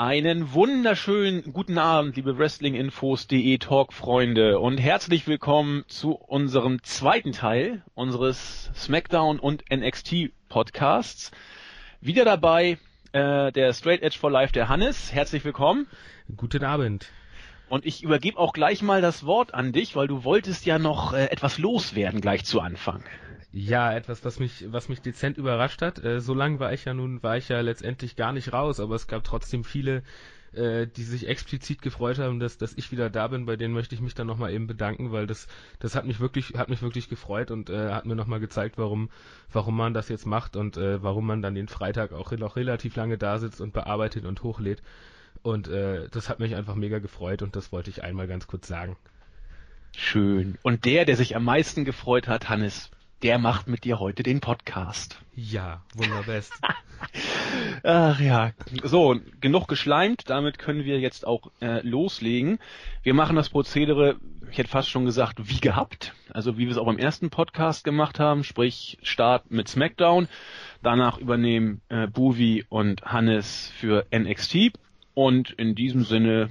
Einen wunderschönen guten Abend, liebe Wrestlinginfos.de Talk-Freunde und herzlich willkommen zu unserem zweiten Teil unseres SmackDown und NXT Podcasts. Wieder dabei äh, der Straight Edge for Life, der Hannes. Herzlich willkommen. Guten Abend. Und ich übergebe auch gleich mal das Wort an dich, weil du wolltest ja noch äh, etwas loswerden gleich zu Anfang. Ja, etwas, was mich, was mich dezent überrascht hat. Äh, so lange war ich ja nun, war ich ja letztendlich gar nicht raus, aber es gab trotzdem viele, äh, die sich explizit gefreut haben, dass, dass ich wieder da bin. Bei denen möchte ich mich dann nochmal eben bedanken, weil das, das hat mich wirklich, hat mich wirklich gefreut und äh, hat mir nochmal gezeigt, warum, warum man das jetzt macht und äh, warum man dann den Freitag auch noch relativ lange da sitzt und bearbeitet und hochlädt. Und äh, das hat mich einfach mega gefreut und das wollte ich einmal ganz kurz sagen. Schön. Und der, der sich am meisten gefreut hat, Hannes, der macht mit dir heute den Podcast. Ja, wunderbest. Ach ja, so, genug geschleimt, damit können wir jetzt auch äh, loslegen. Wir machen das Prozedere, ich hätte fast schon gesagt, wie gehabt, also wie wir es auch beim ersten Podcast gemacht haben, sprich Start mit SmackDown, danach übernehmen äh, Buvi und Hannes für NXT und in diesem Sinne,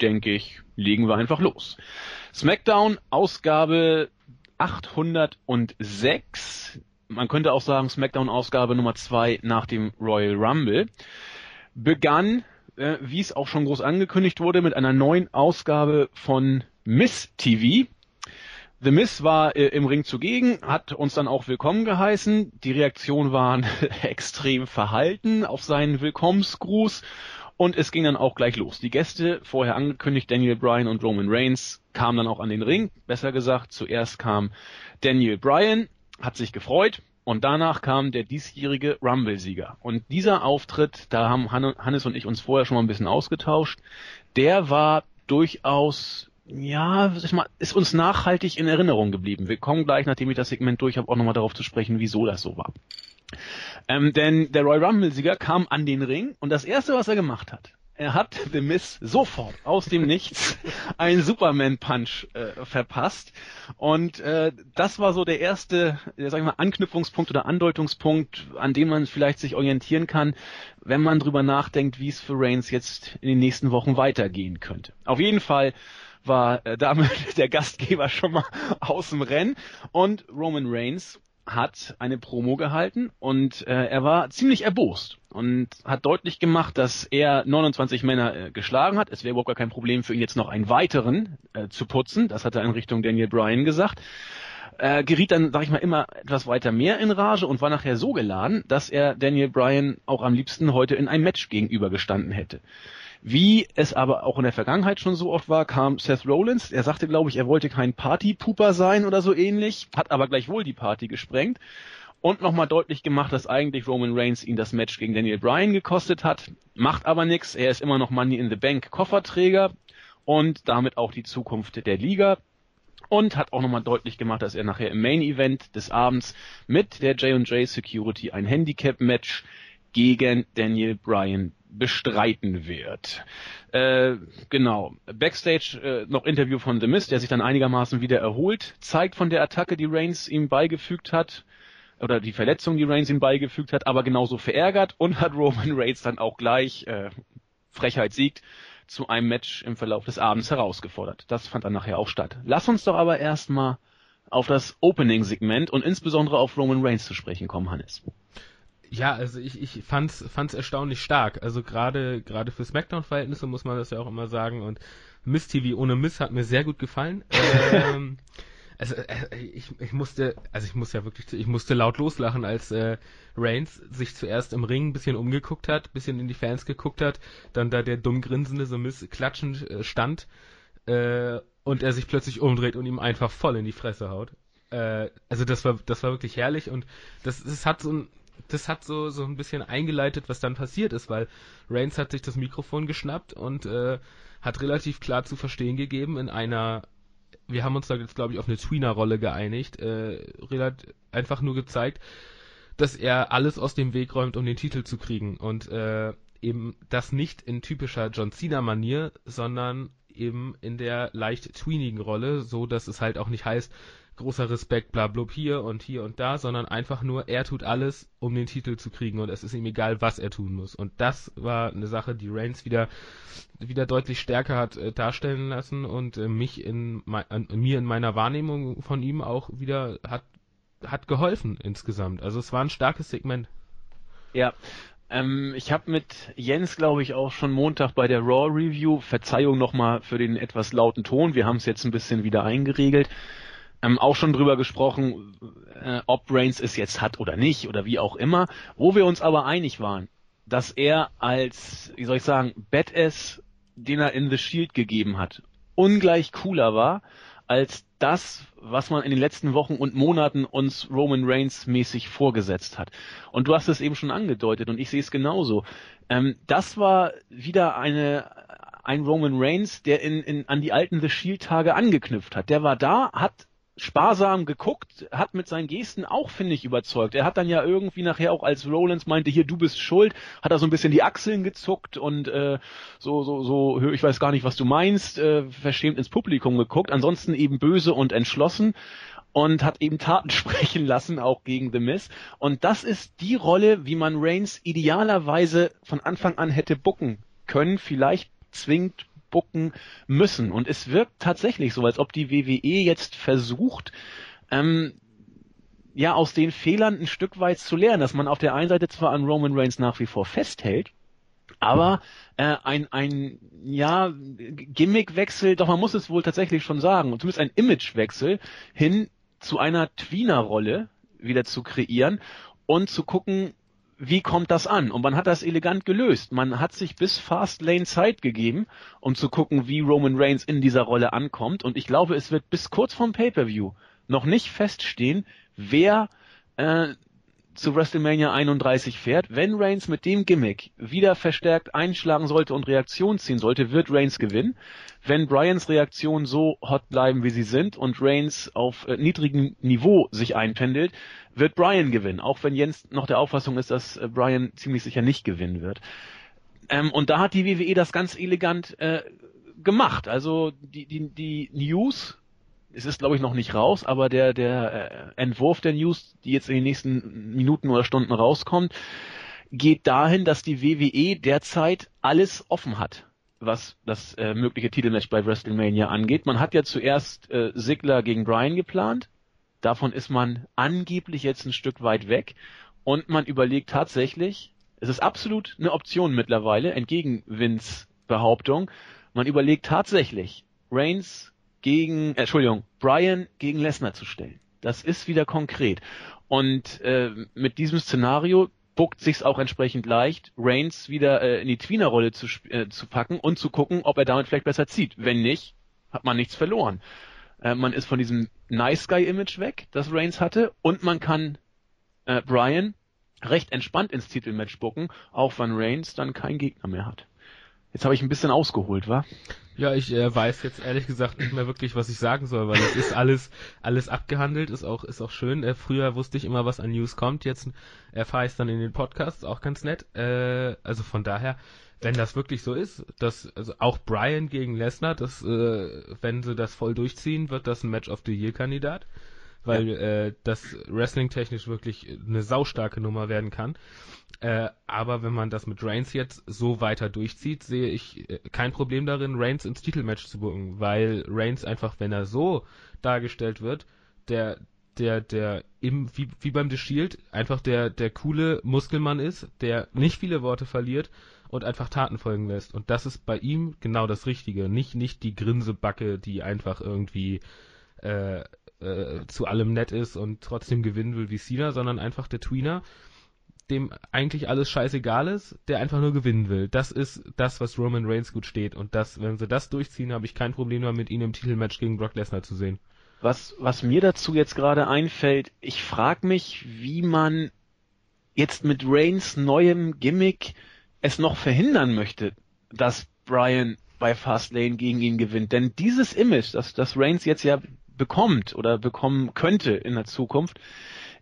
denke ich, legen wir einfach los. SmackDown, Ausgabe 806. Man könnte auch sagen SmackDown-Ausgabe Nummer 2 nach dem Royal Rumble. Begann, äh, wie es auch schon groß angekündigt wurde, mit einer neuen Ausgabe von Miss TV. The Miss war äh, im Ring zugegen, hat uns dann auch willkommen geheißen. Die Reaktionen waren extrem verhalten auf seinen Willkommensgruß und es ging dann auch gleich los. Die Gäste, vorher angekündigt, Daniel Bryan und Roman Reigns, kamen dann auch an den Ring. Besser gesagt, zuerst kam Daniel Bryan, hat sich gefreut, und danach kam der diesjährige Rumble-Sieger. Und dieser Auftritt, da haben Hannes und ich uns vorher schon mal ein bisschen ausgetauscht, der war durchaus, ja, ist uns nachhaltig in Erinnerung geblieben. Wir kommen gleich, nachdem ich das Segment durch habe, auch nochmal darauf zu sprechen, wieso das so war. Ähm, denn der Roy Rumble-Sieger kam an den Ring und das erste, was er gemacht hat, er hat The Miss sofort aus dem Nichts einen Superman-Punch äh, verpasst. Und äh, das war so der erste, äh, sag ich mal, Anknüpfungspunkt oder Andeutungspunkt, an dem man vielleicht sich orientieren kann, wenn man drüber nachdenkt, wie es für Reigns jetzt in den nächsten Wochen weitergehen könnte. Auf jeden Fall war äh, damit der Gastgeber schon mal aus dem Rennen und Roman Reigns hat eine Promo gehalten und äh, er war ziemlich erbost und hat deutlich gemacht, dass er 29 Männer äh, geschlagen hat. Es wäre überhaupt gar kein Problem für ihn jetzt noch einen weiteren äh, zu putzen. Das hat er in Richtung Daniel Bryan gesagt. Äh, geriet dann, sag ich mal, immer etwas weiter mehr in Rage und war nachher so geladen, dass er Daniel Bryan auch am liebsten heute in ein Match gegenübergestanden hätte. Wie es aber auch in der Vergangenheit schon so oft war, kam Seth Rollins. Er sagte, glaube ich, er wollte kein Partypooper sein oder so ähnlich, hat aber gleichwohl die Party gesprengt und nochmal deutlich gemacht, dass eigentlich Roman Reigns ihn das Match gegen Daniel Bryan gekostet hat. Macht aber nichts. Er ist immer noch Money in the Bank Kofferträger und damit auch die Zukunft der Liga. Und hat auch nochmal deutlich gemacht, dass er nachher im Main Event des Abends mit der J&J Security ein Handicap Match gegen Daniel Bryan bestreiten wird. Äh, genau. Backstage äh, noch Interview von The Mist, der sich dann einigermaßen wieder erholt, zeigt von der Attacke, die Reigns ihm beigefügt hat, oder die Verletzung, die Reigns ihm beigefügt hat, aber genauso verärgert und hat Roman Reigns dann auch gleich, äh, Frechheit siegt, zu einem Match im Verlauf des Abends herausgefordert. Das fand dann nachher auch statt. Lass uns doch aber erstmal auf das Opening-Segment und insbesondere auf Roman Reigns zu sprechen kommen, Hannes. Ja, also ich, ich fand's, fand's erstaunlich stark. Also gerade, gerade für Smackdown-Verhältnisse muss man das ja auch immer sagen. Und Miss TV ohne Miss hat mir sehr gut gefallen. ähm, also äh, ich, ich musste, also ich muss ja wirklich, ich musste laut loslachen, als äh, Reigns sich zuerst im Ring ein bisschen umgeguckt hat, bisschen in die Fans geguckt hat, dann da der dumm grinsende so Miss klatschend äh, stand äh, und er sich plötzlich umdreht und ihm einfach voll in die Fresse haut. Äh, also das war, das war wirklich herrlich und das, das hat so ein das hat so, so ein bisschen eingeleitet, was dann passiert ist, weil Reigns hat sich das Mikrofon geschnappt und äh, hat relativ klar zu verstehen gegeben in einer, wir haben uns da jetzt glaube ich auf eine Tweener-Rolle geeinigt, äh, einfach nur gezeigt, dass er alles aus dem Weg räumt, um den Titel zu kriegen. Und äh, eben das nicht in typischer John Cena-Manier, sondern eben in der leicht tweenigen Rolle, so dass es halt auch nicht heißt, großer Respekt, bla blub hier und hier und da, sondern einfach nur, er tut alles, um den Titel zu kriegen und es ist ihm egal, was er tun muss. Und das war eine Sache, die Reigns wieder, wieder deutlich stärker hat äh, darstellen lassen und äh, mich in, in, mir in meiner Wahrnehmung von ihm auch wieder hat, hat geholfen insgesamt. Also es war ein starkes Segment. Ja, ähm, ich habe mit Jens, glaube ich, auch schon Montag bei der Raw Review, Verzeihung nochmal für den etwas lauten Ton, wir haben es jetzt ein bisschen wieder eingeregelt, ähm, auch schon drüber gesprochen, äh, ob Reigns es jetzt hat oder nicht oder wie auch immer, wo wir uns aber einig waren, dass er als, wie soll ich sagen, Badass, den er in The Shield gegeben hat, ungleich cooler war als das, was man in den letzten Wochen und Monaten uns Roman Reigns mäßig vorgesetzt hat. Und du hast es eben schon angedeutet und ich sehe es genauso. Ähm, das war wieder eine ein Roman Reigns, der in, in, an die alten The Shield Tage angeknüpft hat. Der war da, hat sparsam geguckt, hat mit seinen Gesten auch, finde ich, überzeugt. Er hat dann ja irgendwie nachher auch, als Rollins meinte, hier, du bist schuld, hat er so ein bisschen die Achseln gezuckt und äh, so, so, so, ich weiß gar nicht, was du meinst, äh, verschämt ins Publikum geguckt. Ansonsten eben böse und entschlossen und hat eben Taten sprechen lassen, auch gegen The Miz. Und das ist die Rolle, wie man Reigns idealerweise von Anfang an hätte bucken können, vielleicht zwingt spucken müssen. Und es wirkt tatsächlich so, als ob die WWE jetzt versucht, ähm, ja, aus den Fehlern ein Stück weit zu lernen, dass man auf der einen Seite zwar an Roman Reigns nach wie vor festhält, aber äh, ein, ein ja, Gimmickwechsel, doch man muss es wohl tatsächlich schon sagen, zumindest ein Imagewechsel hin zu einer Tweener-Rolle wieder zu kreieren und zu gucken, wie kommt das an? Und man hat das elegant gelöst. Man hat sich bis Fastlane Zeit gegeben, um zu gucken, wie Roman Reigns in dieser Rolle ankommt. Und ich glaube, es wird bis kurz vorm Pay-per-View noch nicht feststehen, wer äh, zu WrestleMania 31 fährt. Wenn Reigns mit dem Gimmick wieder verstärkt einschlagen sollte und Reaktion ziehen sollte, wird Reigns gewinnen. Wenn Bryans Reaktionen so hot bleiben, wie sie sind und Reigns auf äh, niedrigem Niveau sich einpendelt, wird Brian gewinnen, auch wenn Jens noch der Auffassung ist, dass äh, Brian ziemlich sicher nicht gewinnen wird. Ähm, und da hat die WWE das ganz elegant äh, gemacht. Also die, die, die News, es ist glaube ich noch nicht raus, aber der, der äh, Entwurf der News, die jetzt in den nächsten Minuten oder Stunden rauskommt, geht dahin, dass die WWE derzeit alles offen hat was das äh, mögliche Titelmatch bei WrestleMania angeht. Man hat ja zuerst äh, Sigler gegen Brian geplant. Davon ist man angeblich jetzt ein Stück weit weg und man überlegt tatsächlich, es ist absolut eine Option mittlerweile, entgegen Vince Behauptung, man überlegt tatsächlich, Reigns gegen, äh, Entschuldigung, Brian gegen Lesnar zu stellen. Das ist wieder konkret. Und äh, mit diesem Szenario buckt sich's auch entsprechend leicht, Reigns wieder äh, in die Tweener-Rolle zu, äh, zu packen und zu gucken, ob er damit vielleicht besser zieht. Wenn nicht, hat man nichts verloren. Äh, man ist von diesem Nice Guy Image weg, das Reigns hatte, und man kann äh, Brian recht entspannt ins Titelmatch bucken, auch wenn Reigns dann keinen Gegner mehr hat. Jetzt habe ich ein bisschen ausgeholt, wa? Ja, ich äh, weiß jetzt ehrlich gesagt nicht mehr wirklich, was ich sagen soll, weil es ist alles alles abgehandelt, ist auch ist auch schön. Äh, früher wusste ich immer, was an News kommt, jetzt erfahre ich es dann in den Podcasts, auch ganz nett. Äh, also von daher, wenn das wirklich so ist, dass also auch Brian gegen Lesnar, das, äh, wenn sie das voll durchziehen, wird das ein Match of the Year Kandidat, weil ja. äh, das Wrestling technisch wirklich eine saustarke Nummer werden kann. Äh, aber wenn man das mit Reigns jetzt so weiter durchzieht, sehe ich äh, kein Problem darin, Reigns ins Titelmatch zu bucken, weil Reigns einfach, wenn er so dargestellt wird, der der, der im, wie, wie beim The Shield, einfach der, der coole Muskelmann ist, der nicht viele Worte verliert und einfach Taten folgen lässt. Und das ist bei ihm genau das Richtige. Nicht, nicht die Grinsebacke, die einfach irgendwie äh, äh, zu allem nett ist und trotzdem gewinnen will wie Cena, sondern einfach der Tweener, dem eigentlich alles scheißegal ist, der einfach nur gewinnen will. Das ist das, was Roman Reigns gut steht. Und das, wenn sie das durchziehen, habe ich kein Problem damit, ihn im Titelmatch gegen Brock Lesnar zu sehen. Was, was mir dazu jetzt gerade einfällt, ich frage mich, wie man jetzt mit Reigns neuem Gimmick es noch verhindern möchte, dass Brian bei Fastlane gegen ihn gewinnt. Denn dieses Image, das, das Reigns jetzt ja bekommt oder bekommen könnte in der Zukunft,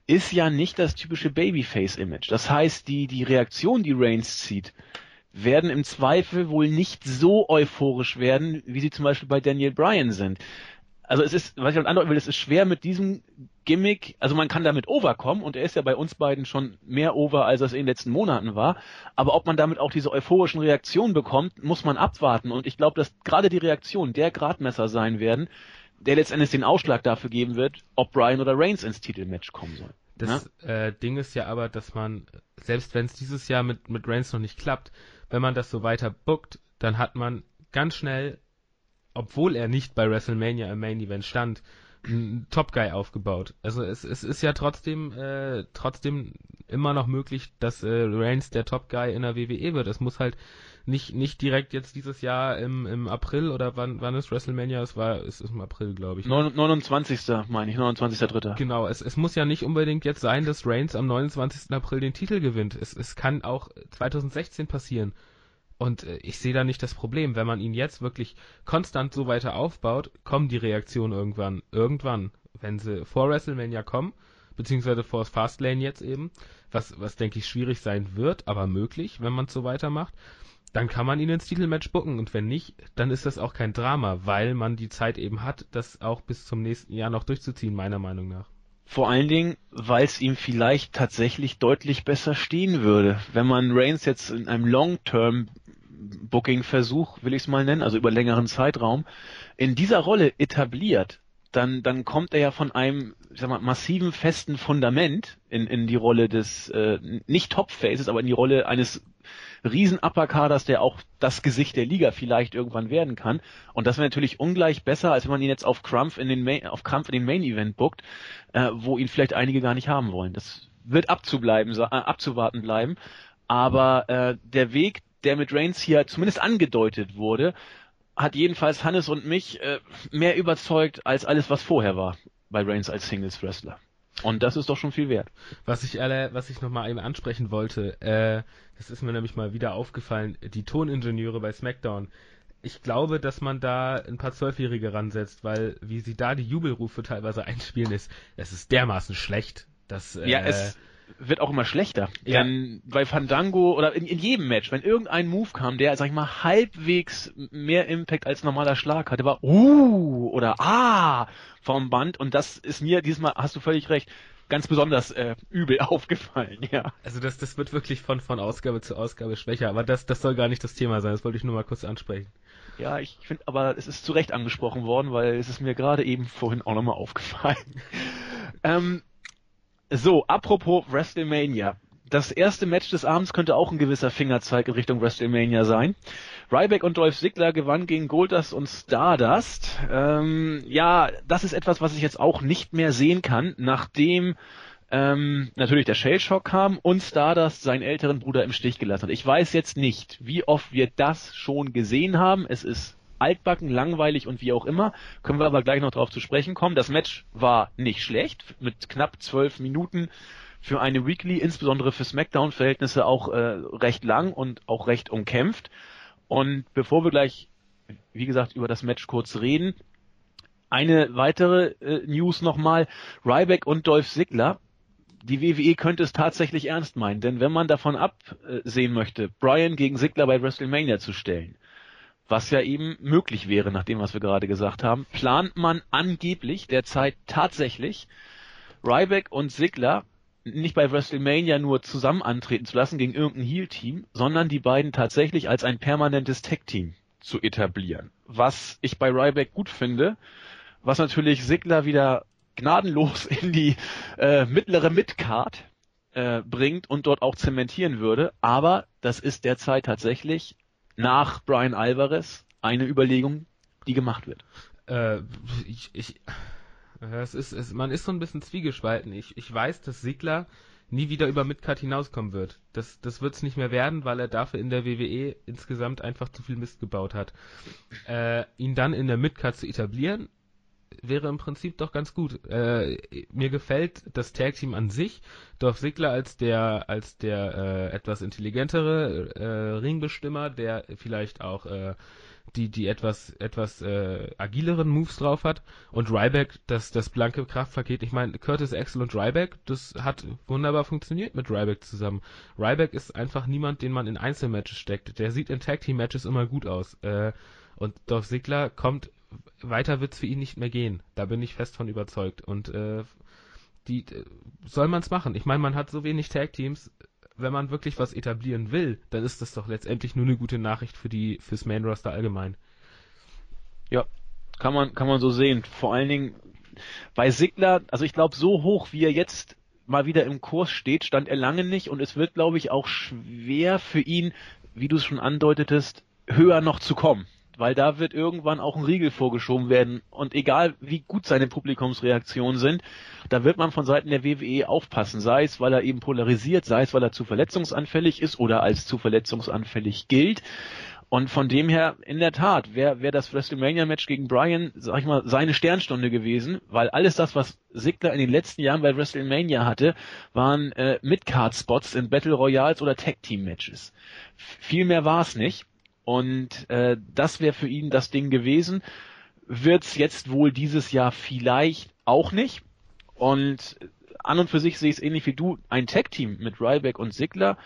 ist ja nicht das typische Babyface-Image. Das heißt, die, die Reaktion, die Reigns zieht, werden im Zweifel wohl nicht so euphorisch werden, wie sie zum Beispiel bei Daniel Bryan sind also es ist, was ich andeuten will, es ist schwer mit diesem Gimmick, also man kann damit overkommen und er ist ja bei uns beiden schon mehr over, als es in den letzten Monaten war. Aber ob man damit auch diese euphorischen Reaktionen bekommt, muss man abwarten. Und ich glaube, dass gerade die Reaktionen der Gradmesser sein werden, der letztendlich den Ausschlag dafür geben wird, ob Brian oder Reigns ins Titelmatch kommen soll. Das ja? äh, Ding ist ja aber, dass man, selbst wenn es dieses Jahr mit, mit Reigns noch nicht klappt, wenn man das so weiter bookt, dann hat man ganz schnell, obwohl er nicht bei WrestleMania im Main Event stand, einen Top Guy aufgebaut. Also es, es ist ja trotzdem äh, trotzdem immer noch möglich, dass äh, Reigns der Top Guy in der WWE wird. Es muss halt nicht nicht direkt jetzt dieses Jahr im, im April oder wann wann ist WrestleMania? Es war es ist im April, glaube ich. 29. meine ich, 29.3. Genau, es, es muss ja nicht unbedingt jetzt sein, dass Reigns am 29. April den Titel gewinnt. Es, es kann auch 2016 passieren. Und äh, ich sehe da nicht das Problem. Wenn man ihn jetzt wirklich konstant so weiter aufbaut, kommen die Reaktionen irgendwann. Irgendwann. Wenn sie vor WrestleMania kommen, beziehungsweise vor Fastlane jetzt eben, was, was denke ich schwierig sein wird, aber möglich, wenn man es so weitermacht, dann kann man ihn ins Titelmatch bucken und wenn nicht, dann ist das auch kein Drama, weil man die Zeit eben hat, das auch bis zum nächsten Jahr noch durchzuziehen, meiner Meinung nach. Vor allen Dingen, weil es ihm vielleicht tatsächlich deutlich besser stehen würde. Wenn man Reigns jetzt in einem Long-Term Booking-Versuch, will ich es mal nennen, also über längeren Zeitraum, in dieser Rolle etabliert, dann, dann kommt er ja von einem, ich sag mal, massiven, festen Fundament in, in die Rolle des, äh, nicht Top-Faces, aber in die Rolle eines riesen Upper-Kaders, der auch das Gesicht der Liga vielleicht irgendwann werden kann. Und das wäre natürlich ungleich besser, als wenn man ihn jetzt auf Krampf in den Main, auf Krampf in den Main Event bookt, äh, wo ihn vielleicht einige gar nicht haben wollen. Das wird abzubleiben, äh, abzuwarten bleiben. Aber äh, der Weg, der mit Reigns hier zumindest angedeutet wurde, hat jedenfalls Hannes und mich äh, mehr überzeugt als alles, was vorher war bei Reigns als Singles Wrestler. Und das ist doch schon viel wert. Was ich alle, was ich noch mal eben ansprechen wollte, äh, das ist mir nämlich mal wieder aufgefallen, die Toningenieure bei SmackDown. Ich glaube, dass man da ein paar Zwölfjährige ransetzt, weil wie sie da die Jubelrufe teilweise einspielen ist, es ist dermaßen schlecht. Dass, äh, ja, es, wird auch immer schlechter. Ja. Denn bei Fandango oder in, in, jedem Match, wenn irgendein Move kam, der, sag ich mal, halbwegs mehr Impact als normaler Schlag hatte, war uh oder ah vom Band und das ist mir diesmal, hast du völlig recht, ganz besonders äh, übel aufgefallen, ja. Also das, das wird wirklich von, von Ausgabe zu Ausgabe schwächer, aber das, das soll gar nicht das Thema sein, das wollte ich nur mal kurz ansprechen. Ja, ich finde aber, es ist zu Recht angesprochen worden, weil es ist mir gerade eben vorhin auch nochmal aufgefallen. ähm, so, apropos WrestleMania. Das erste Match des Abends könnte auch ein gewisser Fingerzeig in Richtung WrestleMania sein. Ryback und Dolph Ziggler gewannen gegen Goldust und Stardust. Ähm, ja, das ist etwas, was ich jetzt auch nicht mehr sehen kann, nachdem ähm, natürlich der Shell Shock kam und Stardust seinen älteren Bruder im Stich gelassen hat. Ich weiß jetzt nicht, wie oft wir das schon gesehen haben. Es ist altbacken, langweilig und wie auch immer. Können wir aber gleich noch darauf zu sprechen kommen. Das Match war nicht schlecht, mit knapp zwölf Minuten für eine Weekly, insbesondere für SmackDown-Verhältnisse auch äh, recht lang und auch recht umkämpft. Und bevor wir gleich, wie gesagt, über das Match kurz reden, eine weitere äh, News nochmal. Ryback und Dolph Ziggler. Die WWE könnte es tatsächlich ernst meinen, denn wenn man davon absehen möchte, Brian gegen Ziggler bei WrestleMania zu stellen, was ja eben möglich wäre, nach dem, was wir gerade gesagt haben, plant man angeblich derzeit tatsächlich Ryback und Sigler nicht bei WrestleMania nur zusammen antreten zu lassen gegen irgendein Heel-Team, sondern die beiden tatsächlich als ein permanentes Tag-Team zu etablieren. Was ich bei Ryback gut finde, was natürlich Sigler wieder gnadenlos in die äh, mittlere Midcard äh, bringt und dort auch zementieren würde, aber das ist derzeit tatsächlich nach Brian Alvarez eine Überlegung, die gemacht wird? Äh, ich, ich, es ist, es, man ist so ein bisschen zwiegespalten. Ich, ich weiß, dass Sigler nie wieder über Midcard hinauskommen wird. Das, das wird es nicht mehr werden, weil er dafür in der WWE insgesamt einfach zu viel Mist gebaut hat. Äh, ihn dann in der Midcard zu etablieren, wäre im Prinzip doch ganz gut. Äh, mir gefällt das Tag Team an sich. Dorf Sigler als der als der äh, etwas intelligentere äh, Ringbestimmer, der vielleicht auch äh, die die etwas etwas äh, agileren Moves drauf hat und Ryback das das blanke Kraftpaket. Ich meine Curtis Axel und Ryback, das hat wunderbar funktioniert mit Ryback zusammen. Ryback ist einfach niemand, den man in Einzelmatches steckt. Der sieht in Tag Team Matches immer gut aus. Äh, und Dolph Ziggler kommt weiter wird's für ihn nicht mehr gehen. Da bin ich fest von überzeugt. Und äh, die soll man's machen. Ich meine, man hat so wenig Tag-Teams. Wenn man wirklich was etablieren will, dann ist das doch letztendlich nur eine gute Nachricht für die fürs Main Roster allgemein. Ja, kann man kann man so sehen. Vor allen Dingen bei Sigler, also ich glaube, so hoch wie er jetzt mal wieder im Kurs steht, stand er lange nicht und es wird, glaube ich, auch schwer für ihn, wie du es schon andeutetest, höher noch zu kommen. Weil da wird irgendwann auch ein Riegel vorgeschoben werden. Und egal wie gut seine Publikumsreaktionen sind, da wird man von Seiten der WWE aufpassen. Sei es, weil er eben polarisiert, sei es, weil er zu verletzungsanfällig ist oder als zu verletzungsanfällig gilt. Und von dem her, in der Tat, wäre wär das WrestleMania-Match gegen Bryan, sag ich mal, seine Sternstunde gewesen, weil alles das, was Sigler in den letzten Jahren bei WrestleMania hatte, waren äh, Mid-Card-Spots in Battle Royals oder Tag-Team-Matches. Viel mehr war es nicht. Und äh, das wäre für ihn das Ding gewesen. Wird's jetzt wohl dieses Jahr vielleicht auch nicht. Und an und für sich sehe ich es ähnlich wie du. Ein Tag-Team mit Ryback und Sigler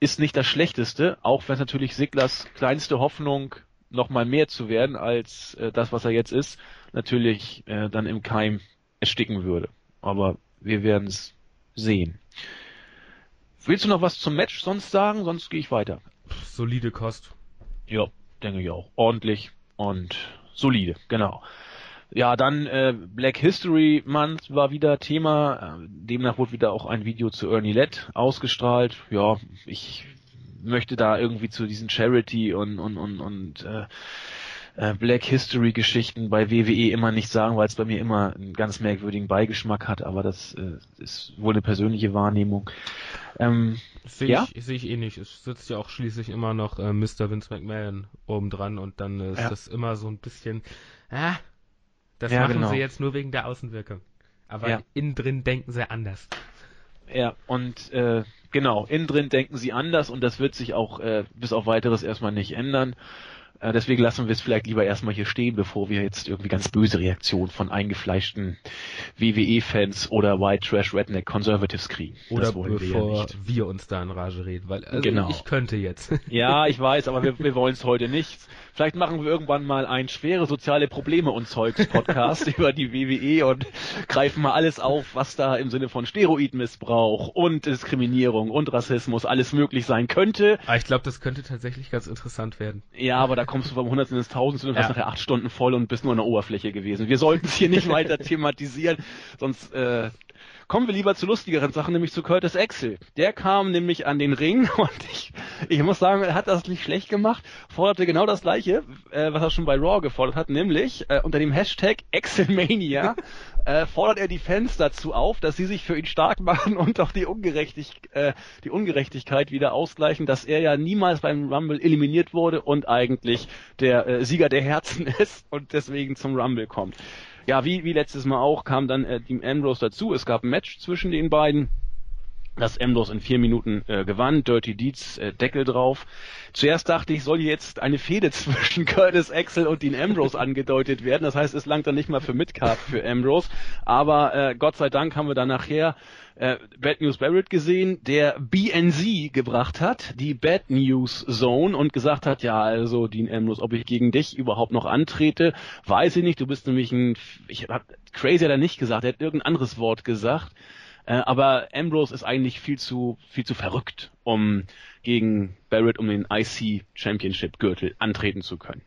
ist nicht das Schlechteste, auch wenn natürlich Siglers kleinste Hoffnung noch mal mehr zu werden als äh, das, was er jetzt ist, natürlich äh, dann im Keim ersticken würde. Aber wir werden es sehen. Willst du noch was zum Match sonst sagen? Sonst gehe ich weiter. Solide Kost. Ja, denke ich auch. Ordentlich und solide, genau. Ja, dann äh, Black History Month war wieder Thema. Äh, demnach wurde wieder auch ein Video zu Ernie Lett ausgestrahlt. Ja, ich möchte da irgendwie zu diesen Charity und und und und äh, äh Black History Geschichten bei WWE immer nicht sagen, weil es bei mir immer einen ganz merkwürdigen Beigeschmack hat, aber das äh, ist wohl eine persönliche Wahrnehmung. Ähm, sehe ja? ich, seh ich eh nicht. Es sitzt ja auch schließlich immer noch äh, Mr. Vince McMahon oben dran und dann ist ja. das immer so ein bisschen, ah, das ja, machen genau. sie jetzt nur wegen der Außenwirkung. Aber ja. innen drin denken sie anders. Ja, und äh, genau, innen drin denken sie anders und das wird sich auch äh, bis auf weiteres erstmal nicht ändern. Äh, deswegen lassen wir es vielleicht lieber erstmal hier stehen, bevor wir jetzt irgendwie ganz böse Reaktionen von eingefleischten WWE-Fans oder White Trash Redneck Conservatives kriegen. Oder bevor wir, ja wir, uns da in Rage reden, weil also genau. ich könnte jetzt. Ja, ich weiß, aber wir, wir wollen es heute nicht. Vielleicht machen wir irgendwann mal ein schwere soziale Probleme und Zeugs Podcast über die WWE und greifen mal alles auf, was da im Sinne von Steroidmissbrauch und Diskriminierung und Rassismus alles möglich sein könnte. Aber ah, ich glaube, das könnte tatsächlich ganz interessant werden. Ja, aber da kommst du vom Hundertsten ins Tausendste und ja. hast nachher acht Stunden voll und bist nur an der Oberfläche gewesen. Wir sollten es hier nicht weiter thematisieren, sonst äh, Kommen wir lieber zu lustigeren Sachen, nämlich zu Curtis Axel. Der kam nämlich an den Ring und ich, ich muss sagen, er hat das nicht schlecht gemacht, forderte genau das gleiche, äh, was er schon bei Raw gefordert hat, nämlich äh, unter dem Hashtag Axelmania äh, fordert er die Fans dazu auf, dass sie sich für ihn stark machen und auch die, Ungerechtig äh, die Ungerechtigkeit wieder ausgleichen, dass er ja niemals beim Rumble eliminiert wurde und eigentlich der äh, Sieger der Herzen ist und deswegen zum Rumble kommt. Ja, wie, wie letztes Mal auch, kam dann äh, Team Ambrose dazu. Es gab ein Match zwischen den beiden das Ambrose in vier Minuten äh, gewann, Dirty Deeds äh, Deckel drauf. Zuerst dachte ich, soll jetzt eine Fehde zwischen Curtis Axel und Dean Ambrose angedeutet werden. Das heißt, es langt dann nicht mal für Midcard für Ambrose. Aber äh, Gott sei Dank haben wir dann nachher äh, Bad News Barrett gesehen, der BNZ gebracht hat, die Bad News Zone und gesagt hat, ja, also Dean Ambrose, ob ich gegen dich überhaupt noch antrete, weiß ich nicht. Du bist nämlich ein, ich hab, Crazy hat er nicht gesagt, er hat irgendein anderes Wort gesagt. Äh, aber Ambrose ist eigentlich viel zu, viel zu verrückt, um gegen Barrett um den IC Championship Gürtel antreten zu können.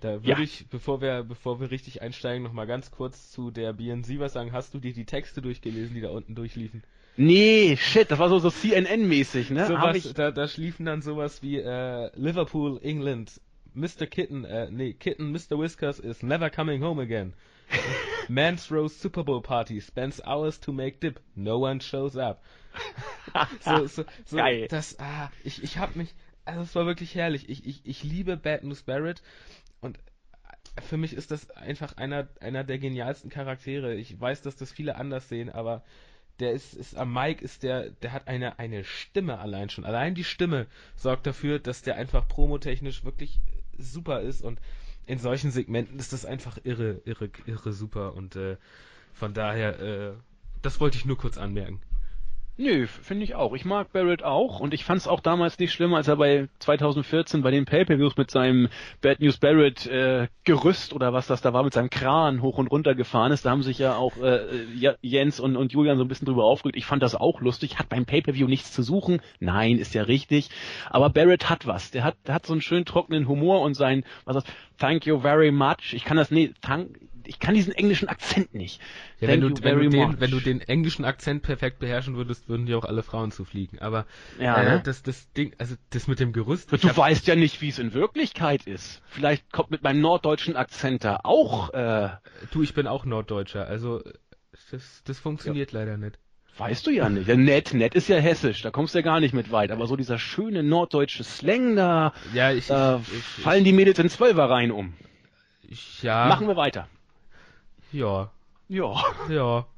Da würde ja. ich, bevor wir, bevor wir richtig einsteigen, noch mal ganz kurz zu der BNC was sagen. Hast du dir die Texte durchgelesen, die da unten durchliefen? Nee, shit, das war so, so CNN-mäßig, ne? Sowas, da, da schliefen dann sowas wie äh, Liverpool, England, Mr. Kitten, äh, nee, Kitten, Mr. Whiskers is never coming home again. Man's Rose Super Bowl Party spends hours to make dip. No one shows up. so, so, so, Geil. Das, ah, ich, ich hab mich, also es war wirklich herrlich. Ich, ich, ich liebe Bad News Barrett und für mich ist das einfach einer, einer der genialsten Charaktere. Ich weiß, dass das viele anders sehen, aber der ist, ist am Mike ist der, der hat eine, eine Stimme allein schon. Allein die Stimme sorgt dafür, dass der einfach promotechnisch wirklich super ist und in solchen Segmenten ist das einfach irre, irre, irre super und äh, von daher, äh, das wollte ich nur kurz anmerken. Nö, finde ich auch. Ich mag Barrett auch und ich fand es auch damals nicht schlimm, als er bei 2014 bei den Pay-Per-Views mit seinem Bad News Barrett äh, Gerüst oder was das da war, mit seinem Kran hoch und runter gefahren ist. Da haben sich ja auch äh, Jens und, und Julian so ein bisschen drüber aufgeregt. Ich fand das auch lustig. Hat beim Pay-Per-View nichts zu suchen. Nein, ist ja richtig. Aber Barrett hat was. Der hat, der hat so einen schönen trockenen Humor und sein, was das, thank you very much. Ich kann das, nee, thank, ich kann diesen englischen Akzent nicht. Ja, wenn du, wenn, du den, wenn du den englischen Akzent perfekt beherrschen würdest, würden dir auch alle Frauen zufliegen. Aber ja, äh, ne? das, das Ding, also das mit dem Gerüst. Du hab, weißt ja nicht, wie es in Wirklichkeit ist. Vielleicht kommt mit meinem norddeutschen Akzent da auch. Äh, du, ich bin auch Norddeutscher, also das, das funktioniert ja. leider nicht. Weißt du ja nicht. Ja, nett, nett ist ja hessisch, da kommst du ja gar nicht mit weit. Aber so dieser schöne norddeutsche Slang, da, ja, ich, da ich, ich, fallen die Mädels in Zwölfer rein um. Ja. Machen wir weiter. Ja. Ja. Ja.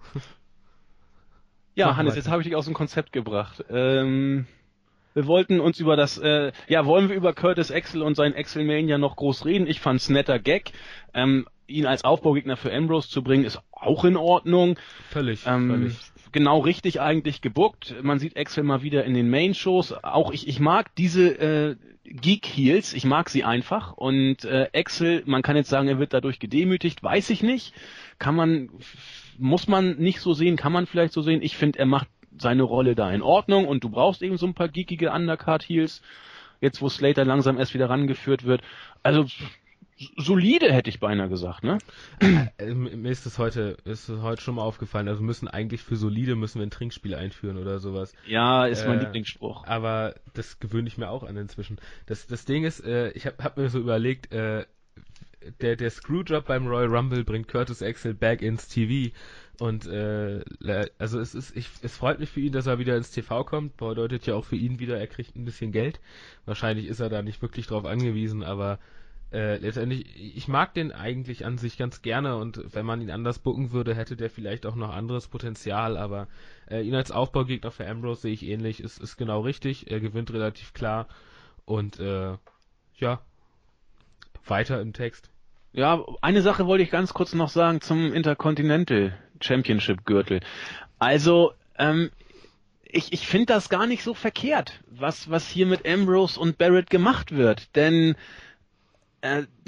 Ja, Mach Hannes, weiter. jetzt habe ich dich aus dem Konzept gebracht. Ähm, wir wollten uns über das, äh, ja, wollen wir über Curtis Axel und sein Axel-Mania noch groß reden? Ich fand's netter Gag. Ähm, ihn als Aufbaugegner für Ambrose zu bringen, ist auch in Ordnung. Völlig, ähm, völlig. Genau richtig eigentlich gebuckt. Man sieht Axel mal wieder in den Main-Shows. Auch ich, ich mag diese äh, Geek-Heels, ich mag sie einfach. Und äh, Axel, man kann jetzt sagen, er wird dadurch gedemütigt, weiß ich nicht kann man, muss man nicht so sehen, kann man vielleicht so sehen. Ich finde, er macht seine Rolle da in Ordnung und du brauchst eben so ein paar geekige Undercard-Heels, jetzt wo Slater langsam erst wieder rangeführt wird. Also solide hätte ich beinahe gesagt, ne? Äh, mir ist das heute, ist das heute schon mal aufgefallen. Also müssen eigentlich für solide müssen wir ein Trinkspiel einführen oder sowas. Ja, ist mein äh, Lieblingsspruch. Aber das gewöhne ich mir auch an inzwischen. Das, das Ding ist, äh, ich habe hab mir so überlegt, äh, der, der Screwjob beim Royal Rumble bringt Curtis Axel back ins TV. Und äh, also es ist, ich, es freut mich für ihn, dass er wieder ins TV kommt. Bedeutet ja auch für ihn wieder, er kriegt ein bisschen Geld. Wahrscheinlich ist er da nicht wirklich drauf angewiesen, aber äh, letztendlich, ich mag den eigentlich an sich ganz gerne und wenn man ihn anders bucken würde, hätte der vielleicht auch noch anderes Potenzial, aber äh, ihn als Aufbaugegner für Ambrose sehe ich ähnlich, ist, ist genau richtig, er gewinnt relativ klar und äh, ja, weiter im Text. Ja, eine Sache wollte ich ganz kurz noch sagen zum Intercontinental Championship Gürtel. Also, ähm, ich, ich finde das gar nicht so verkehrt, was, was hier mit Ambrose und Barrett gemacht wird. Denn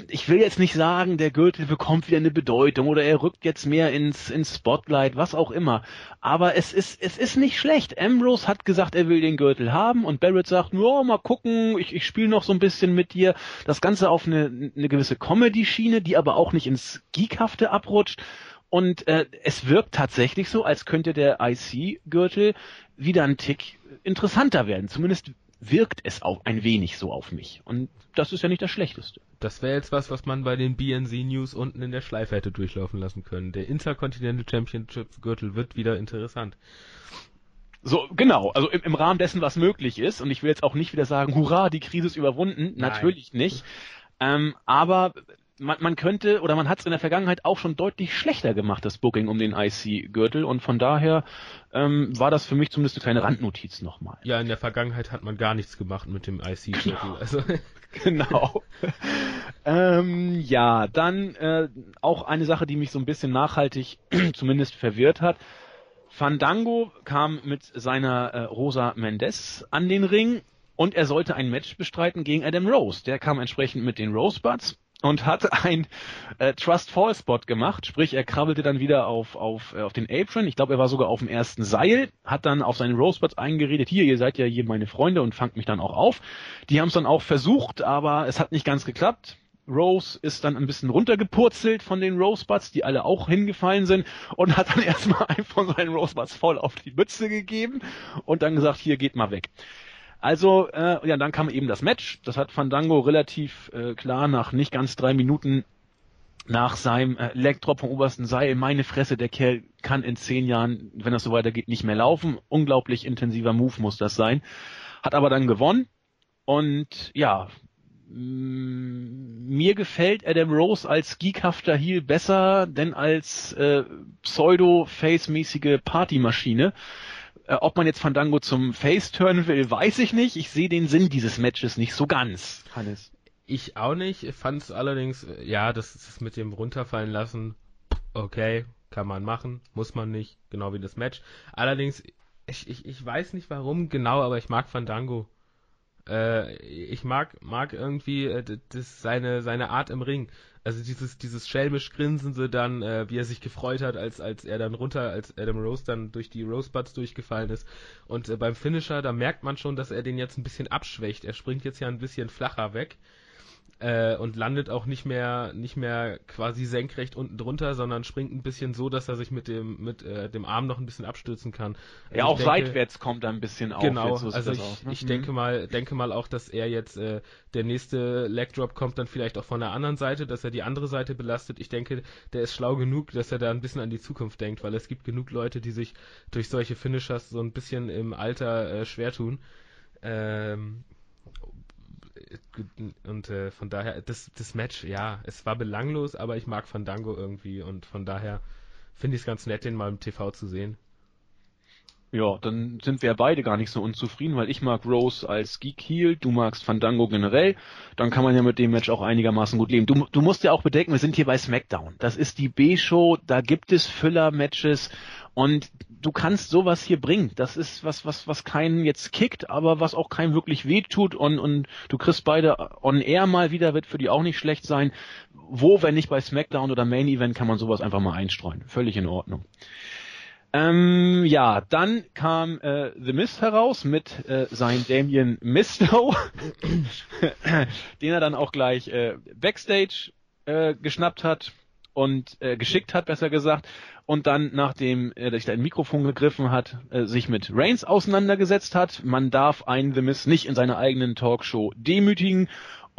ich will jetzt nicht sagen, der Gürtel bekommt wieder eine Bedeutung oder er rückt jetzt mehr ins, ins Spotlight, was auch immer. Aber es ist, es ist nicht schlecht. Ambrose hat gesagt, er will den Gürtel haben und Barrett sagt, ja, mal gucken, ich, ich spiele noch so ein bisschen mit dir. Das Ganze auf eine, eine gewisse Comedy-Schiene, die aber auch nicht ins Geekhafte abrutscht. Und äh, es wirkt tatsächlich so, als könnte der IC-Gürtel wieder ein Tick interessanter werden. Zumindest wirkt es auch ein wenig so auf mich. Und das ist ja nicht das Schlechteste. Das wäre jetzt was, was man bei den BNC News unten in der Schleife hätte durchlaufen lassen können. Der Intercontinental Championship Gürtel wird wieder interessant. So, genau, also im, im, Rahmen dessen, was möglich ist, und ich will jetzt auch nicht wieder sagen, hurra, die Krise ist überwunden, Nein. natürlich nicht. Ähm, aber man, man könnte oder man hat es in der Vergangenheit auch schon deutlich schlechter gemacht, das Booking um den IC-Gürtel und von daher ähm, war das für mich zumindest eine kleine Randnotiz nochmal. Ja, in der Vergangenheit hat man gar nichts gemacht mit dem IC-Gürtel. Genau. Also. genau. ähm, ja, dann äh, auch eine Sache, die mich so ein bisschen nachhaltig zumindest verwirrt hat. Fandango kam mit seiner äh, Rosa Mendes an den Ring und er sollte ein Match bestreiten gegen Adam Rose. Der kam entsprechend mit den Rosebuds und hat ein äh, Trust Fall Spot gemacht, sprich er krabbelte dann wieder auf auf äh, auf den Apron. Ich glaube, er war sogar auf dem ersten Seil, hat dann auf seinen Rosebuds eingeredet, hier, ihr seid ja hier meine Freunde und fangt mich dann auch auf. Die haben es dann auch versucht, aber es hat nicht ganz geklappt. Rose ist dann ein bisschen runtergepurzelt von den Rosebuds, die alle auch hingefallen sind und hat dann erstmal einen von seinen Rosebuds voll auf die Mütze gegeben und dann gesagt, hier geht mal weg. Also, äh, ja, dann kam eben das Match. Das hat Fandango relativ äh, klar nach nicht ganz drei Minuten nach seinem äh, Legdrop vom obersten Seil, meine Fresse, der Kerl kann in zehn Jahren, wenn das so weitergeht, nicht mehr laufen. Unglaublich intensiver Move muss das sein. Hat aber dann gewonnen. Und ja, mir gefällt Adam Rose als geekhafter Heel besser, denn als äh, pseudo-face-mäßige Partymaschine. Äh, ob man jetzt Fandango zum Face turnen will, weiß ich nicht. Ich sehe den Sinn dieses Matches nicht so ganz, Hannes. Ich auch nicht. Fand es allerdings, äh, ja, das ist mit dem runterfallen lassen, okay, kann man machen, muss man nicht, genau wie das Match. Allerdings, ich, ich, ich weiß nicht warum genau, aber ich mag Fandango. Äh, ich mag, mag irgendwie äh, das, seine, seine Art im Ring. Also dieses, dieses schelmisch Grinsende dann, äh, wie er sich gefreut hat, als, als er dann runter, als Adam Rose dann durch die Rosebuds durchgefallen ist. Und äh, beim Finisher, da merkt man schon, dass er den jetzt ein bisschen abschwächt. Er springt jetzt ja ein bisschen flacher weg äh, und landet auch nicht mehr nicht mehr quasi senkrecht unten drunter, sondern springt ein bisschen so, dass er sich mit dem mit äh, dem Arm noch ein bisschen abstützen kann. Also ja, auch denke, seitwärts kommt er ein bisschen auf. Genau, so also ich, aus, ne? ich mhm. denke mal denke mal auch, dass er jetzt äh, der nächste Leg Drop kommt dann vielleicht auch von der anderen Seite, dass er die andere Seite belastet. Ich denke, der ist schlau genug, dass er da ein bisschen an die Zukunft denkt, weil es gibt genug Leute, die sich durch solche Finishers so ein bisschen im Alter äh, schwer tun. Ähm, und äh, von daher, das, das Match, ja, es war belanglos, aber ich mag Fandango irgendwie und von daher finde ich es ganz nett, den mal im TV zu sehen. Ja, dann sind wir beide gar nicht so unzufrieden, weil ich mag Rose als Geek Heel, du magst Fandango generell, dann kann man ja mit dem Match auch einigermaßen gut leben. Du, du musst ja auch bedenken, wir sind hier bei SmackDown. Das ist die B-Show, da gibt es Füller-Matches und du kannst sowas hier bringen. Das ist was, was, was keinen jetzt kickt, aber was auch keinem wirklich wehtut und, und du kriegst beide on air mal wieder, wird für die auch nicht schlecht sein. Wo, wenn nicht bei SmackDown oder Main Event, kann man sowas einfach mal einstreuen. Völlig in Ordnung. Ähm, ja, dann kam äh, The Mist heraus mit äh, sein Damien Misto, den er dann auch gleich äh, Backstage äh, geschnappt hat und äh, geschickt hat, besser gesagt, und dann, nachdem er sich da ein Mikrofon gegriffen hat, äh, sich mit Reigns auseinandergesetzt hat. Man darf einen The Miz nicht in seiner eigenen Talkshow demütigen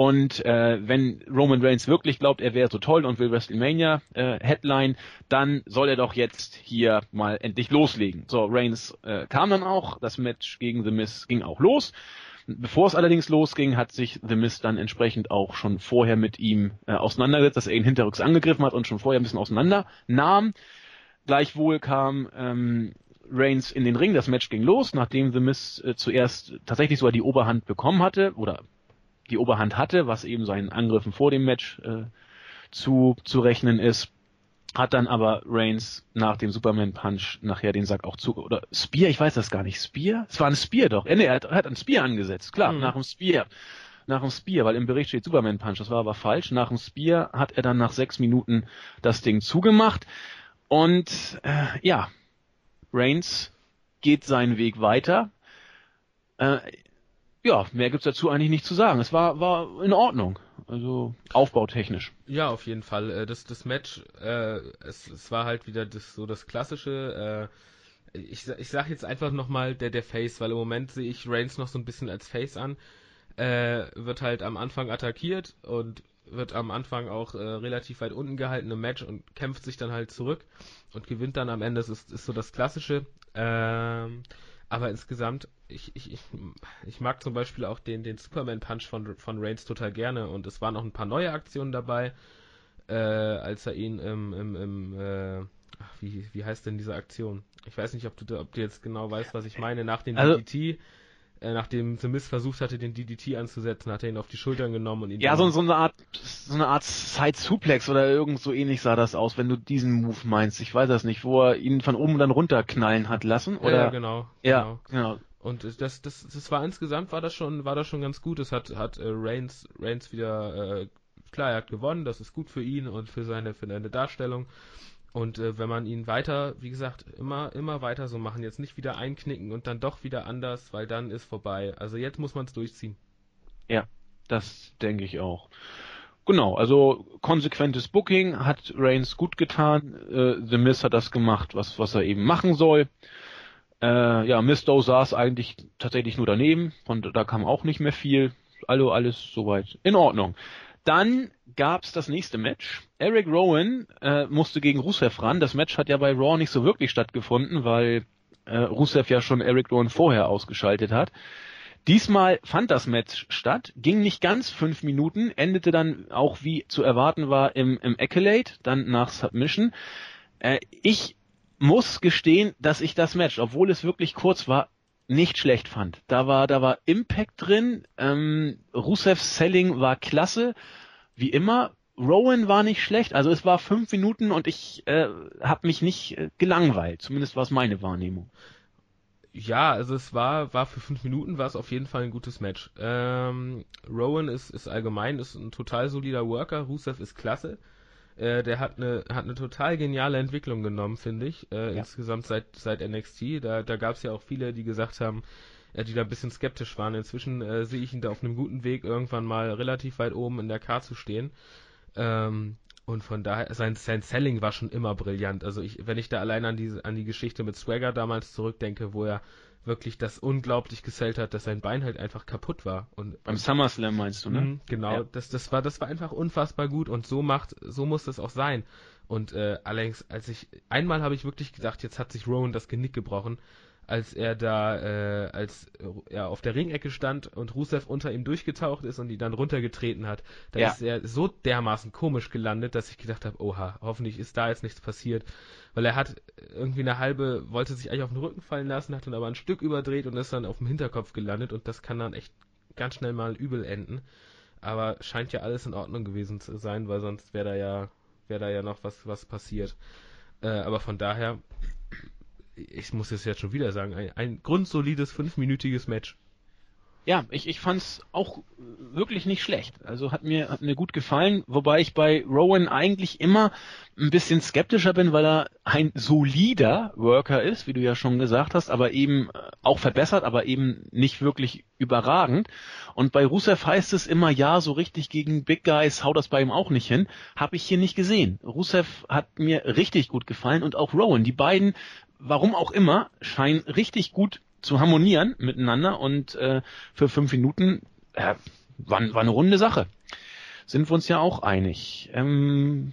und äh, wenn Roman Reigns wirklich glaubt, er wäre so toll und will WrestleMania äh, Headline, dann soll er doch jetzt hier mal endlich loslegen. So, Reigns äh, kam dann auch, das Match gegen The Miz ging auch los. Bevor es allerdings losging, hat sich The Miz dann entsprechend auch schon vorher mit ihm äh, auseinandergesetzt, dass er ihn hinterrücks angegriffen hat und schon vorher ein bisschen auseinander nahm. Gleichwohl kam ähm, Reigns in den Ring, das Match ging los, nachdem The Miz äh, zuerst tatsächlich sogar die Oberhand bekommen hatte oder die Oberhand hatte, was eben seinen Angriffen vor dem Match äh, zu, zu rechnen ist. Hat dann aber Reigns nach dem Superman Punch nachher den Sack auch zu, oder Spear, ich weiß das gar nicht, Spear? Es war ein Spear doch. Äh, nee, er hat, er hat ein Spear angesetzt, klar, mhm. nach dem Spear. Nach dem Spear, weil im Bericht steht Superman Punch, das war aber falsch. Nach dem Spear hat er dann nach sechs Minuten das Ding zugemacht. Und äh, ja, Reigns geht seinen Weg weiter. Äh, ja, mehr gibt's dazu eigentlich nicht zu sagen. Es war, war in Ordnung. Also aufbautechnisch. Ja, auf jeden Fall. Äh, das, das Match, äh, es, es war halt wieder das, so das klassische. Äh, ich, ich sag jetzt einfach nochmal der, der Face, weil im Moment sehe ich Reigns noch so ein bisschen als Face an. Äh, wird halt am Anfang attackiert und wird am Anfang auch äh, relativ weit unten gehalten im Match und kämpft sich dann halt zurück und gewinnt dann am Ende. Das ist, ist so das Klassische. Ähm, aber insgesamt, ich, ich, ich, ich mag zum Beispiel auch den, den Superman Punch von, von Reigns total gerne und es waren auch ein paar neue Aktionen dabei, äh, als er ihn im, im, im äh, wie, wie heißt denn diese Aktion? Ich weiß nicht, ob du, ob du jetzt genau weißt, was ich meine. Nach dem also, DDT äh, nachdem The Miz versucht hatte, den DDT anzusetzen, hat er ihn auf die Schultern genommen und ihn. Ja, so, so eine Art, so eine Art Side Suplex oder irgend so ähnlich sah das aus, wenn du diesen Move meinst. Ich weiß das nicht, wo er ihn von oben dann runterknallen hat lassen, oder? Ja, genau. Ja, genau. genau. Und das, das, das war insgesamt war das schon, war das schon ganz gut. Es hat, hat äh, Reigns, Reigns wieder, äh, klar, er hat gewonnen, das ist gut für ihn und für seine, für seine Darstellung. Und äh, wenn man ihn weiter, wie gesagt, immer, immer weiter so machen, jetzt nicht wieder einknicken und dann doch wieder anders, weil dann ist vorbei. Also jetzt muss man es durchziehen. Ja, das denke ich auch. Genau, also konsequentes Booking hat Reigns gut getan. Äh, The Miz hat das gemacht, was, was er eben machen soll. Äh, ja, Misto saß eigentlich tatsächlich nur daneben und da kam auch nicht mehr viel. Also alles soweit in Ordnung. Dann gab's das nächste Match. Eric Rowan äh, musste gegen Rusev ran. Das Match hat ja bei Raw nicht so wirklich stattgefunden, weil äh, Rusev ja schon Eric Rowan vorher ausgeschaltet hat. Diesmal fand das Match statt, ging nicht ganz fünf Minuten, endete dann auch wie zu erwarten war im, im Accolade, dann nach Submission. Äh, ich muss gestehen, dass ich das Match, obwohl es wirklich kurz war, nicht schlecht fand. Da war, da war Impact drin, ähm, Rusevs Selling war klasse, wie immer. Rowan war nicht schlecht, also es war fünf Minuten und ich äh, habe mich nicht äh, gelangweilt. Zumindest war es meine Wahrnehmung. ja, also es war, war für fünf Minuten war es auf jeden Fall ein gutes Match. Ähm, Rowan ist, ist allgemein ist ein total solider Worker, Rusev ist klasse. Äh, der hat eine hat eine total geniale Entwicklung genommen, finde ich, äh, ja. insgesamt seit seit NXT. Da da gab es ja auch viele, die gesagt haben, äh, die da ein bisschen skeptisch waren. Inzwischen äh, sehe ich ihn da auf einem guten Weg, irgendwann mal relativ weit oben in der K zu stehen. Ähm, und von daher, sein, sein Selling war schon immer brillant. Also ich, wenn ich da allein an die, an die Geschichte mit Swagger damals zurückdenke, wo er wirklich das unglaublich gesellt hat, dass sein Bein halt einfach kaputt war. Und beim SummerSlam meinst du, ne? Mh, genau, ja. das, das war, das war einfach unfassbar gut und so macht, so muss das auch sein. Und äh, allerdings, als ich einmal habe ich wirklich gedacht, jetzt hat sich Rowan das Genick gebrochen, als er da, äh, als er auf der Ringecke stand und Rusev unter ihm durchgetaucht ist und ihn dann runtergetreten hat. Da ja. ist er so dermaßen komisch gelandet, dass ich gedacht habe, oha, hoffentlich ist da jetzt nichts passiert. Weil er hat irgendwie eine halbe, wollte sich eigentlich auf den Rücken fallen lassen, hat dann aber ein Stück überdreht und ist dann auf dem Hinterkopf gelandet und das kann dann echt ganz schnell mal übel enden. Aber scheint ja alles in Ordnung gewesen zu sein, weil sonst wäre da ja, wäre da ja noch was, was passiert. Äh, aber von daher, ich muss es jetzt schon wieder sagen, ein, ein grundsolides fünfminütiges Match. Ja, ich, ich fand's auch wirklich nicht schlecht. Also hat mir, hat mir gut gefallen, wobei ich bei Rowan eigentlich immer ein bisschen skeptischer bin, weil er ein solider Worker ist, wie du ja schon gesagt hast, aber eben auch verbessert, aber eben nicht wirklich überragend. Und bei Rusev heißt es immer, ja, so richtig gegen Big Guys haut das bei ihm auch nicht hin. Habe ich hier nicht gesehen. Rusev hat mir richtig gut gefallen und auch Rowan. Die beiden warum auch immer, scheinen richtig gut zu harmonieren miteinander und äh, für fünf Minuten äh, war, war eine runde Sache. Sind wir uns ja auch einig. Ähm,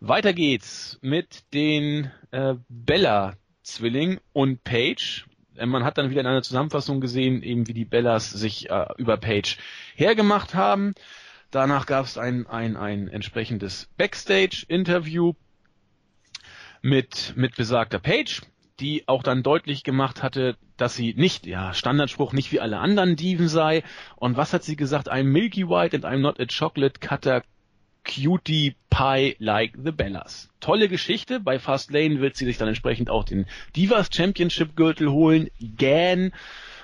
weiter geht's mit den äh, Bella-Zwilling und Paige. Äh, man hat dann wieder in einer Zusammenfassung gesehen, eben wie die Bellas sich äh, über Paige hergemacht haben. Danach gab es ein, ein, ein entsprechendes Backstage-Interview mit, mit besagter Page die auch dann deutlich gemacht hatte, dass sie nicht, ja, Standardspruch nicht wie alle anderen Diven sei. Und was hat sie gesagt? I'm Milky White and I'm not a chocolate cutter cutie pie like the Bellas. Tolle Geschichte. Bei Fast Lane wird sie sich dann entsprechend auch den Divas Championship Gürtel holen. Gan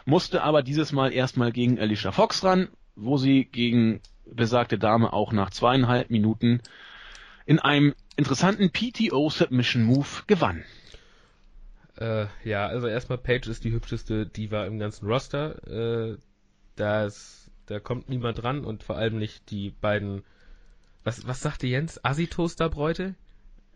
musste aber dieses Mal erstmal gegen Alicia Fox ran, wo sie gegen besagte Dame auch nach zweieinhalb Minuten in einem interessanten PTO Submission Move gewann. Äh, ja, also erstmal Paige ist die hübscheste Diva im ganzen Roster. Äh, da, ist, da kommt niemand dran und vor allem nicht die beiden. Was, was sagte Jens? Assi-Toaster-Bräute?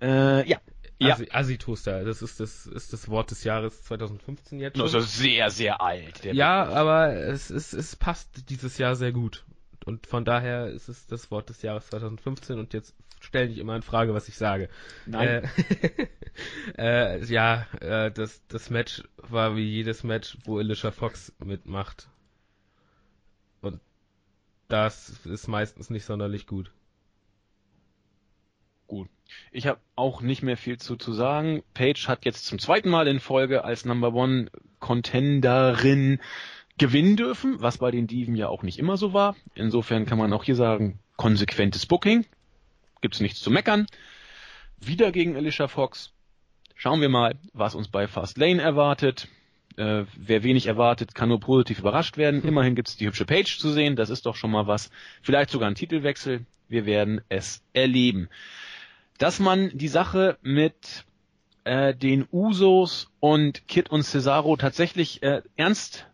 Äh, ja. Ja. Assi-Toaster, das ist das, ist das Wort des Jahres 2015 jetzt schon. Also sehr, sehr alt. ja, aber es, es, es passt dieses Jahr sehr gut. Und von daher ist es das Wort des Jahres 2015 und jetzt stell dich immer in Frage, was ich sage. Nein. Äh, äh, ja, äh, das, das Match war wie jedes Match, wo Alicia Fox mitmacht. Und das ist meistens nicht sonderlich gut. Gut. Ich habe auch nicht mehr viel zu, zu sagen. Paige hat jetzt zum zweiten Mal in Folge als Number One Contenderin gewinnen dürfen, was bei den Diven ja auch nicht immer so war. Insofern kann man auch hier sagen, konsequentes Booking gibt's nichts zu meckern. Wieder gegen Alicia Fox. Schauen wir mal, was uns bei Fast Lane erwartet. Äh, wer wenig erwartet, kann nur positiv überrascht werden. Immerhin gibt's die hübsche Page zu sehen, das ist doch schon mal was. Vielleicht sogar ein Titelwechsel. Wir werden es erleben. Dass man die Sache mit äh, den Usos und Kit und Cesaro tatsächlich äh, ernst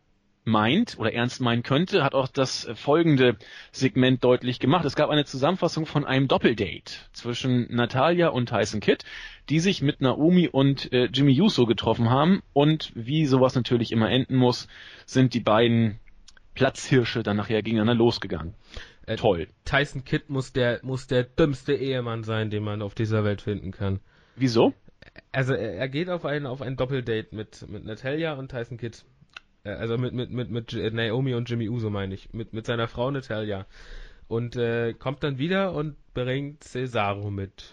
meint oder ernst meinen könnte, hat auch das folgende Segment deutlich gemacht. Es gab eine Zusammenfassung von einem Doppeldate zwischen Natalia und Tyson Kidd, die sich mit Naomi und äh, Jimmy Uso getroffen haben und wie sowas natürlich immer enden muss, sind die beiden Platzhirsche dann nachher gegeneinander losgegangen. Äh, Toll. Tyson Kidd muss der muss der dümmste Ehemann sein, den man auf dieser Welt finden kann. Wieso? Also er, er geht auf ein auf ein Doppeldate mit mit Natalia und Tyson Kidd äh, also mit, mit, mit, mit Naomi und Jimmy Uso meine ich. Mit, mit seiner Frau Natalia. Und äh, kommt dann wieder und bringt Cesaro mit.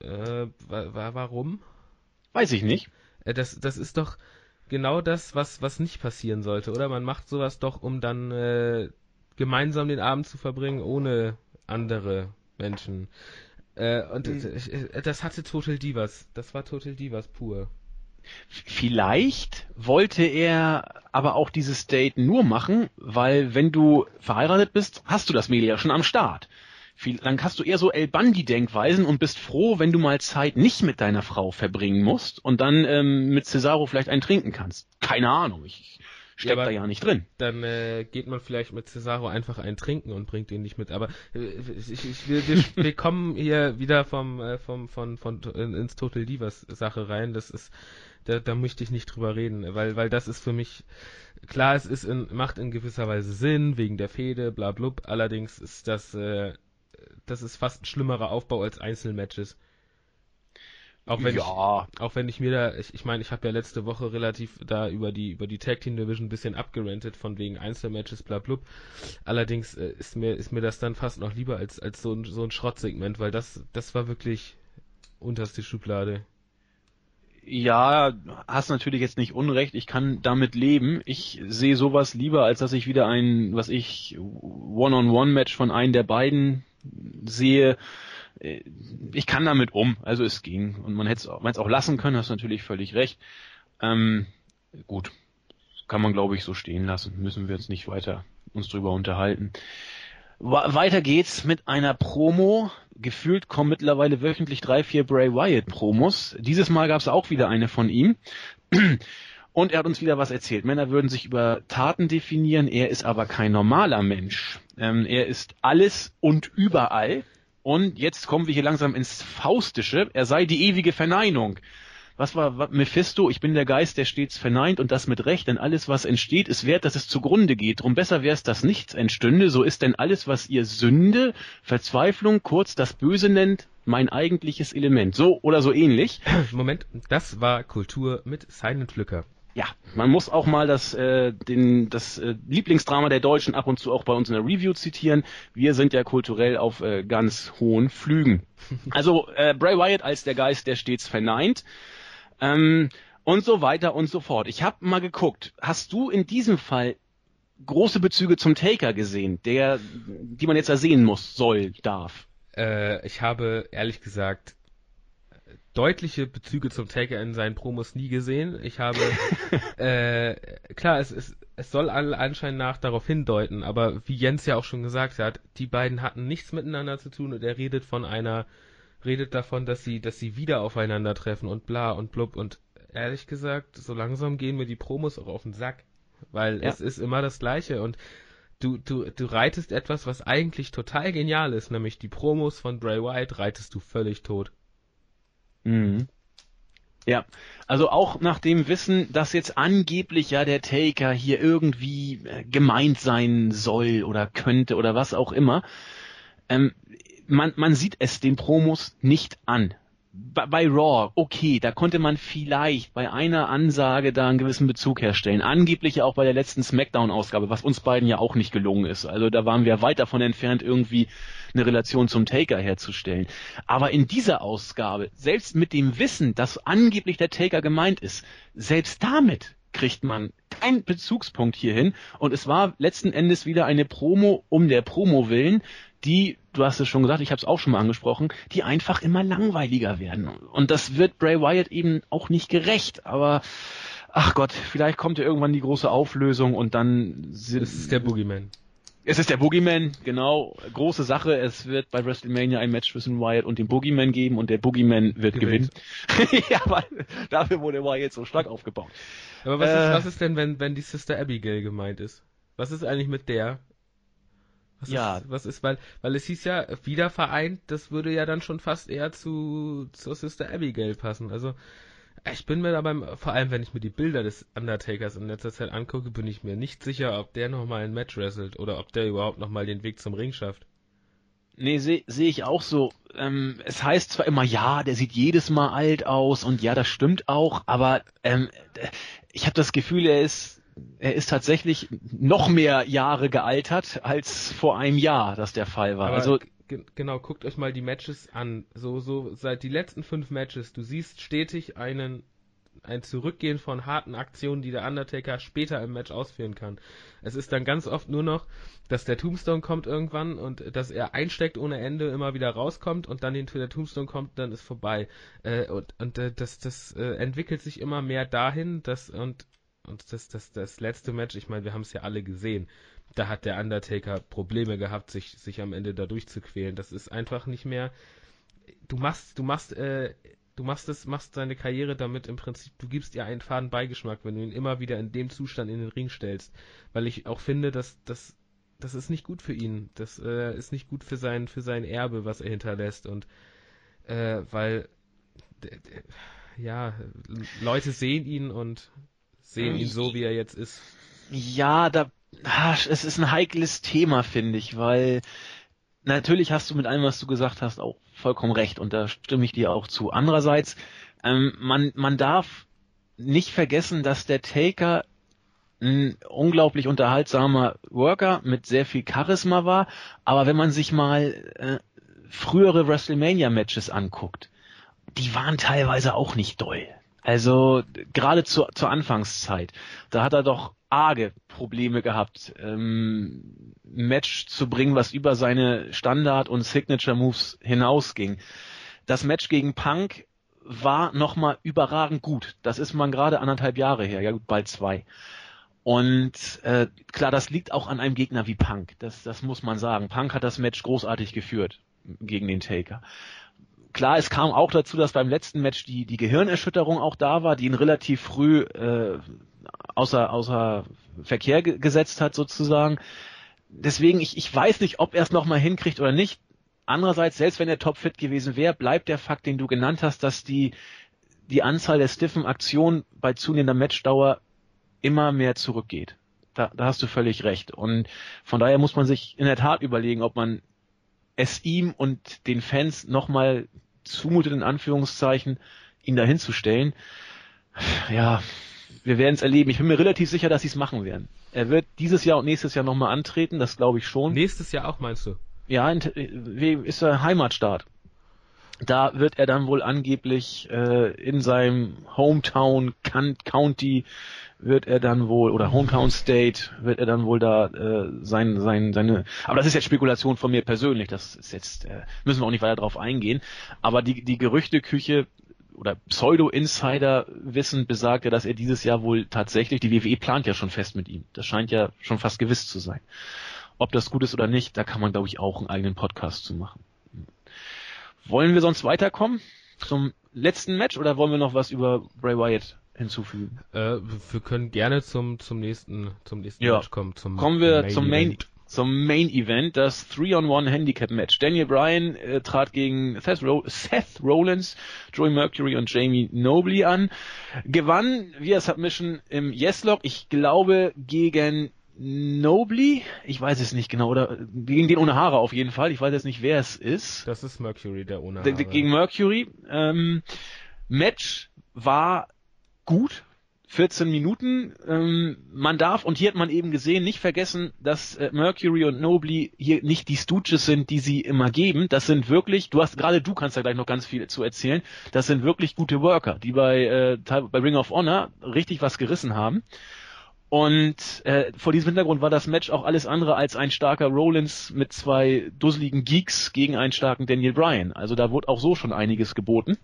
Äh, wa warum? Weiß ich nicht. Äh, das, das ist doch genau das, was, was nicht passieren sollte, oder? Man macht sowas doch, um dann äh, gemeinsam den Abend zu verbringen, ohne andere Menschen. Äh, und mhm. das hatte Total Divas. Das war Total Divas pur. Vielleicht wollte er aber auch dieses Date nur machen, weil wenn du verheiratet bist, hast du das Mädel ja schon am Start. Dann hast du eher so El Bandi-Denkweisen und bist froh, wenn du mal Zeit nicht mit deiner Frau verbringen musst und dann ähm, mit Cesaro vielleicht einen trinken kannst. Keine Ahnung, ich steckt ja, da ja nicht drin. Dann äh, geht man vielleicht mit Cesaro einfach einen trinken und bringt ihn nicht mit. Aber äh, ich, ich, wir, wir, wir kommen hier wieder vom, äh, vom von, von, von ins Total Divas Sache rein. Das ist da, da möchte ich nicht drüber reden, weil, weil das ist für mich, klar, es ist in, macht in gewisser Weise Sinn, wegen der Fehde, bla blub, allerdings ist das, äh, das ist fast ein schlimmerer Aufbau als Einzelmatches. Auch wenn ja. ich, auch wenn ich mir da, ich, ich meine, ich habe ja letzte Woche relativ da über die über die Tag Team Division ein bisschen abgerentet von wegen Einzelmatches, bla blub. Allerdings äh, ist mir ist mir das dann fast noch lieber als als so ein so ein Schrottsegment, weil das das war wirklich unterste Schublade. Ja, hast natürlich jetzt nicht Unrecht. Ich kann damit leben. Ich sehe sowas lieber, als dass ich wieder ein, was ich, One-on-One-Match von einem der beiden sehe. Äh, ich kann damit um. Also es ging. Und man hätte es auch, lassen können, hast natürlich völlig recht. Ähm, gut. Kann man, glaube ich, so stehen lassen. Müssen wir jetzt nicht weiter uns drüber unterhalten. Weiter geht's mit einer Promo. Gefühlt kommen mittlerweile wöchentlich drei, vier Bray Wyatt Promos. Dieses Mal gab's auch wieder eine von ihm. Und er hat uns wieder was erzählt. Männer würden sich über Taten definieren, er ist aber kein normaler Mensch. Ähm, er ist alles und überall. Und jetzt kommen wir hier langsam ins Faustische. Er sei die ewige Verneinung was war was, Mephisto, ich bin der Geist, der stets verneint und das mit Recht, denn alles, was entsteht, ist wert, dass es zugrunde geht. Drum besser wäre es, dass nichts entstünde, so ist denn alles, was ihr Sünde, Verzweiflung, kurz das Böse nennt, mein eigentliches Element. So oder so ähnlich. Moment, das war Kultur mit Silent Lücker. Ja, man muss auch mal das, äh, den, das äh, Lieblingsdrama der Deutschen ab und zu auch bei uns in der Review zitieren. Wir sind ja kulturell auf äh, ganz hohen Flügen. Also äh, Bray Wyatt als der Geist, der stets verneint. Ähm, und so weiter und so fort. Ich habe mal geguckt, hast du in diesem Fall große Bezüge zum Taker gesehen, der, die man jetzt da sehen muss, soll, darf? Äh, ich habe ehrlich gesagt deutliche Bezüge zum Taker in seinen Promos nie gesehen. Ich habe, äh, klar, es, es, es soll alle anscheinend nach darauf hindeuten, aber wie Jens ja auch schon gesagt hat, die beiden hatten nichts miteinander zu tun und er redet von einer redet davon, dass sie, dass sie wieder aufeinandertreffen und bla und blub und ehrlich gesagt, so langsam gehen mir die Promos auch auf den Sack, weil ja. es ist immer das Gleiche und du, du, du reitest etwas, was eigentlich total genial ist, nämlich die Promos von Bray Wyatt reitest du völlig tot. Mhm. Ja, also auch nach dem Wissen, dass jetzt angeblich ja der Taker hier irgendwie äh, gemeint sein soll oder könnte oder was auch immer, ähm, man, man sieht es den Promos nicht an. Bei, bei Raw, okay, da konnte man vielleicht bei einer Ansage da einen gewissen Bezug herstellen. Angeblich auch bei der letzten Smackdown-Ausgabe, was uns beiden ja auch nicht gelungen ist. Also da waren wir weit davon entfernt, irgendwie eine Relation zum Taker herzustellen. Aber in dieser Ausgabe, selbst mit dem Wissen, dass angeblich der Taker gemeint ist, selbst damit kriegt man keinen Bezugspunkt hierhin. Und es war letzten Endes wieder eine Promo um der Promo willen, die, du hast es schon gesagt, ich habe es auch schon mal angesprochen, die einfach immer langweiliger werden. Und das wird Bray Wyatt eben auch nicht gerecht, aber ach Gott, vielleicht kommt ja irgendwann die große Auflösung und dann sind, es ist der Boogeyman. Es ist der Boogeyman, genau. Große Sache. Es wird bei WrestleMania ein Match zwischen Wyatt und dem Boogeyman geben und der Boogeyman wird gewinnen. ja, weil dafür wurde Wyatt so stark aufgebaut. Aber was, äh, ist, was ist denn, wenn, wenn die Sister Abigail gemeint ist? Was ist eigentlich mit der? Was ja. Ist, was ist, weil, weil es hieß ja, wieder vereint, das würde ja dann schon fast eher zu, zur Sister Abigail passen. Also, ich bin mir da beim, vor allem wenn ich mir die Bilder des Undertakers in letzter Zeit angucke, bin ich mir nicht sicher, ob der nochmal ein Match wrestelt oder ob der überhaupt nochmal den Weg zum Ring schafft. Nee, sehe seh ich auch so. Ähm, es heißt zwar immer, ja, der sieht jedes Mal alt aus und ja, das stimmt auch, aber ähm, ich habe das Gefühl, er ist er ist tatsächlich noch mehr Jahre gealtert als vor einem Jahr, das der Fall war. Aber also genau, guckt euch mal die Matches an. So so seit die letzten fünf Matches, du siehst stetig einen ein Zurückgehen von harten Aktionen, die der Undertaker später im Match ausführen kann. Es ist dann ganz oft nur noch, dass der Tombstone kommt irgendwann und dass er einsteckt ohne Ende, immer wieder rauskommt und dann hinter der Tombstone kommt, dann ist vorbei. Äh, und und äh, das, das äh, entwickelt sich immer mehr dahin, dass und und das, das, das letzte Match, ich meine, wir haben es ja alle gesehen, da hat der Undertaker Probleme gehabt, sich, sich am Ende da durchzuquälen. Das ist einfach nicht mehr. Du machst, du machst, äh, du machst es, machst deine Karriere damit im Prinzip, du gibst ihr einen faden Beigeschmack, wenn du ihn immer wieder in dem Zustand in den Ring stellst. Weil ich auch finde, dass das, das ist nicht gut für ihn. Das äh, ist nicht gut für sein, für sein Erbe, was er hinterlässt. Und äh, weil ja, Leute sehen ihn und sehen ihn so, wie er jetzt ist. Ja, da, es ist ein heikles Thema, finde ich, weil natürlich hast du mit allem, was du gesagt hast, auch vollkommen recht und da stimme ich dir auch zu. Andererseits, ähm, man, man darf nicht vergessen, dass der Taker ein unglaublich unterhaltsamer Worker mit sehr viel Charisma war, aber wenn man sich mal äh, frühere WrestleMania-Matches anguckt, die waren teilweise auch nicht doll. Also gerade zu, zur Anfangszeit, da hat er doch arge Probleme gehabt, ähm, Match zu bringen, was über seine Standard- und Signature-Moves hinausging. Das Match gegen Punk war nochmal überragend gut. Das ist man gerade anderthalb Jahre her, ja gut, bald zwei. Und äh, klar, das liegt auch an einem Gegner wie Punk. Das, das muss man sagen. Punk hat das Match großartig geführt gegen den Taker klar, es kam auch dazu, dass beim letzten Match die, die Gehirnerschütterung auch da war, die ihn relativ früh äh, außer, außer Verkehr gesetzt hat sozusagen. Deswegen, ich, ich weiß nicht, ob er es nochmal hinkriegt oder nicht. Andererseits, selbst wenn er topfit gewesen wäre, bleibt der Fakt, den du genannt hast, dass die, die Anzahl der stiffen Aktionen bei zunehmender Matchdauer immer mehr zurückgeht. Da, da hast du völlig recht. Und von daher muss man sich in der Tat überlegen, ob man es ihm und den Fans nochmal zumutet, in Anführungszeichen, ihn dahin zu stellen. Ja, wir werden es erleben. Ich bin mir relativ sicher, dass sie es machen werden. Er wird dieses Jahr und nächstes Jahr nochmal antreten, das glaube ich schon. Nächstes Jahr auch, meinst du? Ja, ist er Heimatstaat. Da wird er dann wohl angeblich äh, in seinem Hometown County wird er dann wohl oder Hometown State wird er dann wohl da äh, sein sein seine aber das ist jetzt Spekulation von mir persönlich das ist jetzt äh, müssen wir auch nicht weiter drauf eingehen. Aber die die Gerüchteküche oder Pseudo Insider Wissen besagt ja dass er dieses Jahr wohl tatsächlich die WWE plant ja schon fest mit ihm. Das scheint ja schon fast gewiss zu sein. Ob das gut ist oder nicht da kann man glaube ich auch einen eigenen Podcast zu machen. Wollen wir sonst weiterkommen zum letzten Match oder wollen wir noch was über Bray Wyatt hinzufügen? Äh, wir können gerne zum zum nächsten zum nächsten ja. Match kommen. Zum kommen wir Main zum Main Event. zum Main Event, das 3-on-1 Handicap Match. Daniel Bryan äh, trat gegen Seth, Ro Seth Rollins, Joey Mercury und Jamie Nobley an, gewann via Submission im Yes-Lock, ich glaube gegen Nobly, ich weiß es nicht genau, oder gegen den ohne Haare auf jeden Fall. Ich weiß jetzt nicht, wer es ist. Das ist Mercury, der ohne Haare. Gegen Mercury. Ähm, Match war gut. 14 Minuten. Ähm, man darf, und hier hat man eben gesehen, nicht vergessen, dass äh, Mercury und Nobly hier nicht die Stooges sind, die sie immer geben. Das sind wirklich, du hast gerade du kannst da gleich noch ganz viel zu erzählen, das sind wirklich gute Worker, die bei, äh, bei Ring of Honor richtig was gerissen haben. Und äh, vor diesem Hintergrund war das Match auch alles andere als ein starker Rollins mit zwei dusseligen Geeks gegen einen starken Daniel Bryan. Also da wurde auch so schon einiges geboten.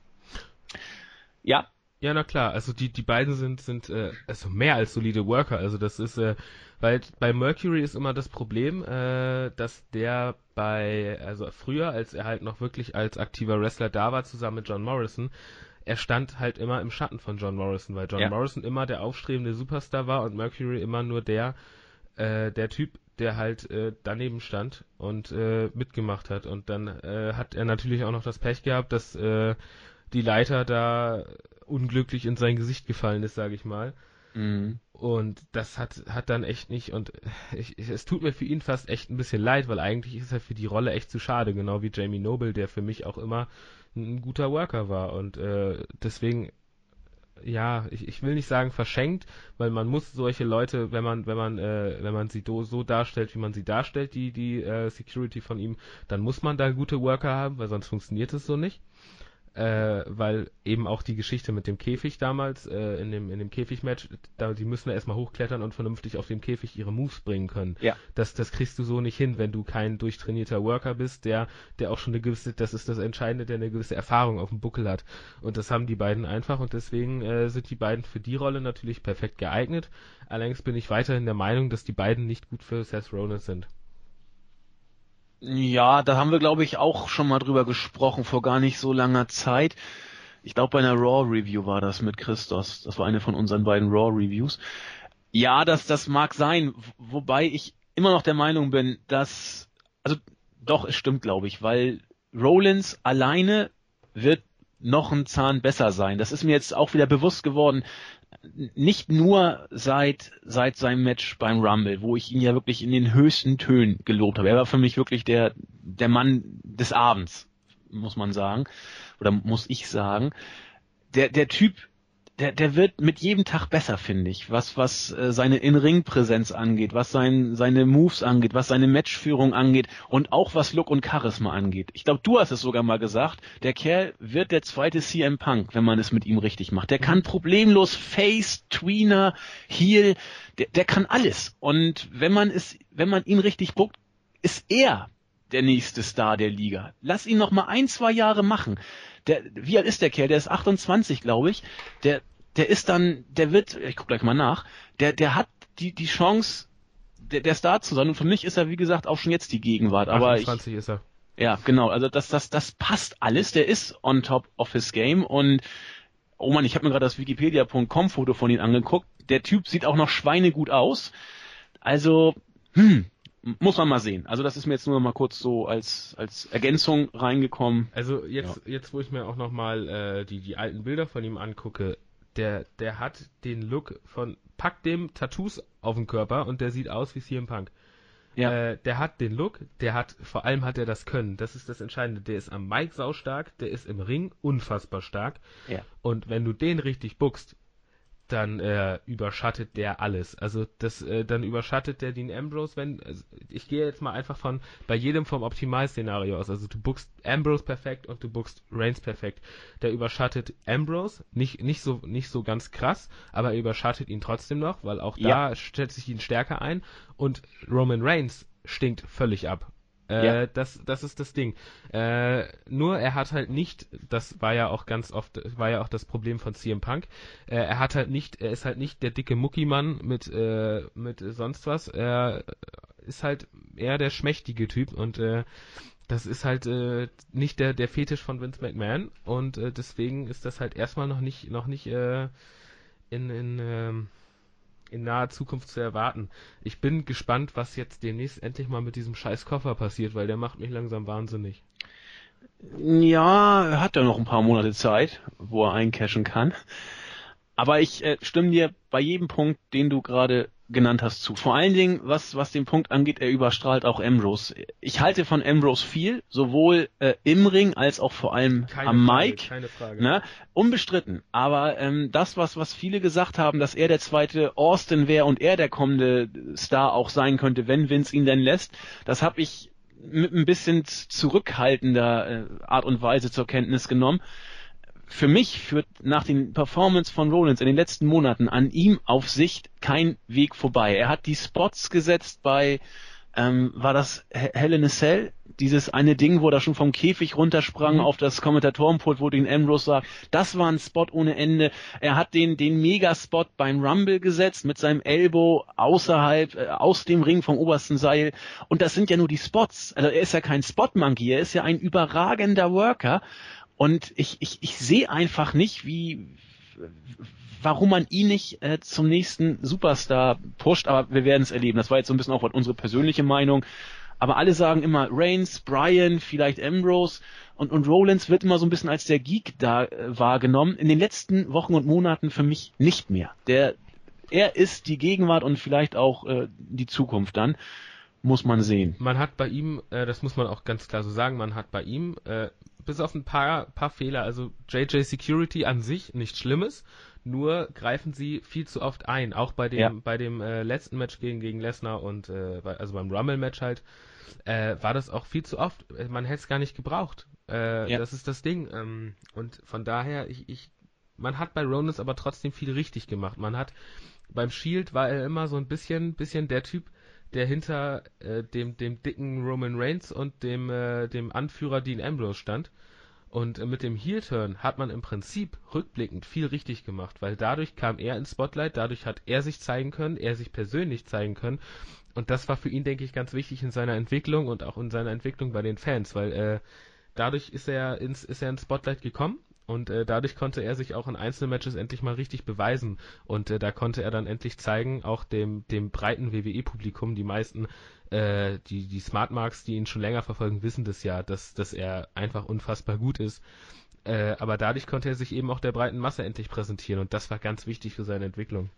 Ja. Ja, na klar. Also die die beiden sind sind äh, also mehr als solide Worker. Also das ist äh, weil bei Mercury ist immer das Problem, äh, dass der bei also früher, als er halt noch wirklich als aktiver Wrestler da war, zusammen mit John Morrison, er stand halt immer im Schatten von John Morrison, weil John ja. Morrison immer der aufstrebende Superstar war und Mercury immer nur der, äh, der Typ, der halt äh, daneben stand und äh, mitgemacht hat. Und dann äh, hat er natürlich auch noch das Pech gehabt, dass äh, die Leiter da unglücklich in sein Gesicht gefallen ist, sage ich mal. Mhm. Und das hat, hat dann echt nicht, und ich, ich, es tut mir für ihn fast echt ein bisschen leid, weil eigentlich ist er für die Rolle echt zu schade, genau wie Jamie Noble, der für mich auch immer ein guter Worker war. Und äh, deswegen, ja, ich, ich will nicht sagen verschenkt, weil man muss solche Leute, wenn man, wenn man, äh, wenn man sie do, so darstellt, wie man sie darstellt, die, die äh, Security von ihm, dann muss man da gute Worker haben, weil sonst funktioniert es so nicht. Äh, weil eben auch die Geschichte mit dem Käfig damals, äh, in dem, in dem Käfigmatch, da, die müssen ja erstmal hochklettern und vernünftig auf dem Käfig ihre Moves bringen können. Ja. Das, das kriegst du so nicht hin, wenn du kein durchtrainierter Worker bist, der, der auch schon eine gewisse, das ist das Entscheidende, der eine gewisse Erfahrung auf dem Buckel hat. Und das haben die beiden einfach und deswegen äh, sind die beiden für die Rolle natürlich perfekt geeignet. Allerdings bin ich weiterhin der Meinung, dass die beiden nicht gut für Seth Rollins sind. Ja, da haben wir, glaube ich, auch schon mal drüber gesprochen vor gar nicht so langer Zeit. Ich glaube, bei einer Raw-Review war das mit Christos. Das war eine von unseren beiden Raw-Reviews. Ja, das, das mag sein, wobei ich immer noch der Meinung bin, dass, also doch, es stimmt, glaube ich, weil Rollins alleine wird noch ein Zahn besser sein. Das ist mir jetzt auch wieder bewusst geworden nicht nur seit, seit seinem Match beim Rumble, wo ich ihn ja wirklich in den höchsten Tönen gelobt habe. Er war für mich wirklich der, der Mann des Abends, muss man sagen. Oder muss ich sagen. Der, der Typ der, der wird mit jedem Tag besser, finde ich, was, was äh, seine In-Ring-Präsenz angeht, was sein, seine Moves angeht, was seine Matchführung angeht und auch was Look und Charisma angeht. Ich glaube, du hast es sogar mal gesagt, der Kerl wird der zweite CM Punk, wenn man es mit ihm richtig macht. Der kann problemlos Face, Tweener, Heel, der, der kann alles. Und wenn man es, wenn man ihn richtig buckt, ist er der nächste Star der Liga. Lass ihn noch mal ein, zwei Jahre machen. Der, wie alt ist der Kerl? Der ist 28, glaube ich. Der, der ist dann, der wird, ich guck gleich mal nach, der, der hat die, die Chance, der, der Star zu sein. Und für mich ist er, wie gesagt, auch schon jetzt die Gegenwart. Aber 28 ich, ist er. Ja, genau. Also das, das, das passt alles. Der ist on top of his game und oh man, ich habe mir gerade das Wikipedia.com Foto von ihm angeguckt. Der Typ sieht auch noch schweinegut aus. Also, hm, muss man mal sehen. Also das ist mir jetzt nur mal kurz so als als Ergänzung reingekommen. Also jetzt ja. jetzt wo ich mir auch noch mal äh, die die alten Bilder von ihm angucke, der, der hat den Look von, pack dem Tattoos auf den Körper und der sieht aus wie CM Punk. Ja. Äh, der hat den Look, der hat, vor allem hat er das Können. Das ist das Entscheidende. Der ist am Mic saustark, der ist im Ring unfassbar stark. Ja. Und wenn du den richtig buckst, dann äh, überschattet der alles. Also das, äh, dann überschattet der Dean Ambrose, wenn, also ich gehe jetzt mal einfach von bei jedem vom Optimal-Szenario aus. Also du bookst Ambrose perfekt und du bookst Reigns perfekt. Der überschattet Ambrose, nicht, nicht so, nicht so ganz krass, aber er überschattet ihn trotzdem noch, weil auch ja. da stellt sich ihn stärker ein und Roman Reigns stinkt völlig ab. Äh, ja. das, das ist das Ding. Äh, nur er hat halt nicht, das war ja auch ganz oft, war ja auch das Problem von CM Punk, äh, er hat halt nicht, er ist halt nicht der dicke Muckimann mit, äh, mit sonst was, er ist halt eher der schmächtige Typ und äh, das ist halt äh, nicht der, der Fetisch von Vince McMahon und äh, deswegen ist das halt erstmal noch nicht, noch nicht äh, in, in ähm, in naher Zukunft zu erwarten. Ich bin gespannt, was jetzt demnächst endlich mal mit diesem scheiß Koffer passiert, weil der macht mich langsam wahnsinnig. Ja, er hat ja noch ein paar Monate Zeit, wo er eincashen kann. Aber ich äh, stimme dir bei jedem Punkt, den du gerade genannt hast, zu. Vor allen Dingen, was, was den Punkt angeht, er überstrahlt auch Ambrose. Ich halte von Ambrose viel, sowohl äh, im Ring als auch vor allem keine am Frage, Mic. Keine Frage. Ne? Unbestritten. Aber ähm, das, was, was viele gesagt haben, dass er der zweite Austin wäre und er der kommende Star auch sein könnte, wenn Vince ihn denn lässt, das habe ich mit ein bisschen zurückhaltender äh, Art und Weise zur Kenntnis genommen für mich führt nach den Performance von Rollins in den letzten Monaten an ihm auf Sicht kein Weg vorbei. Er hat die Spots gesetzt bei, ähm, war das Hell in a Cell? Dieses eine Ding, wo er schon vom Käfig runtersprang mhm. auf das Kommentatorenpult, wo den Ambrose sagt, das war ein Spot ohne Ende. Er hat den, den Megaspot beim Rumble gesetzt mit seinem Elbow außerhalb, äh, aus dem Ring vom obersten Seil. Und das sind ja nur die Spots. Also er ist ja kein Spot-Monkey, er ist ja ein überragender Worker. Und ich, ich, ich sehe einfach nicht, wie, warum man ihn nicht äh, zum nächsten Superstar pusht, aber wir werden es erleben. Das war jetzt so ein bisschen auch unsere persönliche Meinung. Aber alle sagen immer Reigns, Brian, vielleicht Ambrose und, und Rollins wird immer so ein bisschen als der Geek da äh, wahrgenommen. In den letzten Wochen und Monaten für mich nicht mehr. Der, er ist die Gegenwart und vielleicht auch äh, die Zukunft dann. Muss man sehen. Man hat bei ihm, äh, das muss man auch ganz klar so sagen, man hat bei ihm äh, bis auf ein paar, paar Fehler. Also JJ Security an sich nichts Schlimmes, nur greifen sie viel zu oft ein. Auch bei dem, ja. bei dem äh, letzten Match gegen, gegen Lesnar und äh, also beim Rumble-Match halt. äh, war das auch viel zu oft. Man hätte es gar nicht gebraucht. Äh, Ja. Das ist das Ding. Ähm, und von daher, ich, ich, man hat bei Rollins aber trotzdem viel richtig gemacht. Man hat beim Shield war er immer so ein bisschen, bisschen der Typ, der hinter äh, dem, dem dicken Roman Reigns und dem, äh, dem Anführer Dean Ambrose stand. Und äh, mit dem Heel-Turn hat man im Prinzip rückblickend viel richtig gemacht, weil dadurch kam er ins Spotlight, dadurch hat er sich zeigen können, er sich persönlich zeigen können. Und das war für ihn, denke ich, ganz wichtig in seiner Entwicklung und auch in seiner Entwicklung bei den Fans, weil äh, dadurch ist er ins, ist er ins Spotlight gekommen und äh, dadurch konnte er sich auch in Einzelmatches endlich mal richtig beweisen. Und äh, da konnte er dann endlich zeigen, auch dem, dem breiten WWE-Publikum, die meisten, äh, die, die Smart Marks, die ihn schon länger verfolgen, wissen das ja, dass, dass er einfach unfassbar gut ist. Äh, aber dadurch konnte er sich eben auch der breiten Masse endlich präsentieren und das war ganz wichtig für seine Entwicklung.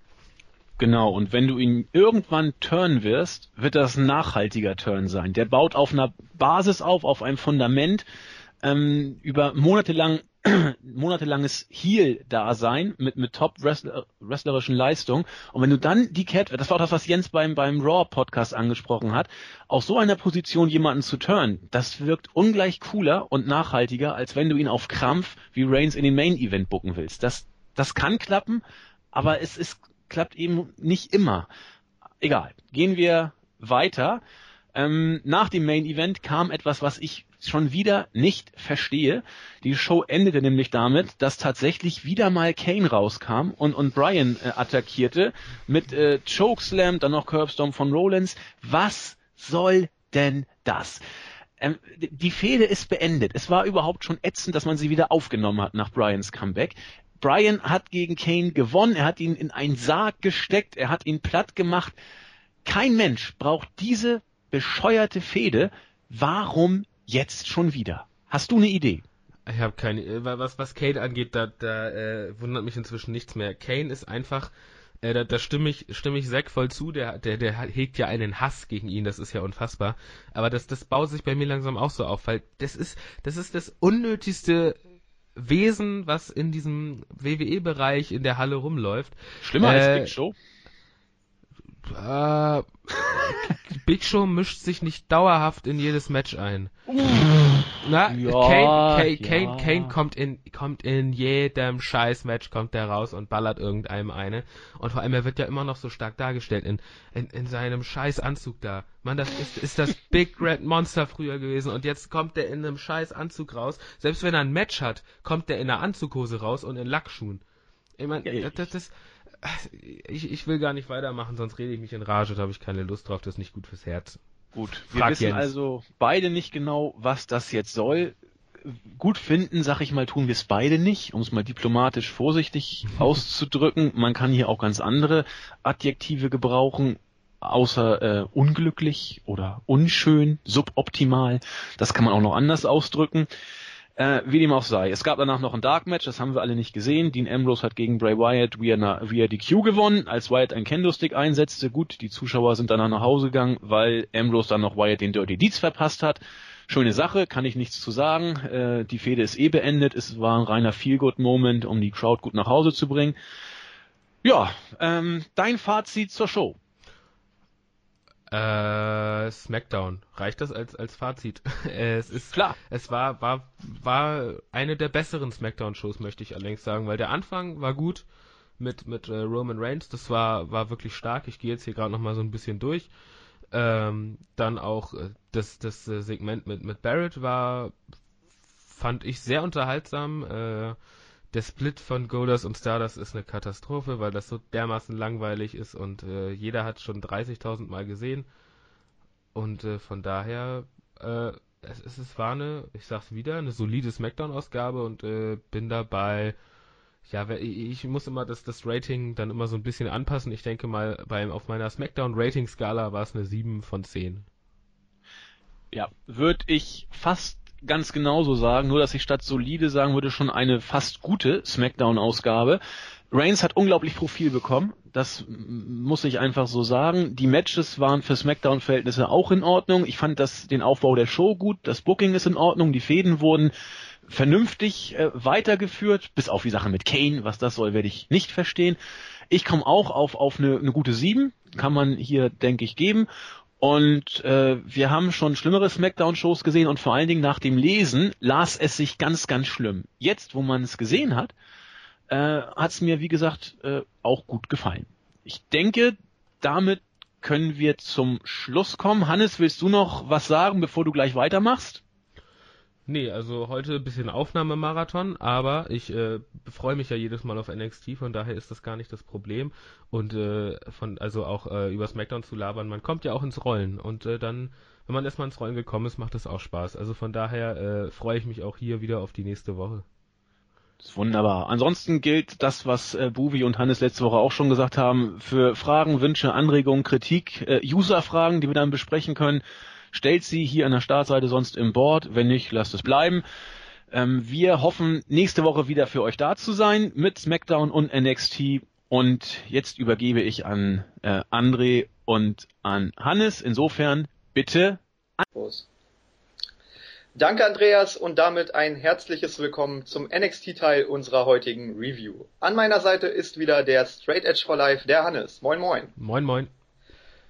Genau, und wenn du ihn irgendwann turn wirst, wird das ein nachhaltiger Turn sein. Der baut auf einer Basis auf, auf einem Fundament, ähm, über monatelang monatelanges Heel-Dasein mit, mit top-wrestlerischen Leistungen. Und wenn du dann die Cat, das war auch das, was Jens beim, beim Raw-Podcast angesprochen hat, aus so einer Position jemanden zu turnen, das wirkt ungleich cooler und nachhaltiger, als wenn du ihn auf Krampf wie Reigns in den Main-Event bucken willst. Das, das kann klappen, aber es ist, klappt eben nicht immer. Egal. Gehen wir weiter. Ähm, nach dem Main Event kam etwas, was ich schon wieder nicht verstehe. Die Show endete nämlich damit, dass tatsächlich wieder mal Kane rauskam und, und Brian äh, attackierte mit äh, Chokeslam, dann noch Curbstorm von Rollins. Was soll denn das? Ähm, die Fehde ist beendet. Es war überhaupt schon ätzend, dass man sie wieder aufgenommen hat nach Brians Comeback. Brian hat gegen Kane gewonnen, er hat ihn in einen Sarg gesteckt, er hat ihn platt gemacht. Kein Mensch braucht diese bescheuerte Fehde. Warum jetzt schon wieder? Hast du eine Idee? Ich habe keine, äh, was, was Kane angeht, da, da äh, wundert mich inzwischen nichts mehr. Kane ist einfach, äh, da, da stimme ich, stimme ich Zack voll zu, der, der, der hegt ja einen Hass gegen ihn, das ist ja unfassbar. Aber das, das baut sich bei mir langsam auch so auf, weil das ist, das ist das unnötigste Wesen, was in diesem WWE-Bereich in der Halle rumläuft. Schlimmer Äh, als Big Show? Äh, Big Show mischt sich nicht dauerhaft in jedes Match ein. Na, Ja, Kane, Kane, ja. Kane, Kane kommt in, kommt in jedem scheiß Match, kommt der raus und ballert irgendeinem eine. Und vor allem, er wird ja immer noch so stark dargestellt in, in, in seinem scheiß Anzug da. Mann, das ist, ist das Big Red Monster früher gewesen und jetzt kommt der in einem scheiß Anzug raus. Selbst wenn er ein Match hat, kommt der in einer Anzughose raus und in Lackschuhen. Ich mein, Ja, ja. das, das, ich, ich will gar nicht weitermachen, sonst rede ich mich in Rage, da habe ich keine Lust drauf, das ist nicht gut fürs Herz. Gut, wir Frag wissen Jens. also beide nicht genau, was das jetzt soll. Gut finden, sag ich mal, tun wir es beide nicht, um es mal diplomatisch vorsichtig auszudrücken. Man kann hier auch ganz andere Adjektive gebrauchen, außer äh, unglücklich oder unschön, suboptimal. Das kann man auch noch anders ausdrücken. Äh, wie dem auch sei. Es gab danach noch ein Dark Match, das haben wir alle nicht gesehen. Dean Ambrose hat gegen Bray Wyatt via, na- via DQ gewonnen, als Wyatt einen Kendo-Stick einsetzte. Gut, die Zuschauer sind danach nach Hause gegangen, weil Ambrose dann noch Wyatt den Dirty Deeds verpasst hat. Schöne Sache, kann ich nichts zu sagen. Äh, die Fehde ist eh beendet. Es war ein reiner Feel-Good-Moment, um die Crowd gut nach Hause zu bringen. Ja, ähm, dein Fazit zur Show. Äh, Smackdown. Reicht das als, als Fazit? Es ist, Klar. es war, war, war eine der besseren Smackdown-Shows, möchte ich allerdings sagen, weil der Anfang war gut mit, mit äh, Roman Reigns, das war, war wirklich stark. Ich gehe jetzt hier gerade nochmal so ein bisschen durch. Ähm, dann auch äh, das, das äh, Segment mit, mit Barrett war, fand ich sehr unterhaltsam. Der Split von Goldust und Stardust ist eine Katastrophe, weil das so dermaßen langweilig ist und äh, jeder hat schon 30.000 Mal gesehen. Und äh, von daher, äh, es, es, war eine, ich sag's wieder, eine solide Smackdown-Ausgabe und äh, bin dabei. Ja, ich muss immer das, das Rating dann immer so ein bisschen anpassen. Ich denke mal, beim, auf meiner Smackdown-Rating-Skala war es eine 7 von 10. Ja, würde ich fast ganz genauso sagen, nur dass ich statt solide sagen würde, schon eine fast gute Smackdown-Ausgabe. Reigns hat unglaublich Profil bekommen, das muss ich einfach so sagen. Die Matches waren für Smackdown-Verhältnisse auch in Ordnung. Ich fand das, den Aufbau der Show gut, das Booking ist in Ordnung, die Fäden wurden vernünftig äh, weitergeführt, bis auf die Sache mit Kane, was das soll, werde ich nicht verstehen. Ich komme auch auf, auf eine, eine gute 7, kann man hier, denke ich, geben. Und äh, wir haben schon schlimmere Smackdown-Shows gesehen und vor allen Dingen nach dem Lesen las es sich ganz, ganz schlimm. Jetzt, wo man es gesehen hat, äh, hat es mir, wie gesagt, äh, auch gut gefallen. Ich denke, damit können wir zum Schluss kommen. Hannes, willst du noch was sagen, bevor du gleich weitermachst? Nee, also heute ein bisschen Aufnahmemarathon, aber ich äh, freue mich ja jedes Mal auf NXT, von daher ist das gar nicht das Problem. Und äh, von also auch äh, über SmackDown zu labern, man kommt ja auch ins Rollen und äh, dann, wenn man erstmal ins Rollen gekommen ist, macht das auch Spaß. Also von daher äh, freue ich mich auch hier wieder auf die nächste Woche. Das ist wunderbar. Ansonsten gilt das, was äh, Buvi und Hannes letzte Woche auch schon gesagt haben, für Fragen, Wünsche, Anregungen, Kritik, äh, User-Fragen, die wir dann besprechen können stellt sie hier an der Startseite sonst im Board. Wenn nicht, lasst es bleiben. Ähm, wir hoffen, nächste Woche wieder für euch da zu sein mit SmackDown und NXT. Und jetzt übergebe ich an äh, André und an Hannes. Insofern bitte. Prost. Danke Andreas und damit ein herzliches Willkommen zum NXT-Teil unserer heutigen Review. An meiner Seite ist wieder der Straight Edge for Life, der Hannes. Moin moin. Moin moin.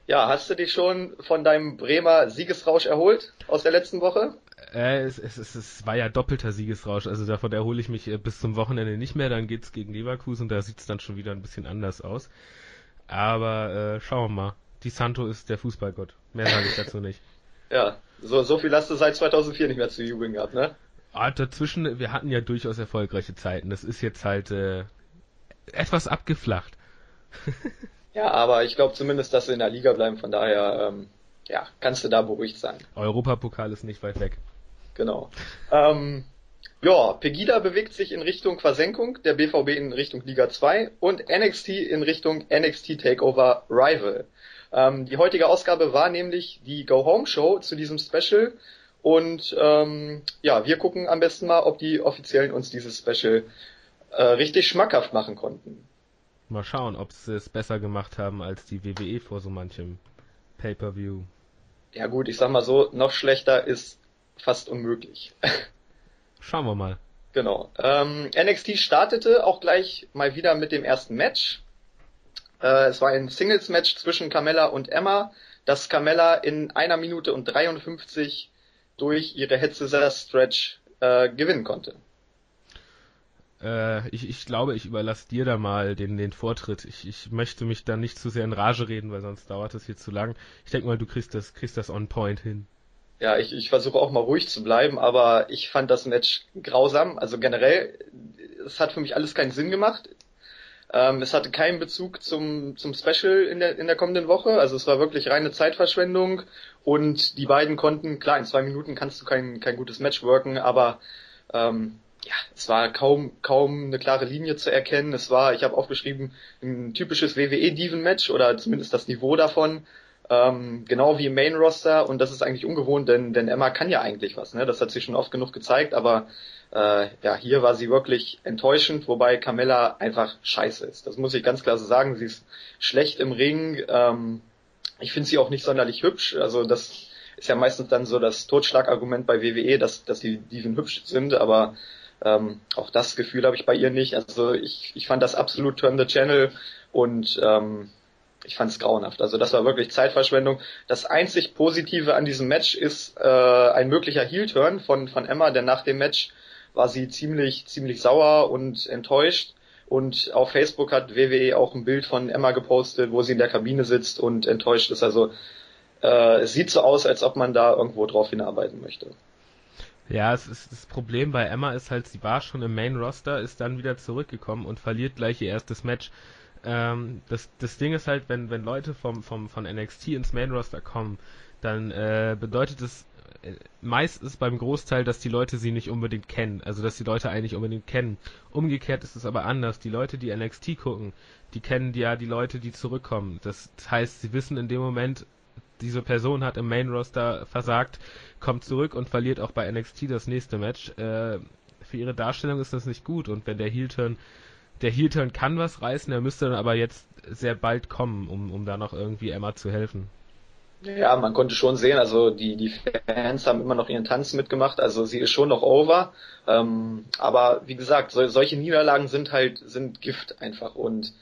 Ja, hast du dich schon von deinem Bremer Siegesrausch erholt aus der letzten Woche? Äh, es, es, es, es war ja doppelter Siegesrausch, also davon erhole ich mich äh, bis zum Wochenende nicht mehr, dann geht's gegen Leverkusen, da sieht's dann schon wieder ein bisschen anders aus. Aber äh, schauen wir mal. Di Santo ist der Fußballgott. Mehr sage ich dazu nicht. ja, so, so viel hast du seit 2004 nicht mehr zu jubeln gehabt, ne? Ah, dazwischen, wir hatten ja durchaus erfolgreiche Zeiten. Das ist jetzt halt äh, etwas abgeflacht. Ja, aber ich glaube zumindest, dass sie in der Liga bleiben. Von daher, ähm, ja, kannst du da beruhigt sein. Europapokal ist nicht weit weg. Genau. Ähm, ja, Pegida bewegt sich in Richtung Versenkung, der BVB in Richtung Liga 2 und NXT in Richtung NXT Takeover Rival. Ähm, die heutige Ausgabe war nämlich die Go Home Show zu diesem Special und ähm, ja, wir gucken am besten mal, ob die Offiziellen uns dieses Special äh, richtig schmackhaft machen konnten. Mal schauen, ob sie es besser gemacht haben als die WWE vor so manchem Pay-per-View. Ja gut, ich sag mal so, noch schlechter ist fast unmöglich. Schauen wir mal. Genau. Ähm, NXT startete auch gleich mal wieder mit dem ersten Match. Äh, es war ein Singles-Match zwischen Carmella und Emma, das Carmella in einer Minute und 53 durch ihre Head Stretch äh, gewinnen konnte. Äh, ich, ich glaube, ich überlasse dir da mal den, den Vortritt. Ich, ich möchte mich da nicht zu sehr in Rage reden, weil sonst dauert es hier zu lang. Ich denke mal, du kriegst das, kriegst das on point hin. Ja, ich, ich versuche auch mal ruhig zu bleiben, aber ich fand das Match grausam. Also generell, es hat für mich alles keinen Sinn gemacht. Ähm, es hatte keinen Bezug zum, zum Special in der, in der kommenden Woche. Also es war wirklich reine Zeitverschwendung und die beiden konnten, klar, in zwei Minuten kannst du kein, kein gutes Match worken, aber ähm, ja, es war kaum kaum eine klare Linie zu erkennen. Es war, ich habe aufgeschrieben, ein typisches WWE Diven Match oder zumindest das Niveau davon. Ähm, genau wie im Main Roster und das ist eigentlich ungewohnt, denn denn Emma kann ja eigentlich was, ne? Das hat sie schon oft genug gezeigt, aber äh, ja, hier war sie wirklich enttäuschend, wobei Carmella einfach scheiße ist. Das muss ich ganz klar so sagen. Sie ist schlecht im Ring. Ähm, ich finde sie auch nicht sonderlich hübsch. Also das ist ja meistens dann so das Totschlagargument bei WWE, dass dass die Diven hübsch sind, aber ähm, auch das Gefühl habe ich bei ihr nicht. Also ich, ich fand das absolut Turn the Channel und ähm, ich fand es grauenhaft. Also das war wirklich Zeitverschwendung. Das einzig Positive an diesem Match ist äh, ein möglicher Heel-Turn von, von Emma, denn nach dem Match war sie ziemlich, ziemlich sauer und enttäuscht. Und auf Facebook hat WWE auch ein Bild von Emma gepostet, wo sie in der Kabine sitzt und enttäuscht ist. Also äh, es sieht so aus, als ob man da irgendwo drauf hinarbeiten möchte. Ja, es ist, das Problem bei Emma ist halt, sie war schon im Main Roster, ist dann wieder zurückgekommen und verliert gleich ihr erstes Match. Ähm, das, das Ding ist halt, wenn, wenn Leute vom, vom, von NXT ins Main Roster kommen, dann äh, bedeutet es äh, meistens beim Großteil, dass die Leute sie nicht unbedingt kennen. Also, dass die Leute eigentlich unbedingt kennen. Umgekehrt ist es aber anders. Die Leute, die NXT gucken, die kennen ja die Leute, die zurückkommen. Das heißt, sie wissen in dem Moment, diese Person hat im Main Roster versagt, kommt zurück und verliert auch bei NXT das nächste Match. Äh, für ihre Darstellung ist das nicht gut und wenn der Heel-Turn, der Heel-Turn kann was reißen, er müsste dann aber jetzt sehr bald kommen, um, um da noch irgendwie Emma zu helfen. Ja, man konnte schon sehen, also die, die Fans haben immer noch ihren Tanz mitgemacht, also sie ist schon noch over. Ähm, aber wie gesagt, so, solche Niederlagen sind halt, sind Gift einfach und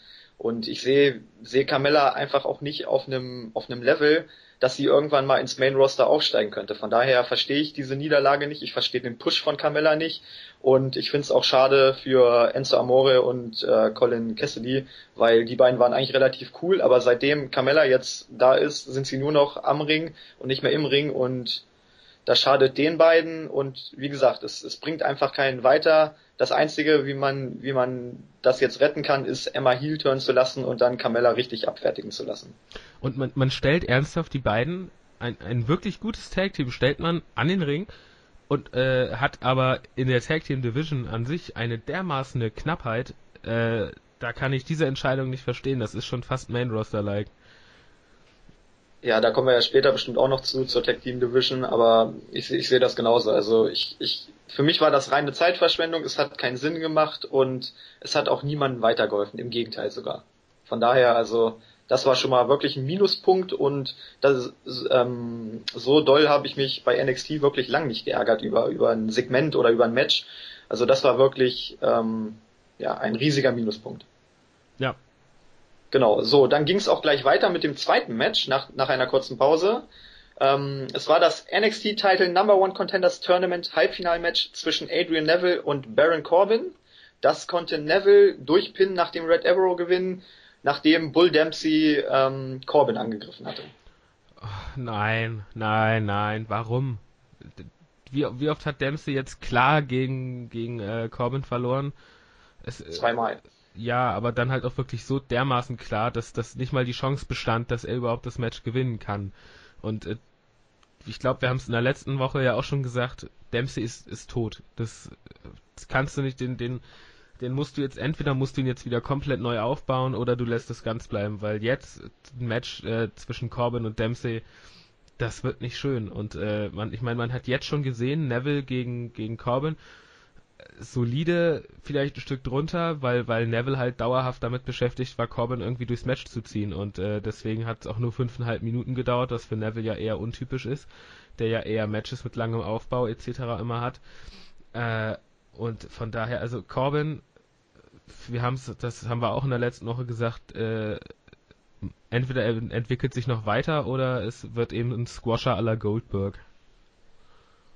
Und ich sehe sehe Carmella einfach auch nicht auf einem auf einem Level, dass sie irgendwann mal ins Main Roster aufsteigen könnte. Von daher verstehe ich diese Niederlage nicht, ich verstehe den Push von Carmella nicht. Und ich finde es auch schade für Enzo Amore und äh, Colin Cassidy, weil die beiden waren eigentlich relativ cool, aber seitdem Carmella jetzt da ist, sind sie nur noch am Ring und nicht mehr im Ring. Und das schadet den beiden. Und wie gesagt, es, es bringt einfach keinen weiter. Das einzige, wie man, wie man das jetzt retten kann, ist Emma Heel turn zu lassen und dann Carmella richtig abfertigen zu lassen. Und man, man stellt ernsthaft die beiden, ein, ein wirklich gutes Tag Team stellt man an den Ring und äh, hat aber in der Tag Team Division an sich eine dermaßen Knappheit, äh, da kann ich diese Entscheidung nicht verstehen. Das ist schon fast Main Roster like. Ja, da kommen wir ja später bestimmt auch noch zu, zur Tag Team Division, aber ich, ich sehe das genauso. Also ich, ich, für mich war das reine Zeitverschwendung, es hat keinen Sinn gemacht und es hat auch niemandem weitergeholfen, im Gegenteil sogar. Von daher, also, das war schon mal wirklich ein Minuspunkt und das, ähm, so doll habe ich mich bei NXT wirklich lang nicht geärgert über, über ein Segment oder über ein Match. Also das war wirklich ähm, ja, ein riesiger Minuspunkt. Ja, Genau, so, dann ging es auch gleich weiter mit dem zweiten Match nach, nach einer kurzen Pause. Ähm, es war das NXT Title Number One Contenders Tournament Halbfinalmatch zwischen Adrian Neville und Baron Corbin. Das konnte Neville durchpinnen nach dem Red Arrow gewinnen, nachdem Bull Dempsey ähm, Corbin angegriffen hatte. Nein, nein, nein, warum? Wie, wie oft hat Dempsey jetzt klar gegen, gegen äh, Corbin verloren? Es, äh, Zweimal ja, aber dann halt auch wirklich so dermaßen klar, dass das nicht mal die Chance bestand, dass er überhaupt das Match gewinnen kann. Und äh, ich glaube, wir haben es in der letzten Woche ja auch schon gesagt, Dempsey ist, ist tot. Das, das kannst du nicht, den, den, den musst du jetzt, entweder musst du ihn jetzt wieder komplett neu aufbauen oder du lässt es ganz bleiben, weil jetzt ein Match äh, zwischen Corbin und Dempsey, das wird nicht schön. Und äh, man, ich meine, man hat jetzt schon gesehen, Neville gegen, gegen Corbin, solide, vielleicht ein Stück drunter, weil, weil Neville halt dauerhaft damit beschäftigt war, Corbin irgendwie durchs Match zu ziehen und äh, deswegen hat es auch nur fünfeinhalb Minuten gedauert, was für Neville ja eher untypisch ist, der ja eher Matches mit langem Aufbau etc. immer hat. Äh, und von daher, also Corbin, wir haben es, das haben wir auch in der letzten Woche gesagt, äh, entweder er entwickelt sich noch weiter oder es wird eben ein Squasher aller Goldberg.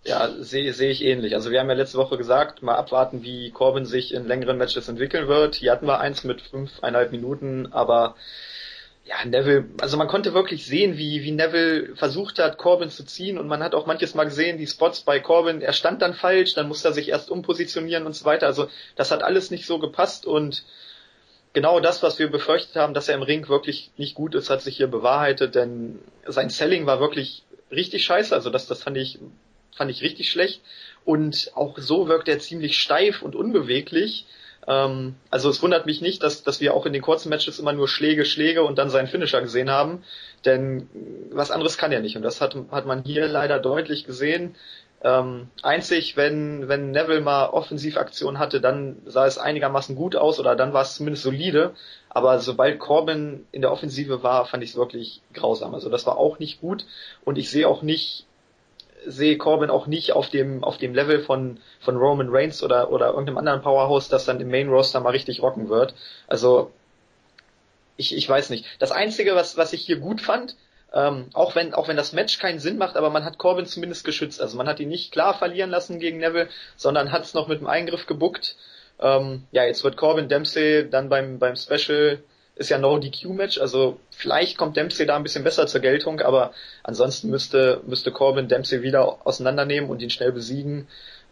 Ja, sehe seh ich ähnlich. Also wir haben ja letzte Woche gesagt, mal abwarten, wie Corbin sich in längeren Matches entwickeln wird. Hier hatten wir eins mit fünfeinhalb Minuten, aber ja, Neville, also man konnte wirklich sehen, wie, wie Neville versucht hat, Corbin zu ziehen und man hat auch manches Mal gesehen, die Spots bei Corbin, er stand dann falsch, dann musste er sich erst umpositionieren und so weiter. Also das hat alles nicht so gepasst und genau das, was wir befürchtet haben, dass er im Ring wirklich nicht gut ist, hat sich hier bewahrheitet, denn sein Selling war wirklich richtig scheiße. Also das, das fand ich fand ich richtig schlecht. Und auch so wirkt er ziemlich steif und unbeweglich. Ähm, also es wundert mich nicht, dass, dass wir auch in den kurzen Matches immer nur Schläge, Schläge und dann seinen Finisher gesehen haben. Denn was anderes kann er nicht. Und das hat, hat man hier leider deutlich gesehen. Ähm, einzig, wenn, wenn Neville mal Offensivaktion hatte, dann sah es einigermaßen gut aus oder dann war es zumindest solide. Aber sobald Corbin in der Offensive war, fand ich es wirklich grausam. Also das war auch nicht gut. Und ich sehe auch nicht, sehe Corbin auch nicht auf dem, auf dem Level von, von Roman Reigns oder, oder irgendeinem anderen Powerhouse, das dann im Main Roster mal richtig rocken wird. Also, ich, ich weiß nicht. Das einzige, was, was ich hier gut fand, ähm, auch wenn, auch wenn das Match keinen Sinn macht, aber man hat Corbin zumindest geschützt. Also man hat ihn nicht klar verlieren lassen gegen Neville, sondern hat es noch mit dem Eingriff gebuckt. Ähm, ja, jetzt wird Corbin Dempsey dann beim, beim Special ist ja No DQ Match, also vielleicht kommt Dempsey da ein bisschen besser zur Geltung, aber ansonsten müsste müsste Corbin Dempsey wieder auseinandernehmen und ihn schnell besiegen,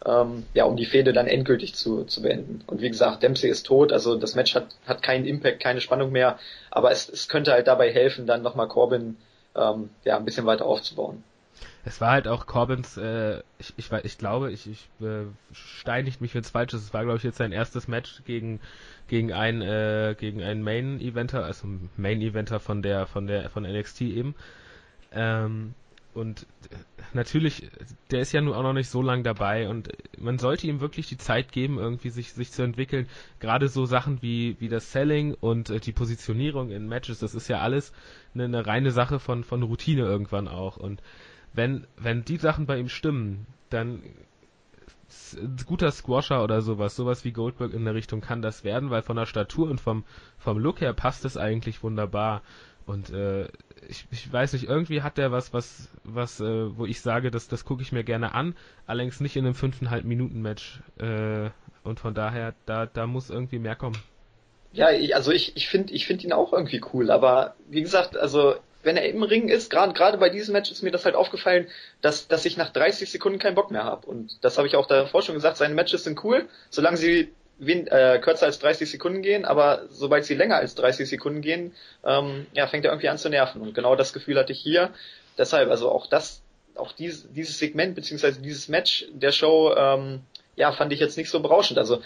ähm, ja, um die Fehde dann endgültig zu, zu beenden. Und wie gesagt, Dempsey ist tot, also das Match hat hat keinen Impact, keine Spannung mehr, aber es, es könnte halt dabei helfen, dann nochmal Corbin ähm, ja ein bisschen weiter aufzubauen. Es war halt auch Corbins, äh, ich, ich, ich glaube, ich, ich äh, steinigt mich, wenn es falsch ist. Es war, glaube ich, jetzt sein erstes Match gegen gegen ein äh, gegen einen Main Eventer, also Main Eventer von der von der von NXT eben. Ähm, und natürlich, der ist ja nun auch noch nicht so lang dabei und man sollte ihm wirklich die Zeit geben, irgendwie sich, sich zu entwickeln. Gerade so Sachen wie, wie das Selling und äh, die Positionierung in Matches, das ist ja alles eine, eine reine Sache von, von Routine irgendwann auch. Und wenn, wenn die Sachen bei ihm stimmen, dann ein guter Squasher oder sowas, sowas wie Goldberg in der Richtung kann das werden, weil von der Statur und vom, vom Look her passt es eigentlich wunderbar. Und äh, ich, ich weiß nicht, irgendwie hat der was, was, was, äh, wo ich sage, das, das gucke ich mir gerne an, allerdings nicht in einem fünfeinhalb Minuten Match. Äh, und von daher, da, da muss irgendwie mehr kommen. Ja, ich, also ich, ich finde ich finde ihn auch irgendwie cool, aber wie gesagt, also wenn er im Ring ist, gerade gerade bei diesem Match ist mir das halt aufgefallen, dass dass ich nach 30 Sekunden keinen Bock mehr habe und das habe ich auch davor schon gesagt, seine Matches sind cool, solange sie wen, äh, kürzer als 30 Sekunden gehen, aber sobald sie länger als 30 Sekunden gehen, ähm, ja, fängt er irgendwie an zu nerven und genau das Gefühl hatte ich hier. Deshalb, also auch das, auch dieses, dieses Segment beziehungsweise dieses Match der Show, ähm, ja, fand ich jetzt nicht so berauschend. Also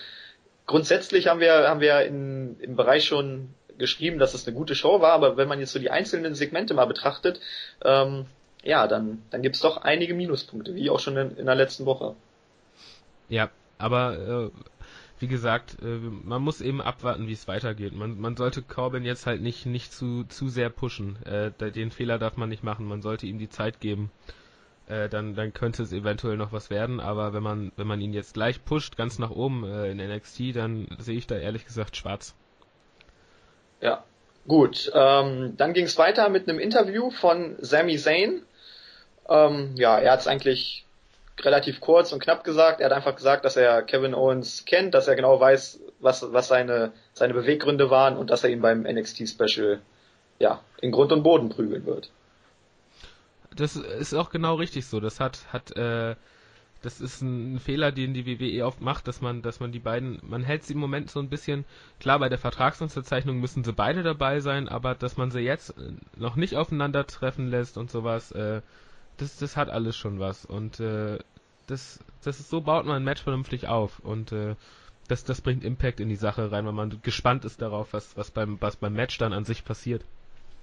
grundsätzlich haben wir, haben wir in, im Bereich schon geschrieben, dass es eine gute Show war, aber wenn man jetzt so die einzelnen Segmente mal betrachtet, ähm, ja, dann, dann gibt's doch einige Minuspunkte, wie auch schon in, in der letzten Woche. Ja, aber äh, wie gesagt, äh, man muss eben abwarten, wie es weitergeht. Man, man sollte Corbin jetzt halt nicht, nicht zu, zu sehr pushen. Äh, den Fehler darf man nicht machen. Man sollte ihm die Zeit geben. Äh, dann, dann könnte es eventuell noch was werden. Aber wenn man, wenn man ihn jetzt gleich pusht, ganz nach oben äh, in NXT, dann sehe ich da ehrlich gesagt schwarz. Ja, gut. Ähm, dann ging es weiter mit einem Interview von Sami Zayn. Ähm, ja, er hat es eigentlich relativ kurz und knapp gesagt. Er hat einfach gesagt, dass er Kevin Owens kennt, dass er genau weiß, was, was seine, seine Beweggründe waren und dass er ihn beim NXT Special ja, in Grund und Boden prügeln wird. Das ist auch genau richtig so. Das hat, hat, äh, das ist ein Fehler, den die WWE oft macht, dass man, dass man die beiden, man hält sie im Moment so ein bisschen, klar, bei der Vertragsunterzeichnung müssen sie beide dabei sein, aber dass man sie jetzt noch nicht aufeinandertreffen lässt und sowas, äh, das, das hat alles schon was. Und äh, das, das ist so baut man ein Match vernünftig auf. Und äh, das, das bringt Impact in die Sache rein, weil man gespannt ist darauf, was, was beim, was beim Match dann an sich passiert.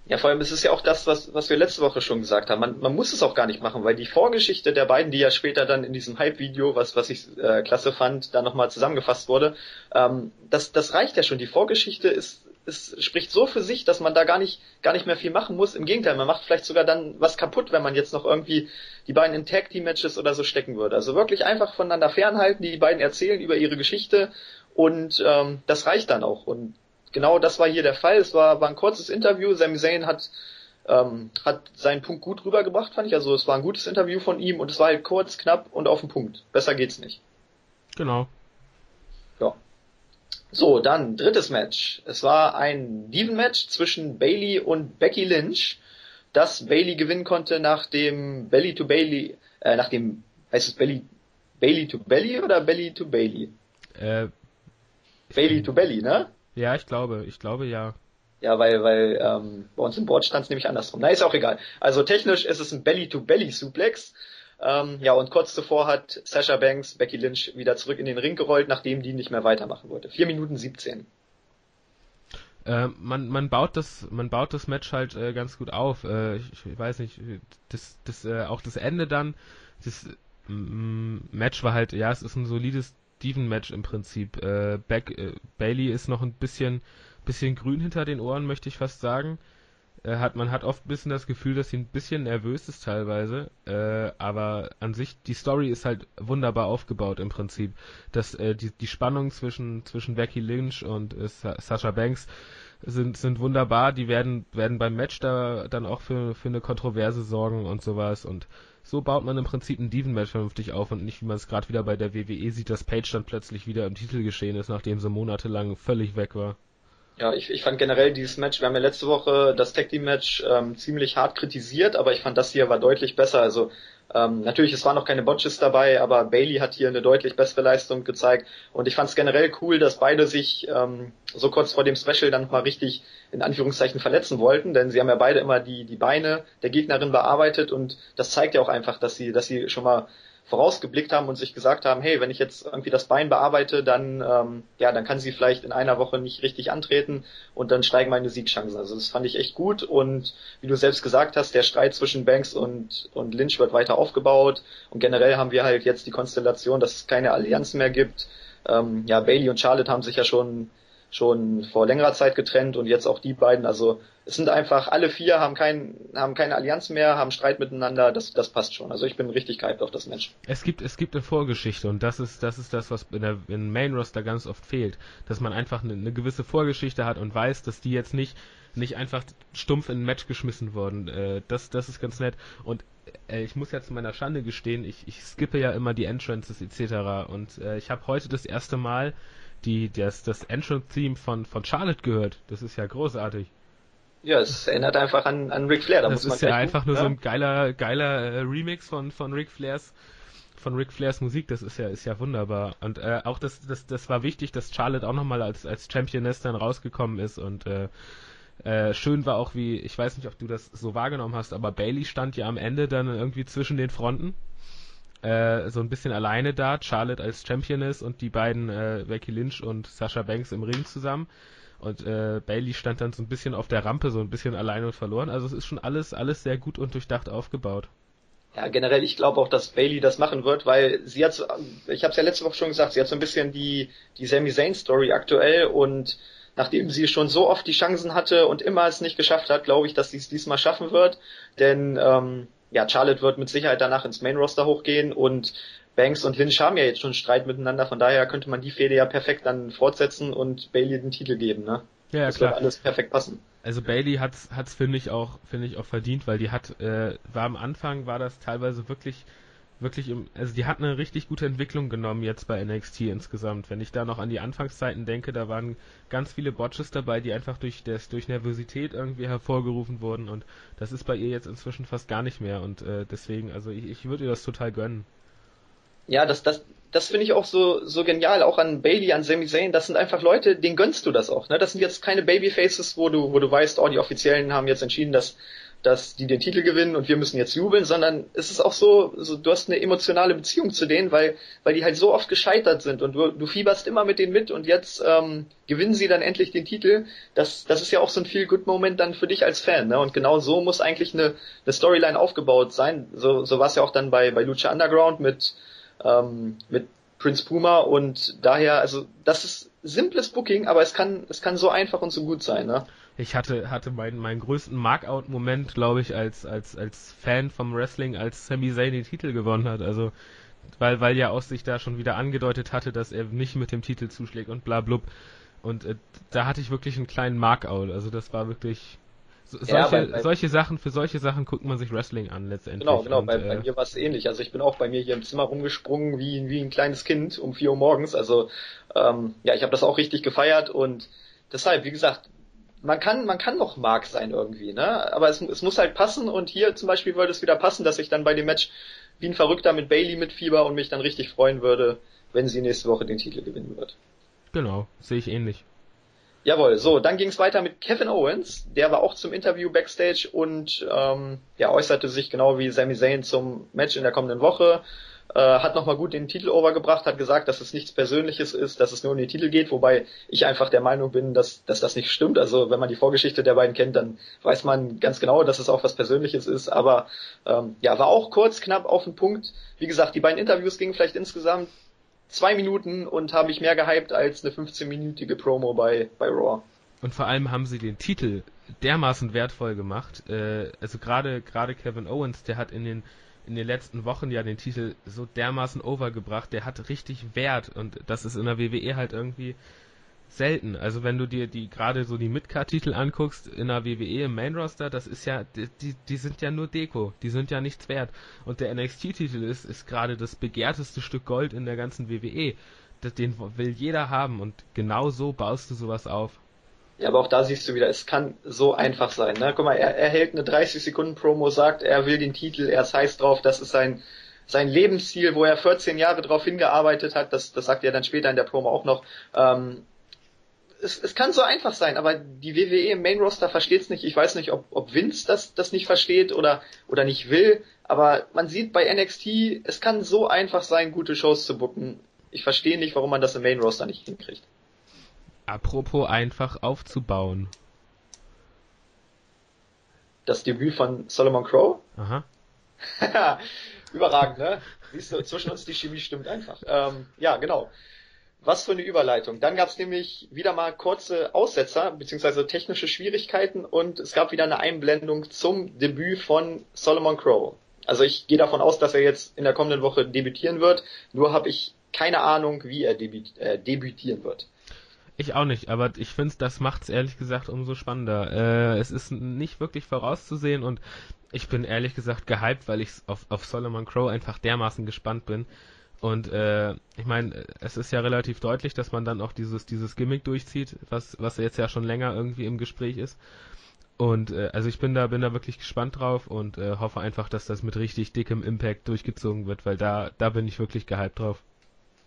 Ja, vor allem ist es ja auch das, was, was wir letzte Woche schon gesagt haben. Man, man muss es auch gar nicht machen, weil die Vorgeschichte der beiden, die ja später dann in diesem Hype-Video, was, was ich äh, klasse fand, da nochmal zusammengefasst wurde, ähm, das, das reicht ja schon. Die Vorgeschichte ist, es spricht so für sich, dass man da gar nicht, gar nicht mehr viel machen muss. Im Gegenteil, man macht vielleicht sogar dann was kaputt, wenn man jetzt noch irgendwie die beiden in Tag Team Matches oder so stecken würde. Also wirklich einfach voneinander fernhalten, die beiden erzählen über ihre Geschichte und ähm, das reicht dann auch. Und genau das war hier der Fall. Es war, war ein kurzes Interview. Sami Zayn hat ähm, hat seinen Punkt gut rübergebracht, fand ich. Also es war ein gutes Interview von ihm und es war halt kurz, knapp und auf den Punkt. Besser geht's nicht. Genau. So, dann drittes Match. Es war ein Diven-Match zwischen Bailey und Becky Lynch, das Bailey gewinnen konnte nach dem Belly to Bailey, äh, nach dem, heißt es Belly, Bailey to Belly oder Belly to Bailey? Äh, Bailey to Belly, ne? Ja, ich glaube, ich glaube ja. Ja, weil, weil ähm, bei uns im Board stand es nämlich andersrum. Na, ist auch egal. Also technisch ist es ein Belly-to-Belly-Suplex. Ähm, ja, und kurz zuvor hat Sasha Banks Becky Lynch wieder zurück in den Ring gerollt, nachdem die nicht mehr weitermachen wollte. Vier Minuten 17. Äh, man, man baut das, man baut das Match halt äh, ganz gut auf. Äh, ich, ich, weiß nicht, das, das, äh, auch das Ende dann, das Match war halt, ja, es ist ein solides Steven-Match im Prinzip. Äh, Beck, äh, Bailey ist noch ein bisschen, bisschen grün hinter den Ohren, möchte ich fast sagen äh, hat man hat oft ein bisschen das Gefühl, dass sie ein bisschen nervös ist teilweise, äh, aber an sich die Story ist halt wunderbar aufgebaut im Prinzip, dass äh, die die Spannung zwischen zwischen Becky Lynch und äh, Sasha Banks sind sind wunderbar, die werden werden beim Match da dann auch für für eine Kontroverse sorgen und sowas und so baut man im Prinzip ein Diven-Match vernünftig auf und nicht, wie man es gerade wieder bei der WWE sieht, dass Page dann plötzlich wieder im Titel geschehen ist, nachdem sie monatelang völlig weg war. Ja, ich, ich fand generell dieses Match, wir haben ja letzte Woche das Tag Team Match ähm, ziemlich hart kritisiert, aber ich fand das hier war deutlich besser. Also ähm, natürlich, es waren noch keine Botches dabei, aber Bailey hat hier eine deutlich bessere Leistung gezeigt. Und ich fand es generell cool, dass beide sich ähm, so kurz vor dem Special dann mal richtig in Anführungszeichen verletzen wollten, denn sie haben ja beide immer die die Beine der Gegnerin bearbeitet und das zeigt ja auch einfach, dass sie dass sie schon mal vorausgeblickt haben und sich gesagt haben, hey, wenn ich jetzt irgendwie das Bein bearbeite, dann ähm, ja, dann kann sie vielleicht in einer Woche nicht richtig antreten und dann steigen meine Siegchancen. Also das fand ich echt gut und wie du selbst gesagt hast, der Streit zwischen Banks und und Lynch wird weiter aufgebaut und generell haben wir halt jetzt die Konstellation, dass es keine Allianzen mehr gibt. Ähm, ja, Bailey und Charlotte haben sich ja schon schon vor längerer Zeit getrennt und jetzt auch die beiden. Also es sind einfach alle vier haben kein, haben keine Allianz mehr, haben Streit miteinander. Das, das passt schon. Also ich bin richtig gehypt auf das Match. Es gibt, es gibt eine Vorgeschichte und das ist, das ist das, was in der in Main Roster ganz oft fehlt, dass man einfach eine, eine gewisse Vorgeschichte hat und weiß, dass die jetzt nicht nicht einfach stumpf in ein Match geschmissen wurden. Äh, das, das ist ganz nett. Und äh, ich muss ja zu meiner Schande gestehen, ich, ich skippe ja immer die Entrances etc. Und äh, ich habe heute das erste Mal die, das, das Entrance-Theme von, von Charlotte gehört. Das ist ja großartig. Ja, es erinnert einfach an, an Ric Flair. Da das ist ja einfach nur ja? so ein geiler, geiler äh, Remix von, von Ric Flairs von Ric Flairs Musik, das ist ja, ist ja wunderbar. Und äh, auch das, das, das war wichtig, dass Charlotte auch nochmal als, als Championess dann rausgekommen ist und äh, äh, schön war auch wie, ich weiß nicht, ob du das so wahrgenommen hast, aber Bailey stand ja am Ende dann irgendwie zwischen den Fronten äh, so ein bisschen alleine da, Charlotte als Championess und die beiden äh, Becky Lynch und Sasha Banks im Ring zusammen. Und äh, Bailey stand dann so ein bisschen auf der Rampe, so ein bisschen alleine und verloren. Also es ist schon alles, alles sehr gut und durchdacht aufgebaut. Ja, generell, ich glaube auch, dass Bailey das machen wird, weil sie hat, ich habe es ja letzte Woche schon gesagt, sie hat so ein bisschen die die Sami Zayn Story aktuell und nachdem sie schon so oft die Chancen hatte und immer es nicht geschafft hat, glaube ich, dass sie es diesmal schaffen wird. Denn ähm, ja, Charlotte wird mit Sicherheit danach ins Main Roster hochgehen und Banks und Lynch haben ja jetzt schon Streit miteinander, von daher könnte man die Fehde ja perfekt dann fortsetzen und Bailey den Titel geben, ne? Ja, ja das klar. wird alles perfekt passen. Also Bailey hat's hat's finde ich auch finde ich auch verdient, weil die hat äh, war am Anfang war das teilweise wirklich wirklich im, also die hat eine richtig gute Entwicklung genommen jetzt bei NXT insgesamt. Wenn ich da noch an die Anfangszeiten denke, da waren ganz viele Botches dabei, die einfach durch das, durch Nervosität irgendwie hervorgerufen wurden und das ist bei ihr jetzt inzwischen fast gar nicht mehr und äh, deswegen, also ich, ich würde ihr das total gönnen. Ja, das, das, das finde ich auch so, so genial, auch an Bailey, an Sami Zayn, das sind einfach Leute, denen gönnst du das auch, ne? Das sind jetzt keine Babyfaces, wo du, wo du weißt, oh, die Offiziellen haben jetzt entschieden, dass dass die den Titel gewinnen und wir müssen jetzt jubeln, sondern es ist auch so, so du hast eine emotionale Beziehung zu denen, weil, weil die halt so oft gescheitert sind und du, du fieberst immer mit denen mit und jetzt ähm, gewinnen sie dann endlich den Titel. Das, das ist ja auch so ein viel good Moment dann für dich als Fan, ne? Und genau so muss eigentlich eine, eine Storyline aufgebaut sein. So, so war es ja auch dann bei, bei Lucha Underground mit, ähm, mit Prince Puma und daher, also das ist simples Booking, aber es kann, es kann so einfach und so gut sein, ne? Ich hatte, hatte meinen, meinen größten Markout-Moment, glaube ich, als, als, als Fan vom Wrestling, als Sami Zayn den Titel gewonnen hat. Also, weil, weil ja aus sich da schon wieder angedeutet hatte, dass er nicht mit dem Titel zuschlägt und bla blub. Und äh, da hatte ich wirklich einen kleinen Markout. Also das war wirklich so, solche, ja, bei, bei, solche Sachen, für solche Sachen guckt man sich Wrestling an letztendlich. Genau, genau, und, bei, äh, bei mir war es ähnlich. Also ich bin auch bei mir hier im Zimmer rumgesprungen wie, wie ein kleines Kind um vier Uhr morgens. Also ähm, ja, ich habe das auch richtig gefeiert und deshalb, wie gesagt, man kann, man kann noch Mark sein irgendwie, ne? Aber es, es muss halt passen und hier zum Beispiel würde es wieder passen, dass ich dann bei dem Match wie ein Verrückter mit Bailey mitfieber und mich dann richtig freuen würde, wenn sie nächste Woche den Titel gewinnen wird. Genau, sehe ich ähnlich. Jawohl, so, dann ging es weiter mit Kevin Owens, der war auch zum Interview backstage und ähm, ja, äußerte sich genau wie Sami Zayn zum Match in der kommenden Woche äh, hat nochmal gut den Titel overgebracht, hat gesagt, dass es nichts Persönliches ist, dass es nur um den Titel geht, wobei ich einfach der Meinung bin, dass, dass das nicht stimmt. Also wenn man die Vorgeschichte der beiden kennt, dann weiß man ganz genau, dass es auch was Persönliches ist. Aber ähm, ja, war auch kurz, knapp auf den Punkt. Wie gesagt, die beiden Interviews gingen vielleicht insgesamt zwei Minuten und habe ich mehr gehypt als eine 15-minütige Promo bei, bei Raw. Und vor allem haben sie den Titel dermaßen wertvoll gemacht. Äh, also gerade gerade Kevin Owens, der hat in den in den letzten Wochen ja den Titel so dermaßen overgebracht, der hat richtig Wert und das ist in der WWE halt irgendwie selten. Also wenn du dir die gerade so die Midcard-Titel anguckst in der WWE im Main Roster, das ist ja, die, die sind ja nur Deko, die sind ja nichts wert. Und der NXT-Titel ist, ist gerade das begehrteste Stück Gold in der ganzen WWE. Den will jeder haben und genau so baust du sowas auf. Ja, aber auch da siehst du wieder, es kann so einfach sein. Ne? Guck mal, er, er hält eine 30 Sekunden Promo, sagt, er will den Titel, er ist heiß drauf, das ist sein sein Lebensziel, wo er 14 Jahre drauf hingearbeitet hat, das, das sagt er dann später in der Promo auch noch. Ähm, es, es kann so einfach sein, aber die WWE im Main Roster versteht es nicht. Ich weiß nicht, ob, ob Vince das, das nicht versteht oder, oder nicht will, aber man sieht bei NXT, es kann so einfach sein, gute Shows zu booken. Ich verstehe nicht, warum man das im Main Roster nicht hinkriegt. Apropos einfach aufzubauen. Das Debüt von Solomon Crow? Aha. Überragend, ne? Siehst du, zwischen uns die Chemie stimmt einfach. Ähm, ja, genau. Was für eine Überleitung. Dann gab es nämlich wieder mal kurze Aussetzer beziehungsweise technische Schwierigkeiten und es gab wieder eine Einblendung zum Debüt von Solomon Crow. Also ich gehe davon aus, dass er jetzt in der kommenden Woche debütieren wird. Nur habe ich keine Ahnung, wie er debüt äh, debütieren wird. Ich auch nicht, aber ich finde, das macht's ehrlich gesagt umso spannender. Äh, es ist nicht wirklich vorauszusehen und ich bin ehrlich gesagt gehypt, weil ich auf, auf Solomon Crow einfach dermaßen gespannt bin. Und äh, ich meine, es ist ja relativ deutlich, dass man dann auch dieses dieses Gimmick durchzieht, was was jetzt ja schon länger irgendwie im Gespräch ist. Und äh, also ich bin da bin da wirklich gespannt drauf und äh, hoffe einfach, dass das mit richtig dickem Impact durchgezogen wird, weil da da bin ich wirklich gehypt drauf.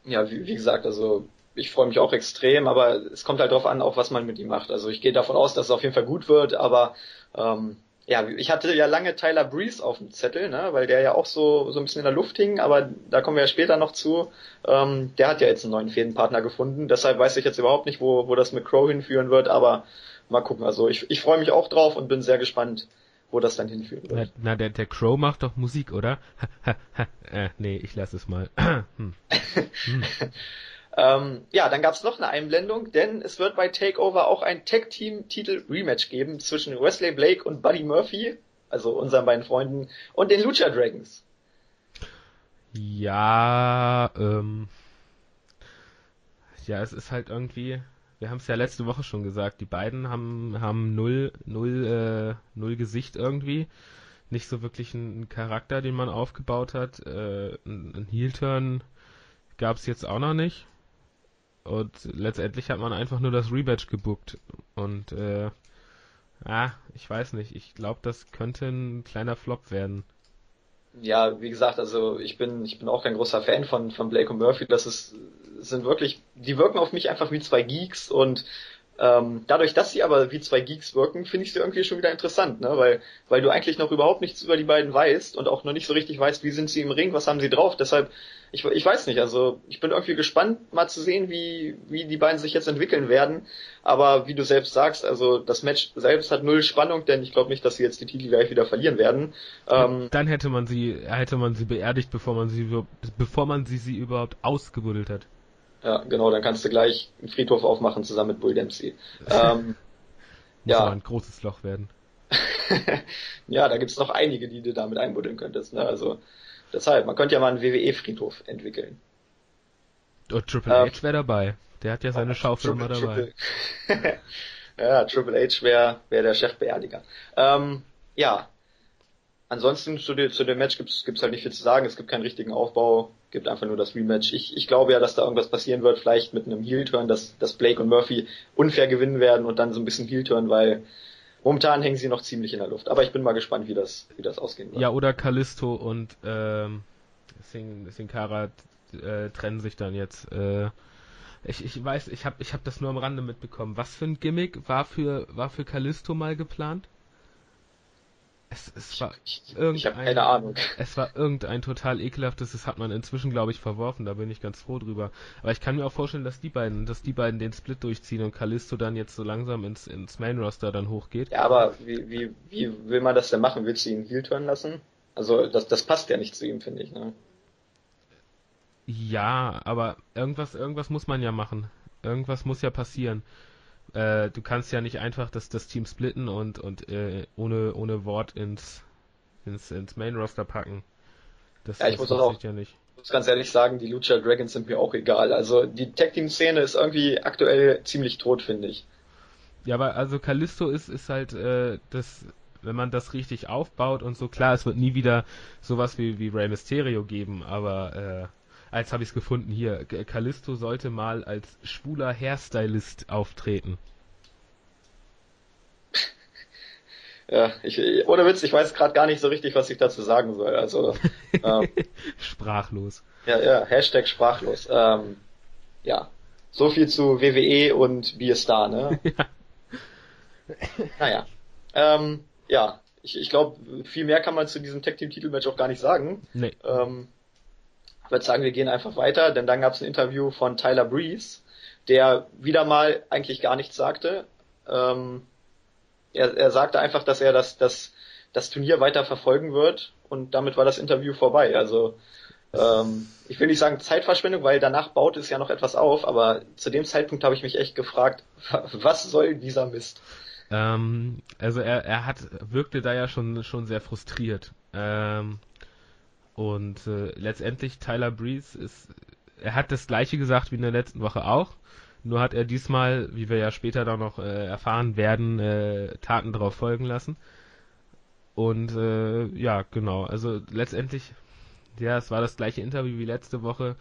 Ja, wie, wie gesagt, also ich freue mich auch extrem, aber es kommt halt darauf an, auch was man mit ihm macht. Also ich gehe davon aus, dass es auf jeden Fall gut wird, aber ähm, ja, ich hatte ja lange Tyler Breeze auf dem Zettel, ne, weil der ja auch so so ein bisschen in der Luft hing, aber da kommen wir ja später noch zu. Ähm, der hat ja jetzt einen neuen Fädenpartner gefunden, deshalb weiß ich jetzt überhaupt nicht, wo wo das mit Crow hinführen wird, aber mal gucken. Also ich ich freue mich auch drauf und bin sehr gespannt, wo das dann hinführen wird. Na, na der der Crow macht doch Musik, oder? äh, nee, ich lasse es mal. hm. Hm. Ähm, ja, dann gab's noch eine Einblendung, denn es wird bei Takeover auch ein Tag-Team-Titel-Rematch geben zwischen Wesley Blake und Buddy Murphy, also unseren beiden Freunden, und den Lucha Dragons. Ja, ähm, ja, es ist halt irgendwie, wir haben es ja letzte Woche schon gesagt, die beiden haben haben null null äh, null Gesicht irgendwie, nicht so wirklich einen Charakter, den man aufgebaut hat. Äh, ein Heel-Turn gab's jetzt auch noch nicht. Und letztendlich hat man einfach nur das Rematch gebuckt. Und äh, ah, ich weiß nicht. Ich glaube, das könnte ein kleiner Flop werden. Ja, wie gesagt, also ich bin ich bin auch kein großer Fan von von Blake und Murphy. Das ist sind wirklich, die wirken auf mich einfach wie zwei Geeks und ähm, dadurch, dass sie aber wie zwei Geeks wirken, finde ich sie irgendwie schon wieder interessant, ne? Weil, weil du eigentlich noch überhaupt nichts über die beiden weißt und auch noch nicht so richtig weißt, wie sind sie im Ring, was haben sie drauf. Deshalb, ich, ich weiß nicht, also ich bin irgendwie gespannt, mal zu sehen, wie, wie die beiden sich jetzt entwickeln werden. Aber wie du selbst sagst, also das Match selbst hat null Spannung, denn ich glaube nicht, dass sie jetzt die Titel gleich wieder verlieren werden. Ähm, Dann hätte man sie, hätte man sie beerdigt, bevor man sie, bevor man sie, sie überhaupt ausgebuddelt hat. Ja, genau, dann kannst du gleich einen Friedhof aufmachen zusammen mit Bull Dempsey. Ähm, Muss ja. ein großes Loch werden. ja, da gibt's noch einige, die du damit einbuddeln könntest. Ne? Also deshalb, man könnte ja mal einen WWE-Friedhof entwickeln. Und Triple ähm, H wäre dabei. Der hat ja seine Schaufel immer dabei. ja, Triple H wäre wär der Chefbeerdiger. Ähm, ja, ansonsten zu, dem, zu dem Match gibt's gibt's halt nicht viel zu sagen. Es gibt keinen richtigen Aufbau gibt einfach nur das Rematch. Ich, ich glaube ja, dass da irgendwas passieren wird, vielleicht mit einem Heel-Turn, dass, dass Blake und Murphy unfair gewinnen werden und dann so ein bisschen Heel-Turn, weil momentan hängen sie noch ziemlich in der Luft. Aber ich bin mal gespannt, wie das, wie das ausgehen wird. Ja, oder Callisto und ähm, Sin, Cara äh, trennen sich dann jetzt. Äh, ich, ich weiß, ich habe ich hab das nur am Rande mitbekommen. Was für ein Gimmick war für, war für Callisto mal geplant? Es, es war ich, ich, ich habe keine Ahnung. Es war irgendein total ekelhaftes, das hat man inzwischen, glaube ich, verworfen, da bin ich ganz froh drüber. Aber ich kann mir auch vorstellen, dass die beiden, dass die beiden den Split durchziehen und Callisto dann jetzt so langsam ins, ins Main Roster dann hochgeht. Ja, aber wie, wie, wie will man das denn machen? Willst du ihn Heel turn lassen? Also das, das passt ja nicht zu ihm, finde ich, ne? Ja, aber irgendwas, irgendwas muss man ja machen. Irgendwas muss ja passieren äh, du kannst ja nicht einfach das, das Team splitten und, und äh, ohne, ohne Wort ins, ins, ins Main Roster packen. Das, ja, ich das muss auch, ja nicht. muss ganz ehrlich sagen, die Lucha Dragons sind mir auch egal. Also die Tag Team Szene ist irgendwie aktuell ziemlich tot, finde ich. Ja, aber also Callisto ist, ist halt äh, das, wenn man das richtig aufbaut und so, klar, es wird nie wieder sowas wie, wie Rey Mysterio geben, aber äh, als habe ich es gefunden hier. Callisto sollte mal als schwuler Hairstylist auftreten. Ja, ich, ohne Witz, ich weiß gerade gar nicht so richtig, was ich dazu sagen soll. Also ähm, sprachlos. Ja, ja, Hashtag sprachlos. Ähm, ja, so viel zu WWE und Bierstar, ne? ja. Naja, ähm, ja, ich, ich glaube, viel mehr kann man zu diesem Tag Team Titelmatch auch gar nicht sagen. Nee. Ähm, ich würde sagen, wir gehen einfach weiter, denn dann gab es ein Interview von Tyler Breeze, der wieder mal eigentlich gar nichts sagte. Ähm, er, er sagte einfach, dass er das, das, das Turnier weiter verfolgen wird und damit war das Interview vorbei. Also ähm, ich will nicht sagen Zeitverschwendung, weil danach baut es ja noch etwas auf, aber zu dem Zeitpunkt habe ich mich echt gefragt, was soll dieser Mist? Ähm, also er, er hat wirkte da ja schon schon sehr frustriert. Ähm, und äh, letztendlich Tyler Breeze ist, er hat das gleiche gesagt wie in der letzten Woche auch. Nur hat er diesmal, wie wir ja später dann noch äh, erfahren werden, äh, Taten darauf folgen lassen. Und äh, ja, genau. Also letztendlich, ja, es war das gleiche Interview wie letzte Woche.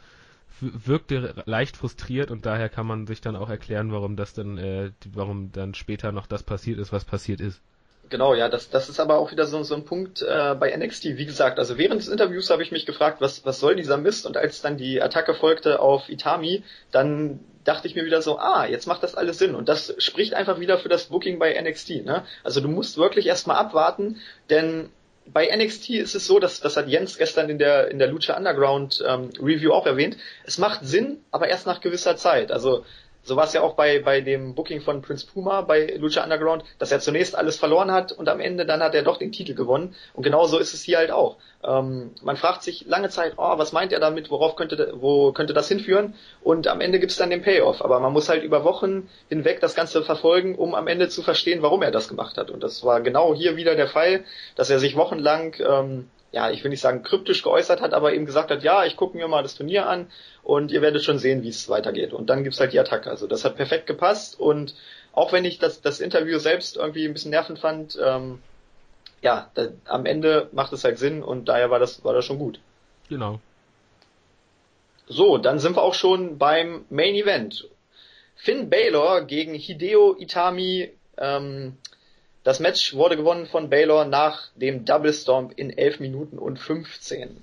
Wirkte leicht frustriert und daher kann man sich dann auch erklären, warum das dann, äh, warum dann später noch das passiert ist, was passiert ist. Genau, ja, das, das ist aber auch wieder so, so ein Punkt äh, bei NXT. Wie gesagt, also während des Interviews habe ich mich gefragt, was, was soll dieser Mist? Und als dann die Attacke folgte auf Itami, dann dachte ich mir wieder so, ah, jetzt macht das alles Sinn. Und das spricht einfach wieder für das Booking bei NXT. Ne? Also du musst wirklich erstmal abwarten, denn bei NXT ist es so, dass das hat Jens gestern in der in der Lucha Underground ähm, Review auch erwähnt. Es macht Sinn, aber erst nach gewisser Zeit. Also so war es ja auch bei, bei dem Booking von Prince Puma bei Lucha Underground, dass er zunächst alles verloren hat und am Ende dann hat er doch den Titel gewonnen. Und genau so ist es hier halt auch. Ähm, man fragt sich lange Zeit, oh, was meint er damit, worauf könnte, wo könnte das hinführen? Und am Ende gibt's dann den Payoff. Aber man muss halt über Wochen hinweg das Ganze verfolgen, um am Ende zu verstehen, warum er das gemacht hat. Und das war genau hier wieder der Fall, dass er sich wochenlang ähm, ja, ich will nicht sagen kryptisch geäußert hat, aber eben gesagt hat, ja, ich gucke mir mal das Turnier an und ihr werdet schon sehen, wie es weitergeht. Und dann gibt's halt die Attacke. Also das hat perfekt gepasst und auch wenn ich das, das Interview selbst irgendwie ein bisschen nervend fand, ähm, ja, da, am Ende macht es halt Sinn und daher war das, war das schon gut. Genau. So, dann sind wir auch schon beim Main Event. Finn Baylor gegen Hideo Itami ähm, das Match wurde gewonnen von Baylor nach dem Double Stomp in 11 Minuten und 15.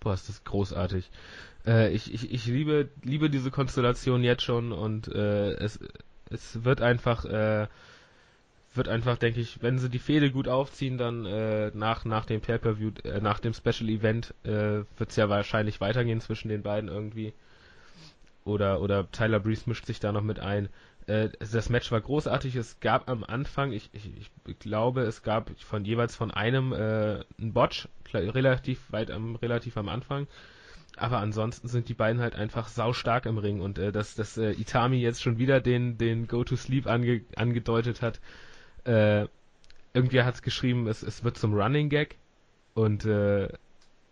Boah, ist das großartig. Äh, ich, ich, ich liebe, liebe diese Konstellation jetzt schon und äh, es, es wird einfach, äh, wird einfach, denke ich, wenn sie die Fehde gut aufziehen, dann äh, nach, nach dem Pay-Per-View, äh, nach dem Special Event, äh, wird es ja wahrscheinlich weitergehen zwischen den beiden irgendwie. Oder, oder Tyler Breeze mischt sich da noch mit ein. Äh, das Match war großartig. Es gab am Anfang, ich, ich, ich glaube, es gab von jeweils von einem äh, einen Botch, relativ weit am, relativ am Anfang. Aber ansonsten sind die beiden halt einfach saustark im Ring und äh, dass, dass äh, Itami jetzt schon wieder den, den Go-to-Sleep ange, angedeutet hat. Äh, irgendwie hat es geschrieben, es, es wird zum Running Gag und äh,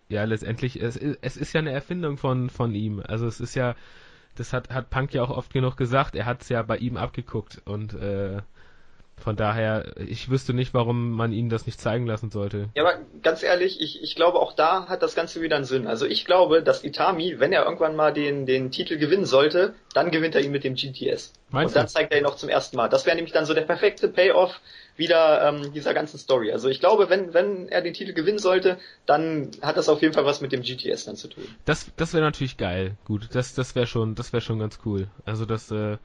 ja, letztendlich, es, es ist ja eine Erfindung von, von ihm. Also es ist ja, das hat, hat Punk ja auch oft genug gesagt. Er hat es ja bei ihm abgeguckt und äh, von daher, ich wüsste nicht, warum man ihn das nicht zeigen lassen sollte. Ja, aber ganz ehrlich, ich, ich glaube, auch da hat das Ganze wieder einen Sinn. Also ich glaube, dass Itami, wenn er irgendwann mal den, den Titel gewinnen sollte, dann gewinnt er ihn mit dem GTS. Meinst und dann du? zeigt er ihn noch zum ersten Mal. Das wäre nämlich dann so der perfekte Payoff wieder ähm, dieser ganzen Story. Also ich glaube, wenn, wenn er den Titel gewinnen sollte, dann hat das auf jeden Fall was mit dem GTS dann zu tun. Das, das wäre natürlich geil. Gut, das, das wäre schon, das wäre schon ganz cool. Also das, äh,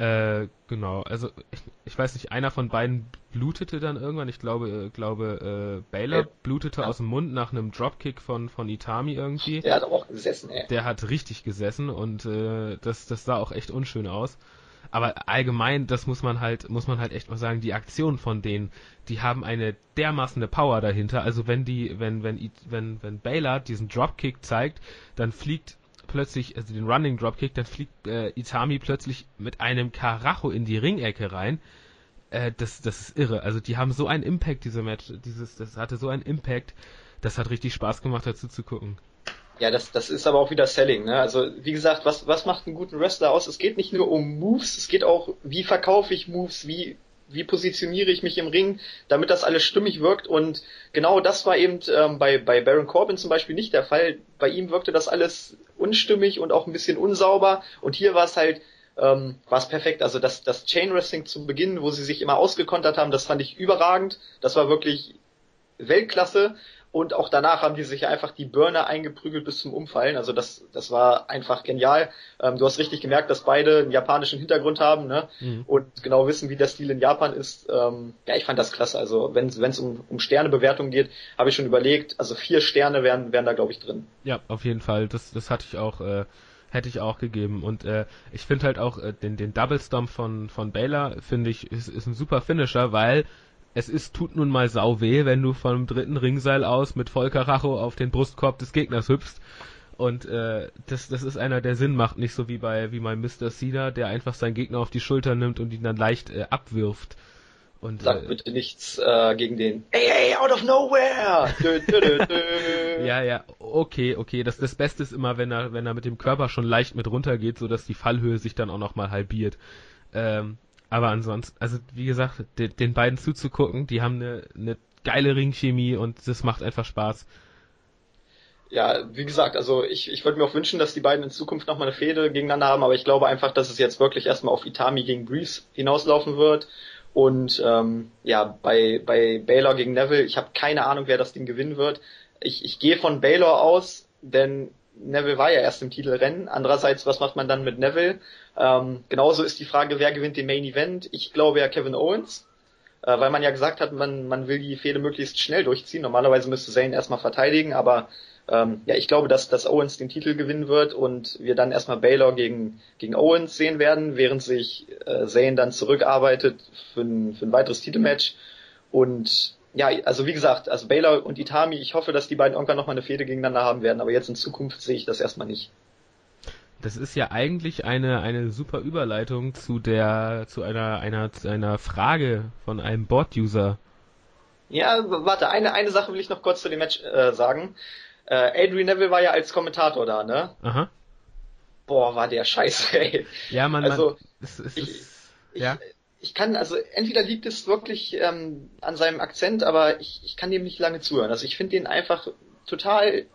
äh, genau. Also ich, ich weiß nicht, einer von beiden blutete dann irgendwann. Ich glaube, äh, glaube äh, Baylor blutete ja. aus dem Mund nach einem Dropkick von von Itami irgendwie. Der hat auch gesessen. Ey. Der hat richtig gesessen und äh, das, das sah auch echt unschön aus. Aber allgemein, das muss man halt, muss man halt echt mal sagen, die Aktionen von denen, die haben eine dermaßen Power dahinter. Also wenn die, wenn, wenn, wenn, wenn Baylor diesen Dropkick zeigt, dann fliegt plötzlich, also den Running Dropkick, dann fliegt äh, Itami plötzlich mit einem Karacho in die Ringecke rein. Äh, das, das ist irre. Also die haben so einen Impact, diese Match, dieses, das hatte so einen Impact, das hat richtig Spaß gemacht, dazu zu gucken. Ja, das, das ist aber auch wieder Selling. Ne? Also wie gesagt, was, was macht einen guten Wrestler aus? Es geht nicht nur um Moves, es geht auch, wie verkaufe ich Moves, wie, wie positioniere ich mich im Ring, damit das alles stimmig wirkt. Und genau das war eben ähm, bei, bei Baron Corbin zum Beispiel nicht der Fall. Bei ihm wirkte das alles unstimmig und auch ein bisschen unsauber. Und hier war es halt ähm, war es perfekt. Also das, das Chain Wrestling zu Beginn, wo sie sich immer ausgekontert haben, das fand ich überragend. Das war wirklich Weltklasse. Und auch danach haben die sich einfach die Burner eingeprügelt bis zum Umfallen. Also das, das war einfach genial. Ähm, du hast richtig gemerkt, dass beide einen japanischen Hintergrund haben ne? Mhm. und genau wissen, wie der Stil in Japan ist. Ähm, ja, ich fand das klasse. Also wenn es um, um Sternebewertung geht, habe ich schon überlegt. Also vier Sterne wären, wären da, glaube ich, drin. Ja, auf jeden Fall. Das, das hatte ich auch. Äh hätte ich auch gegeben. Und äh, ich finde halt auch äh, den, den Double Stomp von, von Baylor, finde ich, ist, ist ein super Finisher, weil es ist, tut nun mal sau weh, wenn du vom dritten Ringseil aus mit Vollkaracho auf den Brustkorb des Gegners hüpfst. Und äh, das, das ist einer, der Sinn macht, nicht so wie bei wie mein Mr. Cena, der einfach seinen Gegner auf die Schulter nimmt und ihn dann leicht äh, abwirft. Und, Sag äh, bitte nichts äh, gegen den Ey, ey, out of nowhere! dö, dö, dö, dö. Ja, ja, okay, okay. Das, das Beste ist immer, wenn er, wenn er mit dem Körper schon leicht mit runtergeht, so dass die Fallhöhe sich dann auch nochmal halbiert. Ähm, aber ansonsten, also wie gesagt, de, den beiden zuzugucken, die haben eine, eine geile Ringchemie und das macht einfach Spaß. Ja, wie gesagt, also ich, ich würde mir auch wünschen, dass die beiden in Zukunft nochmal eine Fehde gegeneinander haben, aber ich glaube einfach, dass es jetzt wirklich erstmal auf Itami gegen Breeze hinauslaufen wird. Und ähm, ja, bei, bei Baylor gegen Neville, ich habe keine Ahnung, wer das Ding gewinnen wird. Ich, ich gehe von Baylor aus, denn Neville war ja erst im Titelrennen. Andererseits, was macht man dann mit Neville? Ähm, genauso ist die Frage, wer gewinnt den Main Event? Ich glaube ja Kevin Owens, äh, weil man ja gesagt hat, man, man will die Fehde möglichst schnell durchziehen. Normalerweise müsste Zayn erstmal verteidigen, aber ähm, ja, ich glaube, dass, dass Owens den Titel gewinnen wird und wir dann erstmal Baylor gegen, gegen Owens sehen werden, während sich äh, Zayn dann zurückarbeitet für ein, für ein weiteres Titelmatch. Und ja, also wie gesagt, also Baylor und Itami, ich hoffe, dass die beiden irgendwann nochmal eine Fehde gegeneinander haben werden, aber jetzt in Zukunft sehe ich das erstmal nicht. Das ist ja eigentlich eine, eine super Überleitung zu der, zu einer, einer, zu einer Frage von einem Board-User. Ja, warte, eine, eine Sache will ich noch kurz zu dem Match äh, sagen. Äh, Adrian Neville war ja als Kommentator da, ne? Aha. Boah, war der scheiße, ey. Ja, man, Also, man, es, es ich- ist, Ich, ja. ich kann, also entweder liegt es wirklich ähm, an seinem Akzent, aber ich, ich kann dem nicht lange zuhören. Also ich finde den einfach total.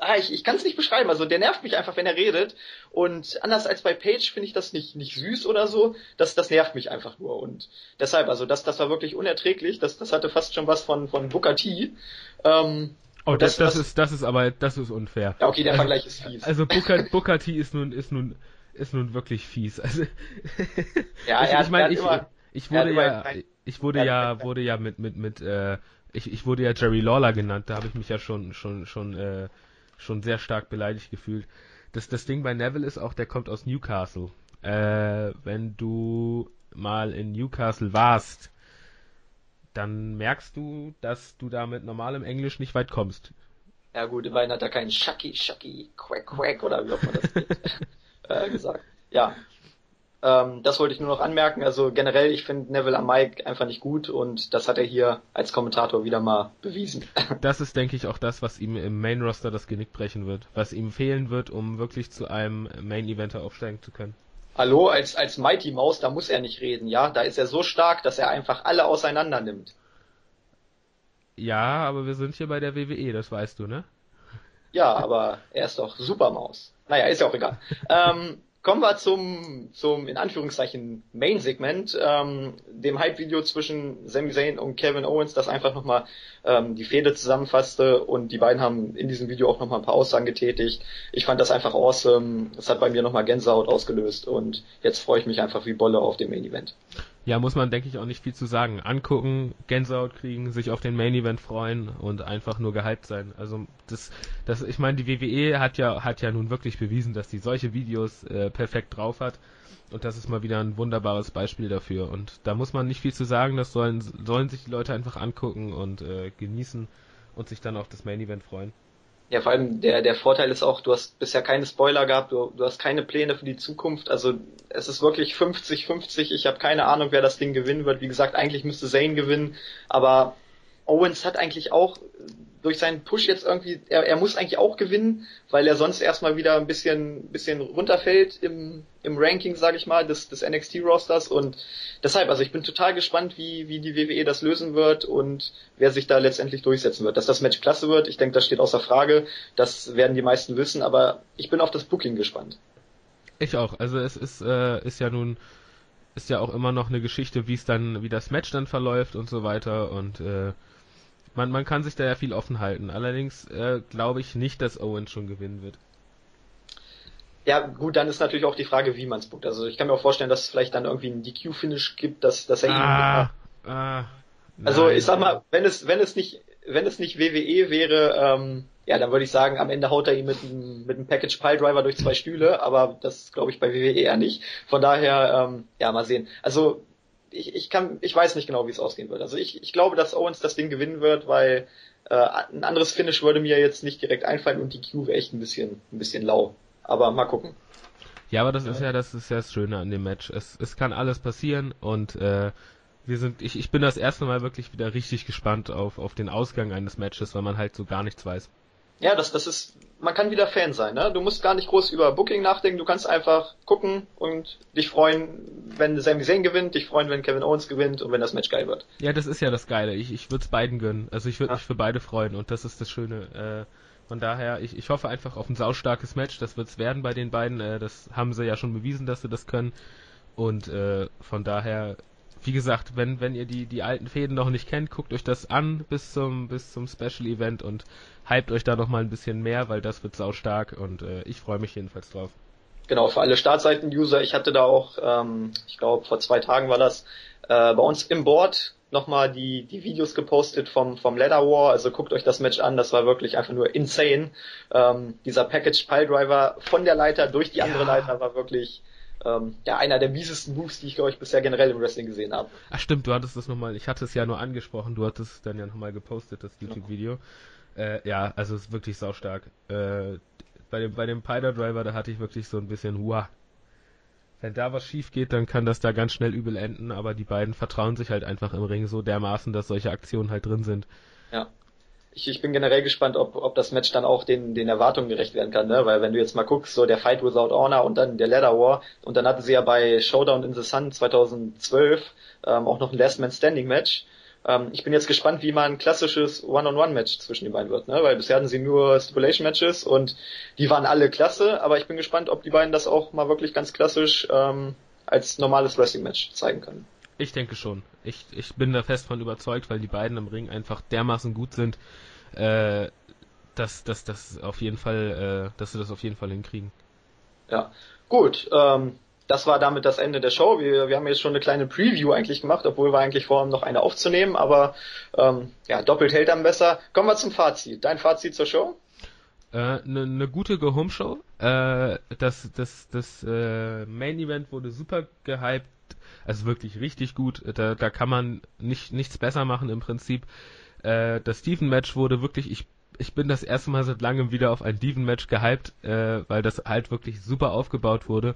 Ah, ich, ich kann es nicht beschreiben. Also der nervt mich einfach, wenn er redet. Und anders als bei Page finde ich das nicht, nicht süß oder so. Das, das nervt mich einfach nur. Und deshalb, also das, das war wirklich unerträglich. Das, das hatte fast schon was von, von Booker T. Ähm, Oh, das, das- das, ist, das ist aber, das ist unfair. ja, okay, der Also- Vergleich ist fies. Also Booker, Booker T ist nun, ist nun, ist nun wirklich fies. Also, ja, ich, er ich meine, ich, immer- ich wurde ja, kein- ich wurde ja, wurde ja mit, mit, mit, äh, ich, ich wurde ja Jerry Lawler genannt. Da habe ich mich ja schon, schon, schon, äh, schon sehr stark beleidigt gefühlt. Das, das Ding bei Neville ist auch, der kommt aus Newcastle. Äh, wenn du mal in Newcastle warst, dann merkst du, dass du da mit normalem Englisch nicht weit kommst. Ja gut, immerhin hat er keinen Shucky, Shucky, Quack, Quack oder wie auch immer das geht, äh, gesagt. Ja. Ähm, das wollte ich nur noch anmerken. Also generell, ich finde Neville am Mic einfach nicht gut und das hat er hier als Kommentator wieder mal bewiesen. Das ist, denke ich, auch das, was ihm im Main Roster das Genick brechen wird. Was ihm fehlen wird, um wirklich zu einem Main Eventer aufsteigen zu können. Hallo, als, als Mighty Mouse, da muss er nicht reden, ja? Da ist er so stark, dass er einfach alle auseinander nimmt. Ja, aber wir sind hier bei der WWE, das weißt du, ne? Ja, aber er ist doch Supermaus. Naja, ist ja auch egal. Ähm, kommen wir zum, zum in Anführungszeichen Main-Segment, ähm, dem Hype-Video zwischen Sami Zayn und Kevin Owens, das einfach nochmal ähm, die Fehde zusammenfasste und die beiden haben in diesem Video auch nochmal ein paar Aussagen getätigt. Ich fand das einfach awesome. Das hat bei mir nochmal Gänsehaut ausgelöst und jetzt freue ich mich einfach wie Bolle auf dem Main-Event. Ja, muss man, denke ich, auch nicht viel zu sagen. Angucken, Gänsehaut kriegen, sich auf den Main Event freuen und einfach nur gehypt sein. Also das, das, ich meine, die WWE hat ja, hat ja nun wirklich bewiesen, dass die solche Videos äh, perfekt drauf hat. Und das ist mal wieder ein wunderbares Beispiel dafür. Und da muss man nicht viel zu sagen, das sollen, sollen sich die Leute einfach angucken und äh, genießen und sich dann auf das Main Event freuen. Ja, vor allem der, der Vorteil ist auch, du hast bisher keine Spoiler gehabt, du, du hast keine Pläne für die Zukunft. Also es ist wirklich 50-50. Ich habe keine Ahnung, wer das Ding gewinnen wird. Wie gesagt, eigentlich müsste Zayn gewinnen, aber Owens hat eigentlich auch durch seinen Push jetzt irgendwie, er, er muss eigentlich auch gewinnen, weil er sonst erstmal wieder ein bisschen, bisschen runterfällt im, im Ranking, sage ich mal, des, des NXT-Rosters und deshalb, also ich bin total gespannt, wie, wie die WWE das lösen wird und wer sich da letztendlich durchsetzen wird. Dass das Match klasse wird, ich denke, das steht außer Frage, das werden die meisten wissen, aber ich bin auf das Booking gespannt. Ich auch. Also es ist, äh, ist ja nun, ist ja auch immer noch eine Geschichte, wie es dann, wie das Match dann verläuft und so weiter und äh, man, man kann sich da ja viel offen halten. Allerdings äh, glaube ich nicht, dass Owen schon gewinnen wird. Ja, gut, dann ist natürlich auch die Frage, wie man es bookt. Also ich kann mir auch vorstellen, dass es vielleicht dann irgendwie einen DQ-Finish gibt, dass, dass er ihn Ah, ah, Also nein. ich sag mal, wenn es wenn es nicht wenn es nicht WWE wäre, ähm, ja, dann würde ich sagen, am Ende haut er ihn mit einem mit einem Package Pile Driver durch zwei Stühle, aber das glaube ich bei WWE eher nicht. Von daher, ähm, ja, mal sehen. Also ich, ich kann, ich weiß nicht genau, wie es ausgehen wird. Also ich, ich glaube, dass Owens das Ding gewinnen wird, weil äh, ein anderes Finish würde mir jetzt nicht direkt einfallen und die Q wäre echt ein bisschen, ein bisschen lau. Aber mal gucken. Ja, aber das ist ja das ist ja das Schöne an dem Match. Es, es kann alles passieren und äh, wir sind, ich, ich bin das erste Mal wirklich wieder richtig gespannt auf, auf den Ausgang eines Matches, weil man halt so gar nichts weiß. Ja, das, das ist, man kann wieder Fan sein, ne? Du musst gar nicht groß über Booking nachdenken, du kannst einfach gucken und dich freuen, wenn Sami Zayn gewinnt, dich freuen, wenn Kevin Owens gewinnt und wenn das Match geil wird. Ja, das ist ja das Geile. Ich, ich würde es beiden gönnen. Also ich würde mich für beide freuen und das ist das Schöne. Äh, von daher, ich, ich hoffe einfach auf ein saustarkes Match. Das wird's werden bei den beiden. Äh, das haben sie ja schon bewiesen, dass sie das können. Und äh, von daher wie gesagt, wenn, wenn ihr die, die alten Fäden noch nicht kennt, guckt euch das an bis zum, bis zum Special Event und hypt euch da noch mal ein bisschen mehr, weil das wird sau stark und äh, ich freue mich jedenfalls drauf. Genau, für alle Startseiten-User, ich hatte da auch, ähm, ich glaube vor zwei Tagen war das, äh, bei uns im Board nochmal die, die Videos gepostet vom, vom Ladder War, also guckt euch das Match an, das war wirklich einfach nur insane. Ähm, dieser Package Pile Driver von der Leiter durch die andere ja. Leiter war wirklich ähm, ja, einer der miesesten Moves, die ich, glaube ich, bisher generell im Wrestling gesehen habe. Ach stimmt, du hattest das nochmal, ich hatte es ja nur angesprochen, du hattest es dann ja nochmal gepostet, das YouTube-Video. Äh, ja, also ist wirklich saustark. Äh, bei dem, bei dem Pider Driver, da hatte ich wirklich so ein bisschen, huah. Wenn da was schief geht, dann kann das da ganz schnell übel enden, aber die beiden vertrauen sich halt einfach im Ring so dermaßen, dass solche Aktionen halt drin sind. Ja ich, ich bin generell gespannt, ob, ob das Match dann auch den, den Erwartungen gerecht werden kann, ne? Weil wenn du jetzt mal guckst, so der Fight Without Honor und dann der Leather War und dann hatten sie ja bei Showdown in the Sun 2012 ähm, auch noch ein Last Man Standing Match. Ähm, ich bin jetzt gespannt, wie man ein klassisches One-on-One-Match zwischen den beiden wird, ne? Weil bisher hatten sie nur Stipulation-Matches und die waren alle klasse, aber ich bin gespannt, ob die beiden das auch mal wirklich ganz klassisch ähm, als normales Wrestling-Match zeigen können. Ich denke schon. Ich, ich bin da fest von überzeugt, weil die beiden im Ring einfach dermaßen gut sind, äh, dass, dass, dass auf jeden Fall, äh, dass sie das auf jeden Fall hinkriegen. Ja, gut. Ähm, das war damit das Ende der Show. Wir, wir haben jetzt schon eine kleine Preview eigentlich gemacht, obwohl wir eigentlich vorhaben, noch eine aufzunehmen, aber ähm, ja, doppelt hält dann besser. Kommen wir zum Fazit. Dein Fazit zur Show? Eine äh, ne, ne gute Go-Home-Show. Äh, das das, das äh, Main-Event wurde super gehypt also wirklich richtig gut. Da, da kann man nicht, nichts besser machen im Prinzip. Äh, das Steven-Match wurde wirklich, ich, ich bin das erste Mal seit langem wieder auf ein Steven-Match gehypt, äh, weil das halt wirklich super aufgebaut wurde.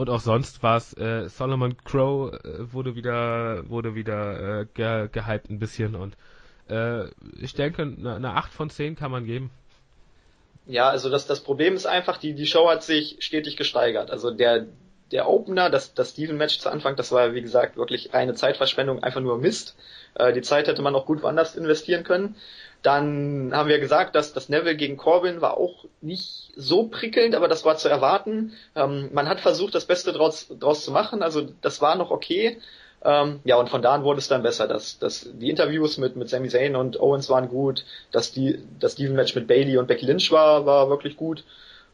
Und auch sonst war es, äh, Solomon Crow äh, wurde wieder, wurde wieder äh, ge, gehypt ein bisschen und äh, ich denke, eine, eine 8 von 10 kann man geben. Ja, also das, das Problem ist einfach, die, die Show hat sich stetig gesteigert. Also der, der Opener, das, das Steven-Match zu Anfang, das war wie gesagt wirklich reine Zeitverschwendung, einfach nur Mist. Äh, die Zeit hätte man auch gut woanders investieren können. Dann haben wir gesagt, dass das Neville gegen Corbin war auch nicht so prickelnd, aber das war zu erwarten. Ähm, man hat versucht, das Beste draus, draus zu machen, also das war noch okay. Ähm, ja, und von da an wurde es dann besser. Das, das, die Interviews mit, mit Sami Zayn und Owens waren gut. Das, die, das Steven-Match mit Bailey und Becky Lynch war, war wirklich gut.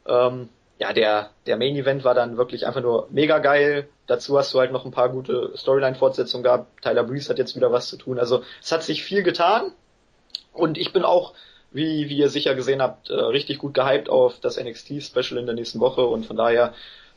Ähm, ja, der, der Main Event war dann wirklich einfach nur mega geil. Dazu hast du halt noch ein paar gute Storyline-Fortsetzungen gehabt. Tyler Breeze hat jetzt wieder was zu tun. Also es hat sich viel getan. Und ich bin auch, wie, wie ihr sicher gesehen habt, äh, richtig gut gehypt auf das NXT-Special in der nächsten Woche. Und von daher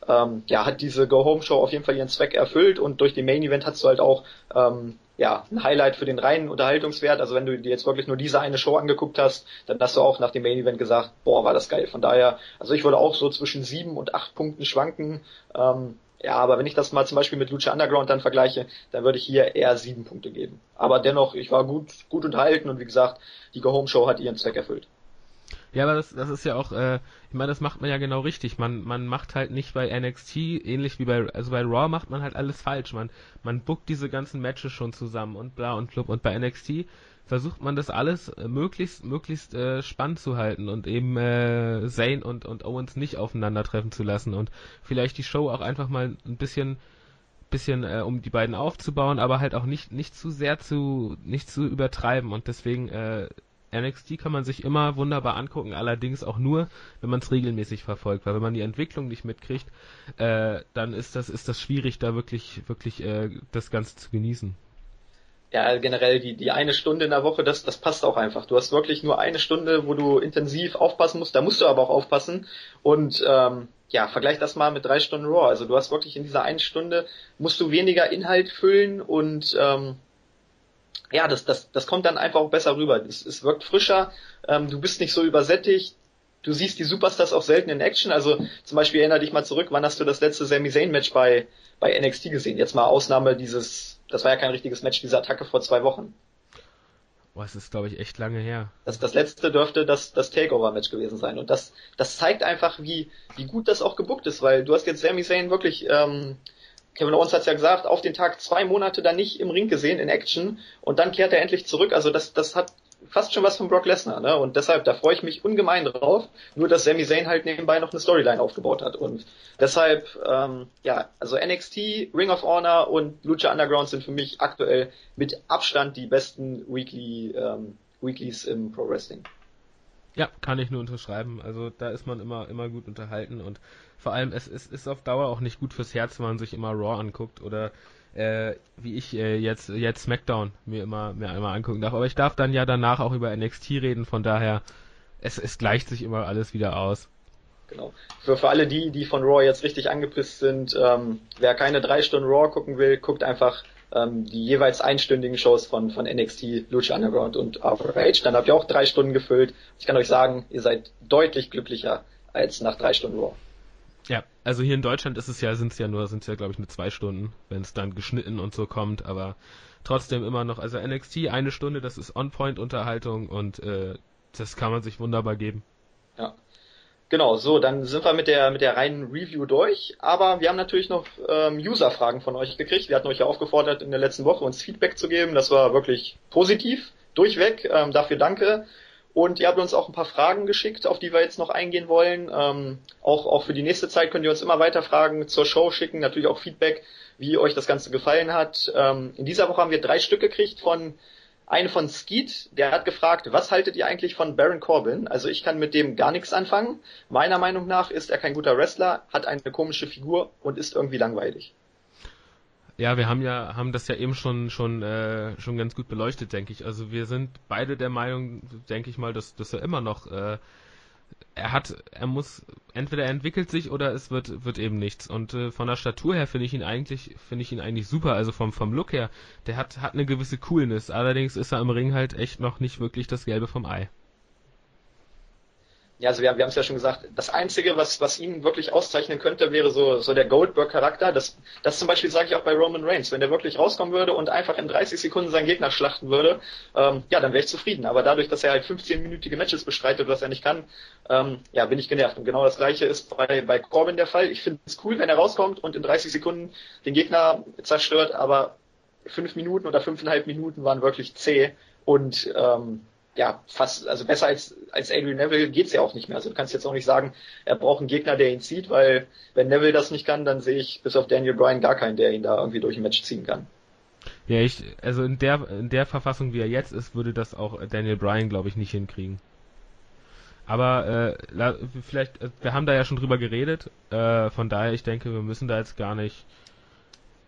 ähm, ja, hat diese Go-Home-Show auf jeden Fall ihren Zweck erfüllt. Und durch den Main Event hast du halt auch ähm, ja, ein Highlight für den reinen Unterhaltungswert. Also wenn du dir jetzt wirklich nur diese eine Show angeguckt hast, dann hast du auch nach dem Main Event gesagt, boah, war das geil. Von daher, also ich würde auch so zwischen sieben und acht Punkten schwanken. Ähm, ja, aber wenn ich das mal zum Beispiel mit Lucha Underground dann vergleiche, dann würde ich hier eher sieben Punkte geben. Aber dennoch, ich war gut, gut unterhalten und wie gesagt, die Go Home Show hat ihren Zweck erfüllt. Ja, aber das, das ist ja auch, äh, ich meine, das macht man ja genau richtig. Man, man macht halt nicht bei NXT, ähnlich wie bei, also bei Raw macht man halt alles falsch. Man, man bookt diese ganzen Matches schon zusammen und bla und blub. Und bei NXT versucht man das alles äh, möglichst, möglichst äh, spannend zu halten und eben äh, Zane und, und Owens nicht aufeinandertreffen zu lassen und vielleicht die Show auch einfach mal ein bisschen bisschen äh, um die beiden aufzubauen, aber halt auch nicht nicht zu sehr zu nicht zu übertreiben und deswegen äh, NXT kann man sich immer wunderbar angucken, allerdings auch nur, wenn man es regelmäßig verfolgt, weil wenn man die Entwicklung nicht mitkriegt, äh, dann ist das ist das schwierig, da wirklich wirklich äh, das Ganze zu genießen. Ja, generell die die eine Stunde in der Woche, das das passt auch einfach. Du hast wirklich nur eine Stunde, wo du intensiv aufpassen musst. Da musst du aber auch aufpassen und ähm, ja, vergleich das mal mit drei Stunden Raw. Also du hast wirklich in dieser einen Stunde, musst du weniger Inhalt füllen und ähm, ja, das, das, das kommt dann einfach auch besser rüber. Es, es wirkt frischer, ähm, du bist nicht so übersättigt, du siehst die Superstars auch selten in Action. Also zum Beispiel erinnere dich mal zurück, wann hast du das letzte Sami Zayn Match bei, bei NXT gesehen? Jetzt mal Ausnahme dieses, das war ja kein richtiges Match, diese Attacke vor zwei Wochen. Boah, es ist, glaube ich, echt lange her. Das, das letzte dürfte das, das Takeover-Match gewesen sein. Und das, das zeigt einfach, wie, wie gut das auch gebuckt ist, weil du hast jetzt Sami Zayn wirklich, ähm, Kevin Owens hat ja gesagt, auf den Tag zwei Monate dann nicht im Ring gesehen in Action und dann kehrt er endlich zurück. Also das, das hat fast schon was von Brock Lesnar, ne? Und deshalb, da freue ich mich ungemein drauf. Nur, dass Sami Zayn halt nebenbei noch eine Storyline aufgebaut hat. Und deshalb, ähm, ja, also NXT, Ring of Honor und Lucha Underground sind für mich aktuell mit Abstand die besten Weekly, ähm, Weeklies im Pro Wrestling. Ja, kann ich nur unterschreiben. Also da ist man immer, immer gut unterhalten und vor allem es, es ist auf Dauer auch nicht gut fürs Herz, wenn man sich immer Raw anguckt oder äh, wie ich äh, jetzt jetzt SmackDown mir immer mir einmal angucken darf. Aber ich darf dann ja danach auch über NXT reden, von daher es, es gleicht sich immer alles wieder aus. Genau. Für, für alle die, die von Raw jetzt richtig angepisst sind, ähm, wer keine drei Stunden Raw gucken will, guckt einfach ähm, die jeweils einstündigen Shows von, von NXT, Lucha Underground und ROH. Dann habt ihr auch drei Stunden gefüllt. Ich kann euch sagen, ihr seid deutlich glücklicher als nach drei Stunden Raw. Ja, also hier in Deutschland ist es ja, sind es ja nur, sind es ja glaube ich nur zwei Stunden, wenn es dann geschnitten und so kommt, aber trotzdem immer noch, also NXT eine Stunde, das ist On-Point-Unterhaltung und äh, das kann man sich wunderbar geben. Ja. Genau, so, dann sind wir mit der mit der reinen Review durch, aber wir haben natürlich noch ähm, User-Fragen von euch gekriegt. Wir hatten euch ja aufgefordert, in der letzten Woche uns Feedback zu geben. Das war wirklich positiv, durchweg. Ähm, dafür danke. Und ihr habt uns auch ein paar Fragen geschickt, auf die wir jetzt noch eingehen wollen. Ähm, auch, auch für die nächste Zeit könnt ihr uns immer weiter Fragen zur Show schicken, natürlich auch Feedback, wie euch das Ganze gefallen hat. Ähm, in dieser Woche haben wir drei Stück gekriegt von eine von Skeet, der hat gefragt, was haltet ihr eigentlich von Baron Corbin? Also ich kann mit dem gar nichts anfangen. Meiner Meinung nach ist er kein guter Wrestler, hat eine komische Figur und ist irgendwie langweilig. Ja, wir haben ja, haben das ja eben schon, schon, äh, schon ganz gut beleuchtet, denke ich. Also wir sind beide der Meinung, denke ich mal, dass, dass er immer noch, äh, er hat, er muss, entweder er entwickelt sich oder es wird, wird eben nichts. Und äh, von der Statur her finde ich ihn eigentlich, finde ich ihn eigentlich super. Also vom, vom Look her, der hat, hat eine gewisse Coolness. Allerdings ist er im Ring halt echt noch nicht wirklich das Gelbe vom Ei. Ja, also wir, wir haben es ja schon gesagt, das Einzige, was, was ihn wirklich auszeichnen könnte, wäre so, so der Goldberg-Charakter. Das, das zum Beispiel sage ich auch bei Roman Reigns. Wenn der wirklich rauskommen würde und einfach in 30 Sekunden seinen Gegner schlachten würde, ähm, ja, dann wäre ich zufrieden. Aber dadurch, dass er halt 15-minütige Matches bestreitet, was er nicht kann, ähm, ja, bin ich genervt. Und genau das gleiche ist bei, bei Corbin der Fall. Ich finde es cool, wenn er rauskommt und in 30 Sekunden den Gegner zerstört, aber fünf Minuten oder fünfeinhalb Minuten waren wirklich zäh und ähm, ja, fast, also besser als, als Adrian Neville geht's ja auch nicht mehr. Also du kannst jetzt auch nicht sagen, er braucht einen Gegner, der ihn zieht, weil wenn Neville das nicht kann, dann sehe ich bis auf Daniel Bryan gar keinen, der ihn da irgendwie durch ein Match ziehen kann. Ja, ich, also in der, in der Verfassung, wie er jetzt ist, würde das auch Daniel Bryan, glaube ich, nicht hinkriegen. Aber äh, vielleicht, äh, wir haben da ja schon drüber geredet, äh, von daher, ich denke, wir müssen da jetzt gar nicht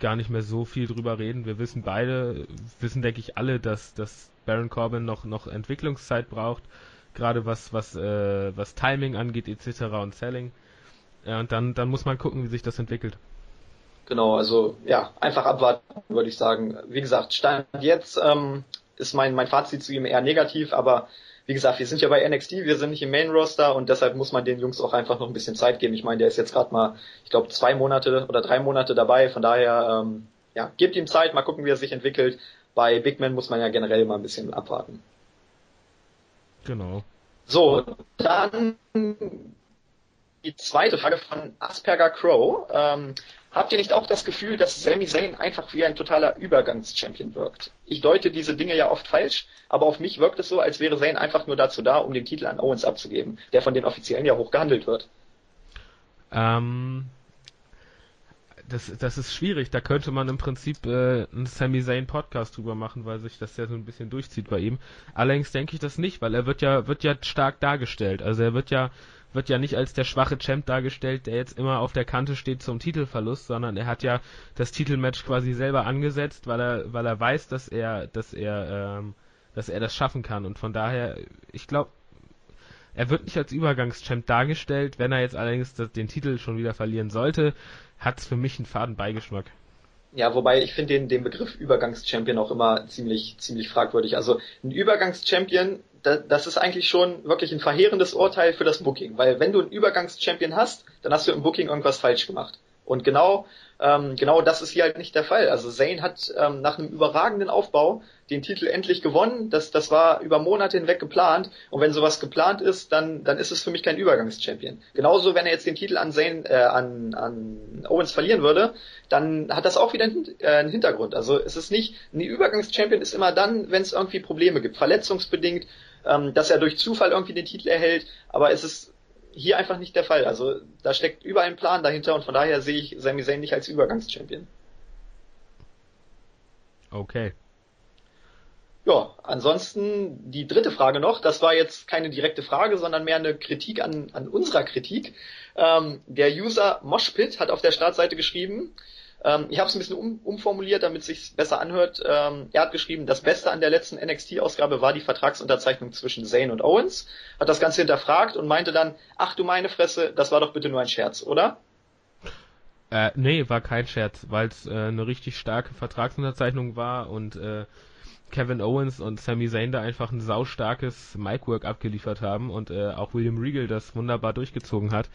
gar nicht mehr so viel drüber reden. Wir wissen beide, wissen denke ich alle, dass, dass Baron Corbin noch, noch Entwicklungszeit braucht, gerade was, was, äh, was Timing angeht etc. und Selling. Ja, und dann, dann muss man gucken, wie sich das entwickelt. Genau, also ja, einfach abwarten, würde ich sagen. Wie gesagt, Stand jetzt ähm, ist mein, mein Fazit zu ihm eher negativ, aber wie gesagt, wir sind ja bei NXT, wir sind nicht im Main Roster und deshalb muss man den Jungs auch einfach noch ein bisschen Zeit geben. Ich meine, der ist jetzt gerade mal, ich glaube, zwei Monate oder drei Monate dabei, von daher, ähm, ja, gebt ihm Zeit, mal gucken, wie er sich entwickelt. Bei Big Man muss man ja generell mal ein bisschen abwarten. Genau. So, dann die zweite Frage von Asperger Crow. Ähm, Habt ihr nicht auch das Gefühl, dass Sami Zayn einfach wie ein totaler Übergangschampion wirkt? Ich deute diese Dinge ja oft falsch, aber auf mich wirkt es so, als wäre Zayn einfach nur dazu da, um den Titel an Owens abzugeben, der von den Offiziellen ja hoch gehandelt wird. Ähm, das, das ist schwierig. Da könnte man im Prinzip äh, einen Sami Zayn Podcast drüber machen, weil sich das ja so ein bisschen durchzieht bei ihm. Allerdings denke ich das nicht, weil er wird ja wird ja stark dargestellt. Also er wird ja wird ja nicht als der schwache Champ dargestellt, der jetzt immer auf der Kante steht zum Titelverlust, sondern er hat ja das Titelmatch quasi selber angesetzt, weil er, weil er weiß, dass er, dass er, ähm, dass er das schaffen kann. Und von daher, ich glaube, Er wird nicht als Übergangschamp dargestellt. Wenn er jetzt allerdings den Titel schon wieder verlieren sollte, hat es für mich einen faden Beigeschmack. Ja, wobei ich finde den, den Begriff Übergangschampion auch immer ziemlich, ziemlich fragwürdig. Also ein Übergangschampion, da, das ist eigentlich schon wirklich ein verheerendes Urteil für das Booking. Weil wenn du einen Übergangschampion hast, dann hast du im Booking irgendwas falsch gemacht. Und genau, ähm, genau das ist hier halt nicht der Fall. Also Zane hat ähm, nach einem überragenden Aufbau den Titel endlich gewonnen. Das, das war über Monate hinweg geplant. Und wenn sowas geplant ist, dann, dann ist es für mich kein Übergangschampion. Genauso, wenn er jetzt den Titel an Zane, äh, an, an Owens verlieren würde, dann hat das auch wieder einen, äh, einen Hintergrund. Also es ist nicht, ein Übergangschampion ist immer dann, wenn es irgendwie Probleme gibt, verletzungsbedingt, ähm, dass er durch Zufall irgendwie den Titel erhält. Aber es ist hier einfach nicht der Fall. Also da steckt überall ein Plan dahinter und von daher sehe ich Sami Zayn nicht als Übergangschampion. Okay. Ja, ansonsten die dritte Frage noch, das war jetzt keine direkte Frage, sondern mehr eine Kritik an, an unserer Kritik. Ähm, der User Moshpit hat auf der Startseite geschrieben, ähm, ich habe es ein bisschen um, umformuliert, damit es sich besser anhört. Ähm, er hat geschrieben, das Beste an der letzten NXT-Ausgabe war die Vertragsunterzeichnung zwischen Zane und Owens, hat das Ganze hinterfragt und meinte dann, ach du meine Fresse, das war doch bitte nur ein Scherz, oder? Äh, nee, war kein Scherz, weil es äh, eine richtig starke Vertragsunterzeichnung war und äh, Kevin Owens und Sami Zayn da einfach ein saustarkes Micwork abgeliefert haben und äh, auch William Regal das wunderbar durchgezogen hat.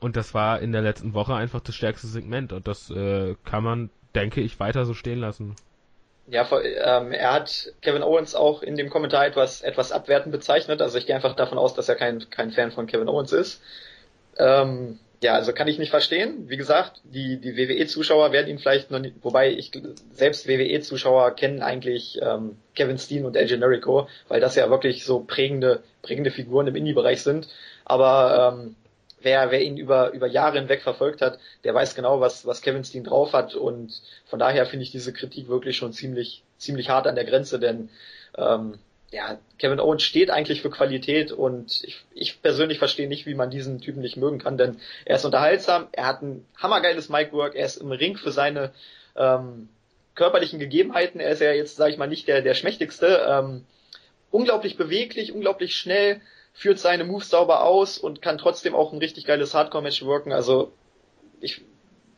Und das war in der letzten Woche einfach das stärkste Segment und das äh, kann man, denke ich, weiter so stehen lassen. Ja, ähm, er hat Kevin Owens auch in dem Kommentar etwas, etwas abwertend bezeichnet. Also ich gehe einfach davon aus, dass er kein, kein Fan von Kevin Owens ist. Ähm, ja, also kann ich nicht verstehen. Wie gesagt, die, die WWE-Zuschauer werden ihn vielleicht noch nicht, wobei ich selbst WWE-Zuschauer kennen eigentlich ähm, Kevin Steen und El Generico, weil das ja wirklich so prägende, prägende Figuren im Indie-Bereich sind. Aber ähm, wer, wer ihn über, über Jahre hinweg verfolgt hat, der weiß genau, was, was Kevin Steen drauf hat. Und von daher finde ich diese Kritik wirklich schon ziemlich, ziemlich hart an der Grenze, denn ähm, ja, Kevin Owens steht eigentlich für Qualität. Und ich, ich persönlich verstehe nicht, wie man diesen Typen nicht mögen kann, denn er ist unterhaltsam, er hat ein hammergeiles Micwork, er ist im Ring für seine ähm, körperlichen Gegebenheiten, er ist ja jetzt, sage ich mal, nicht der, der schmächtigste, ähm, unglaublich beweglich, unglaublich schnell, führt seine Moves sauber aus und kann trotzdem auch ein richtig geiles Hardcore-Match wirken. Also ich,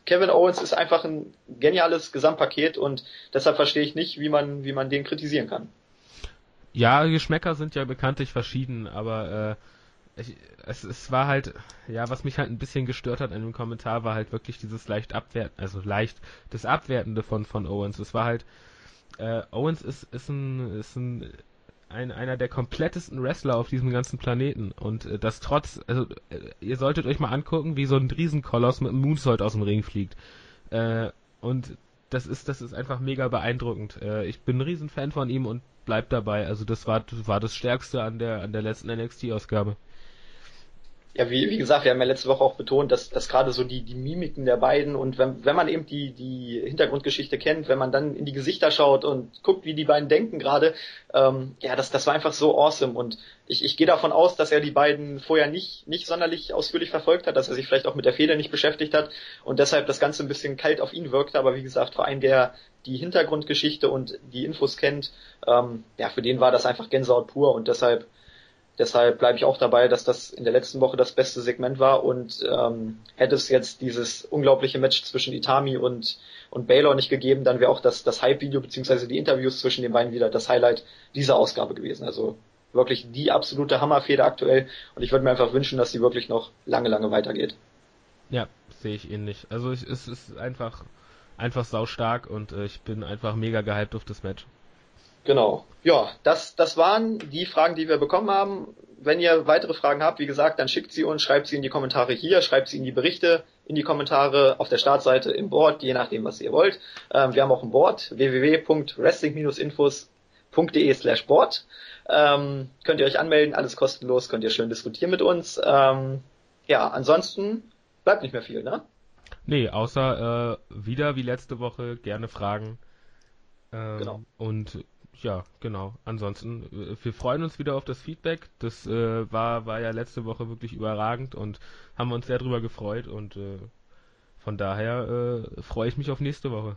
Kevin Owens ist einfach ein geniales Gesamtpaket und deshalb verstehe ich nicht, wie man, wie man den kritisieren kann. Ja, Geschmäcker sind ja bekanntlich verschieden, aber äh, ich, es, es war halt, ja, was mich halt ein bisschen gestört hat in dem Kommentar, war halt wirklich dieses leicht abwerten, also leicht das Abwertende von von Owens. Es war halt, äh, Owens ist ist ein ist ein ein, einer der komplettesten Wrestler auf diesem ganzen Planeten. Und äh, das trotz, also äh, ihr solltet euch mal angucken, wie so ein Riesenkoloss mit einem Moonsault aus dem Ring fliegt. Äh, und das ist, das ist einfach mega beeindruckend. Äh, ich bin ein Riesenfan von ihm und bleib dabei. Also das war, das war das Stärkste an der, an der letzten NXT-Ausgabe ja, wie, wie gesagt, wir haben ja letzte Woche auch betont, dass, dass gerade so die, die Mimiken der beiden und wenn, wenn man eben die, die Hintergrundgeschichte kennt, wenn man dann in die Gesichter schaut und guckt, wie die beiden denken gerade, ähm, ja, das, das war einfach so awesome. Und ich, ich gehe davon aus, dass er die beiden vorher nicht, nicht sonderlich ausführlich verfolgt hat, dass er sich vielleicht auch mit der Feder nicht beschäftigt hat und deshalb das Ganze ein bisschen kalt auf ihn wirkte, aber wie gesagt, vor allem der die Hintergrundgeschichte und die Infos kennt, ähm, ja, für den war das einfach Gänsehaut pur und deshalb Deshalb bleibe ich auch dabei, dass das in der letzten Woche das beste Segment war und ähm, hätte es jetzt dieses unglaubliche Match zwischen Itami und, und Baylor nicht gegeben, dann wäre auch das, das Hype-Video beziehungsweise die Interviews zwischen den beiden wieder das Highlight dieser Ausgabe gewesen. Also wirklich die absolute Hammerfeder aktuell und ich würde mir einfach wünschen, dass sie wirklich noch lange, lange weitergeht. Ja, sehe ich ähnlich. Also ich, es ist einfach, einfach saustark und äh, ich bin einfach mega gehypt auf das Match. Genau. Ja, das, das waren die Fragen, die wir bekommen haben. Wenn ihr weitere Fragen habt, wie gesagt, dann schickt sie uns, schreibt sie in die Kommentare hier, schreibt sie in die Berichte, in die Kommentare auf der Startseite im Board, je nachdem, was ihr wollt. Ähm, wir haben auch ein Board, www.wrestling-infos.de slash Board. Ähm, könnt ihr euch anmelden, alles kostenlos, könnt ihr schön diskutieren mit uns. Ähm, ja, ansonsten bleibt nicht mehr viel, ne? Nee, außer äh, wieder wie letzte Woche gerne Fragen. Ähm, genau. Und ja, genau. Ansonsten, äh, wir freuen uns wieder auf das Feedback. Das äh, war, war ja letzte Woche wirklich überragend und haben uns sehr drüber gefreut und äh, von daher äh, freue ich mich auf nächste Woche.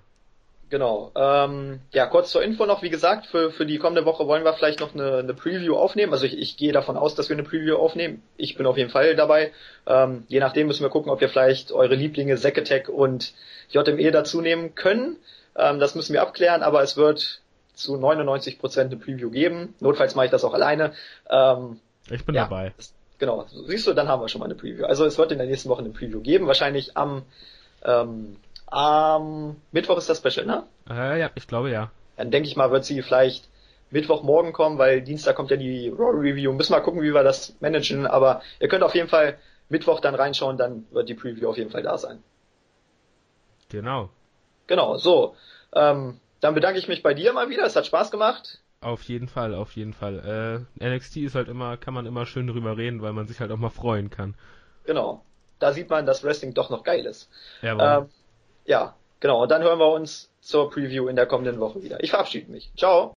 Genau. Ähm, ja, kurz zur Info noch, wie gesagt, für, für die kommende Woche wollen wir vielleicht noch eine, eine Preview aufnehmen. Also ich, ich gehe davon aus, dass wir eine Preview aufnehmen. Ich bin auf jeden Fall dabei. Ähm, je nachdem müssen wir gucken, ob wir vielleicht eure Lieblinge Zekatech und JME dazu nehmen können. Ähm, das müssen wir abklären, aber es wird zu 99 Prozent eine Preview geben. Notfalls mache ich das auch alleine. Ähm, ich bin ja, dabei. Das, genau, siehst du, dann haben wir schon mal eine Preview. Also es wird in der nächsten Woche eine Preview geben, wahrscheinlich am ähm, am Mittwoch ist das Special, ne? Äh, ja, ich glaube ja. Dann denke ich mal, wird sie vielleicht Mittwochmorgen kommen, weil Dienstag kommt ja die Raw Review. Müssen wir gucken, wie wir das managen, aber ihr könnt auf jeden Fall Mittwoch dann reinschauen, dann wird die Preview auf jeden Fall da sein. Genau. Genau, so. Ähm, dann bedanke ich mich bei dir mal wieder, es hat Spaß gemacht. Auf jeden Fall, auf jeden Fall. Äh, NXT ist halt immer, kann man immer schön drüber reden, weil man sich halt auch mal freuen kann. Genau. Da sieht man, dass Wrestling doch noch geil ist. Ja, ähm, ja, genau. Und dann hören wir uns zur Preview in der kommenden Woche wieder. Ich verabschiede mich. Ciao.